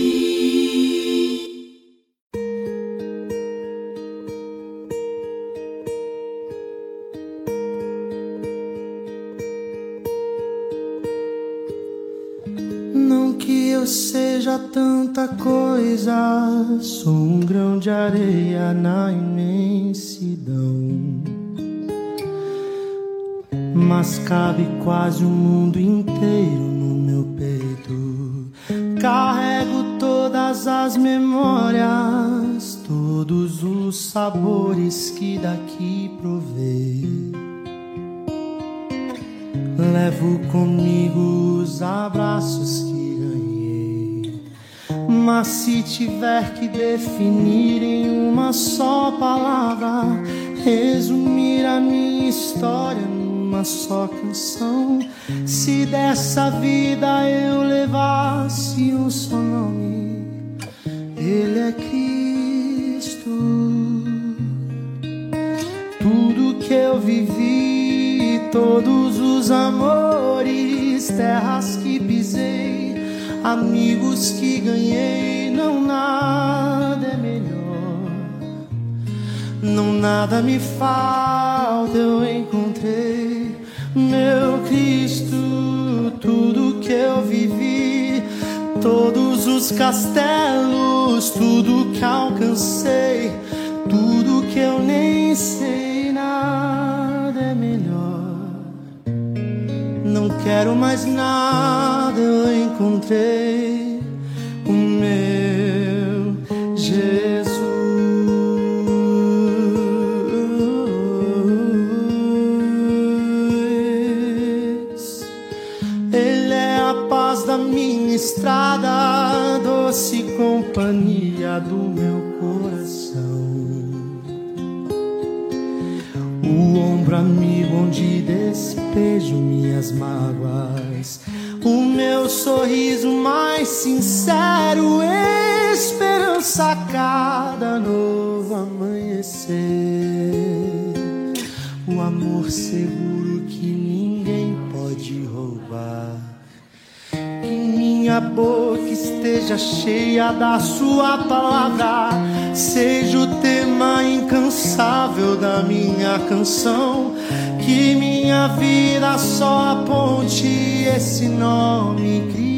Tanta coisa, sou um grão de areia na imensidão. Mas cabe quase o mundo inteiro no meu peito. Carrego todas as memórias, todos os sabores que daqui provei. Levo comigo os abraços que ganhei. Mas se tiver que definir em uma só palavra, resumir a minha história numa só canção, se dessa vida eu levasse um só nome, Ele é Cristo. Tudo que eu vivi, todos os amores, terras que pisei, amigos que ganhei, não nada é melhor. Não nada me falta, eu encontrei meu Cristo. Tudo que eu vivi, todos os castelos, tudo que alcancei, tudo que eu nem sei, nada Não quero mais nada, eu encontrei o meu Jesus. Ele é a paz da minha estrada, doce companhia do meu O ombro amigo onde despejo minhas mágoas. O meu sorriso mais sincero, esperança a cada novo amanhecer. O amor seguro que ninguém pode roubar. Minha boca esteja cheia da Sua palavra, seja o tema incansável da minha canção. Que minha vida só aponte esse nome, Cristo.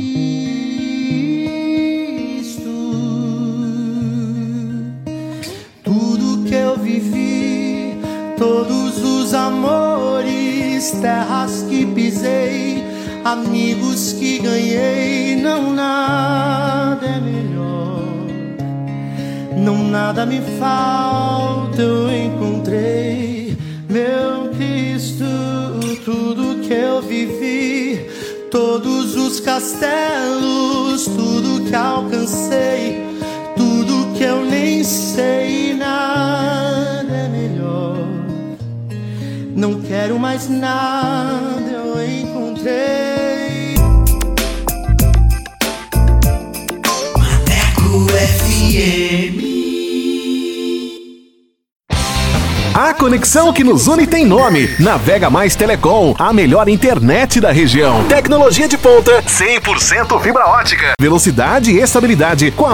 Tudo que eu vivi, todos os amores, terras que pisei, amigos que ganhei, não nada é melhor. Não nada me falta, eu encontrei meu Cristo. Tudo que eu vivi, todos os castelos, tudo que alcancei, tudo que eu nem sei, nada é melhor. Não quero mais nada, eu encontrei. A conexão que nos une tem nome. Navega Mais Telecom, a melhor internet da região. Tecnologia de ponta, 100% fibra ótica. Velocidade e estabilidade com a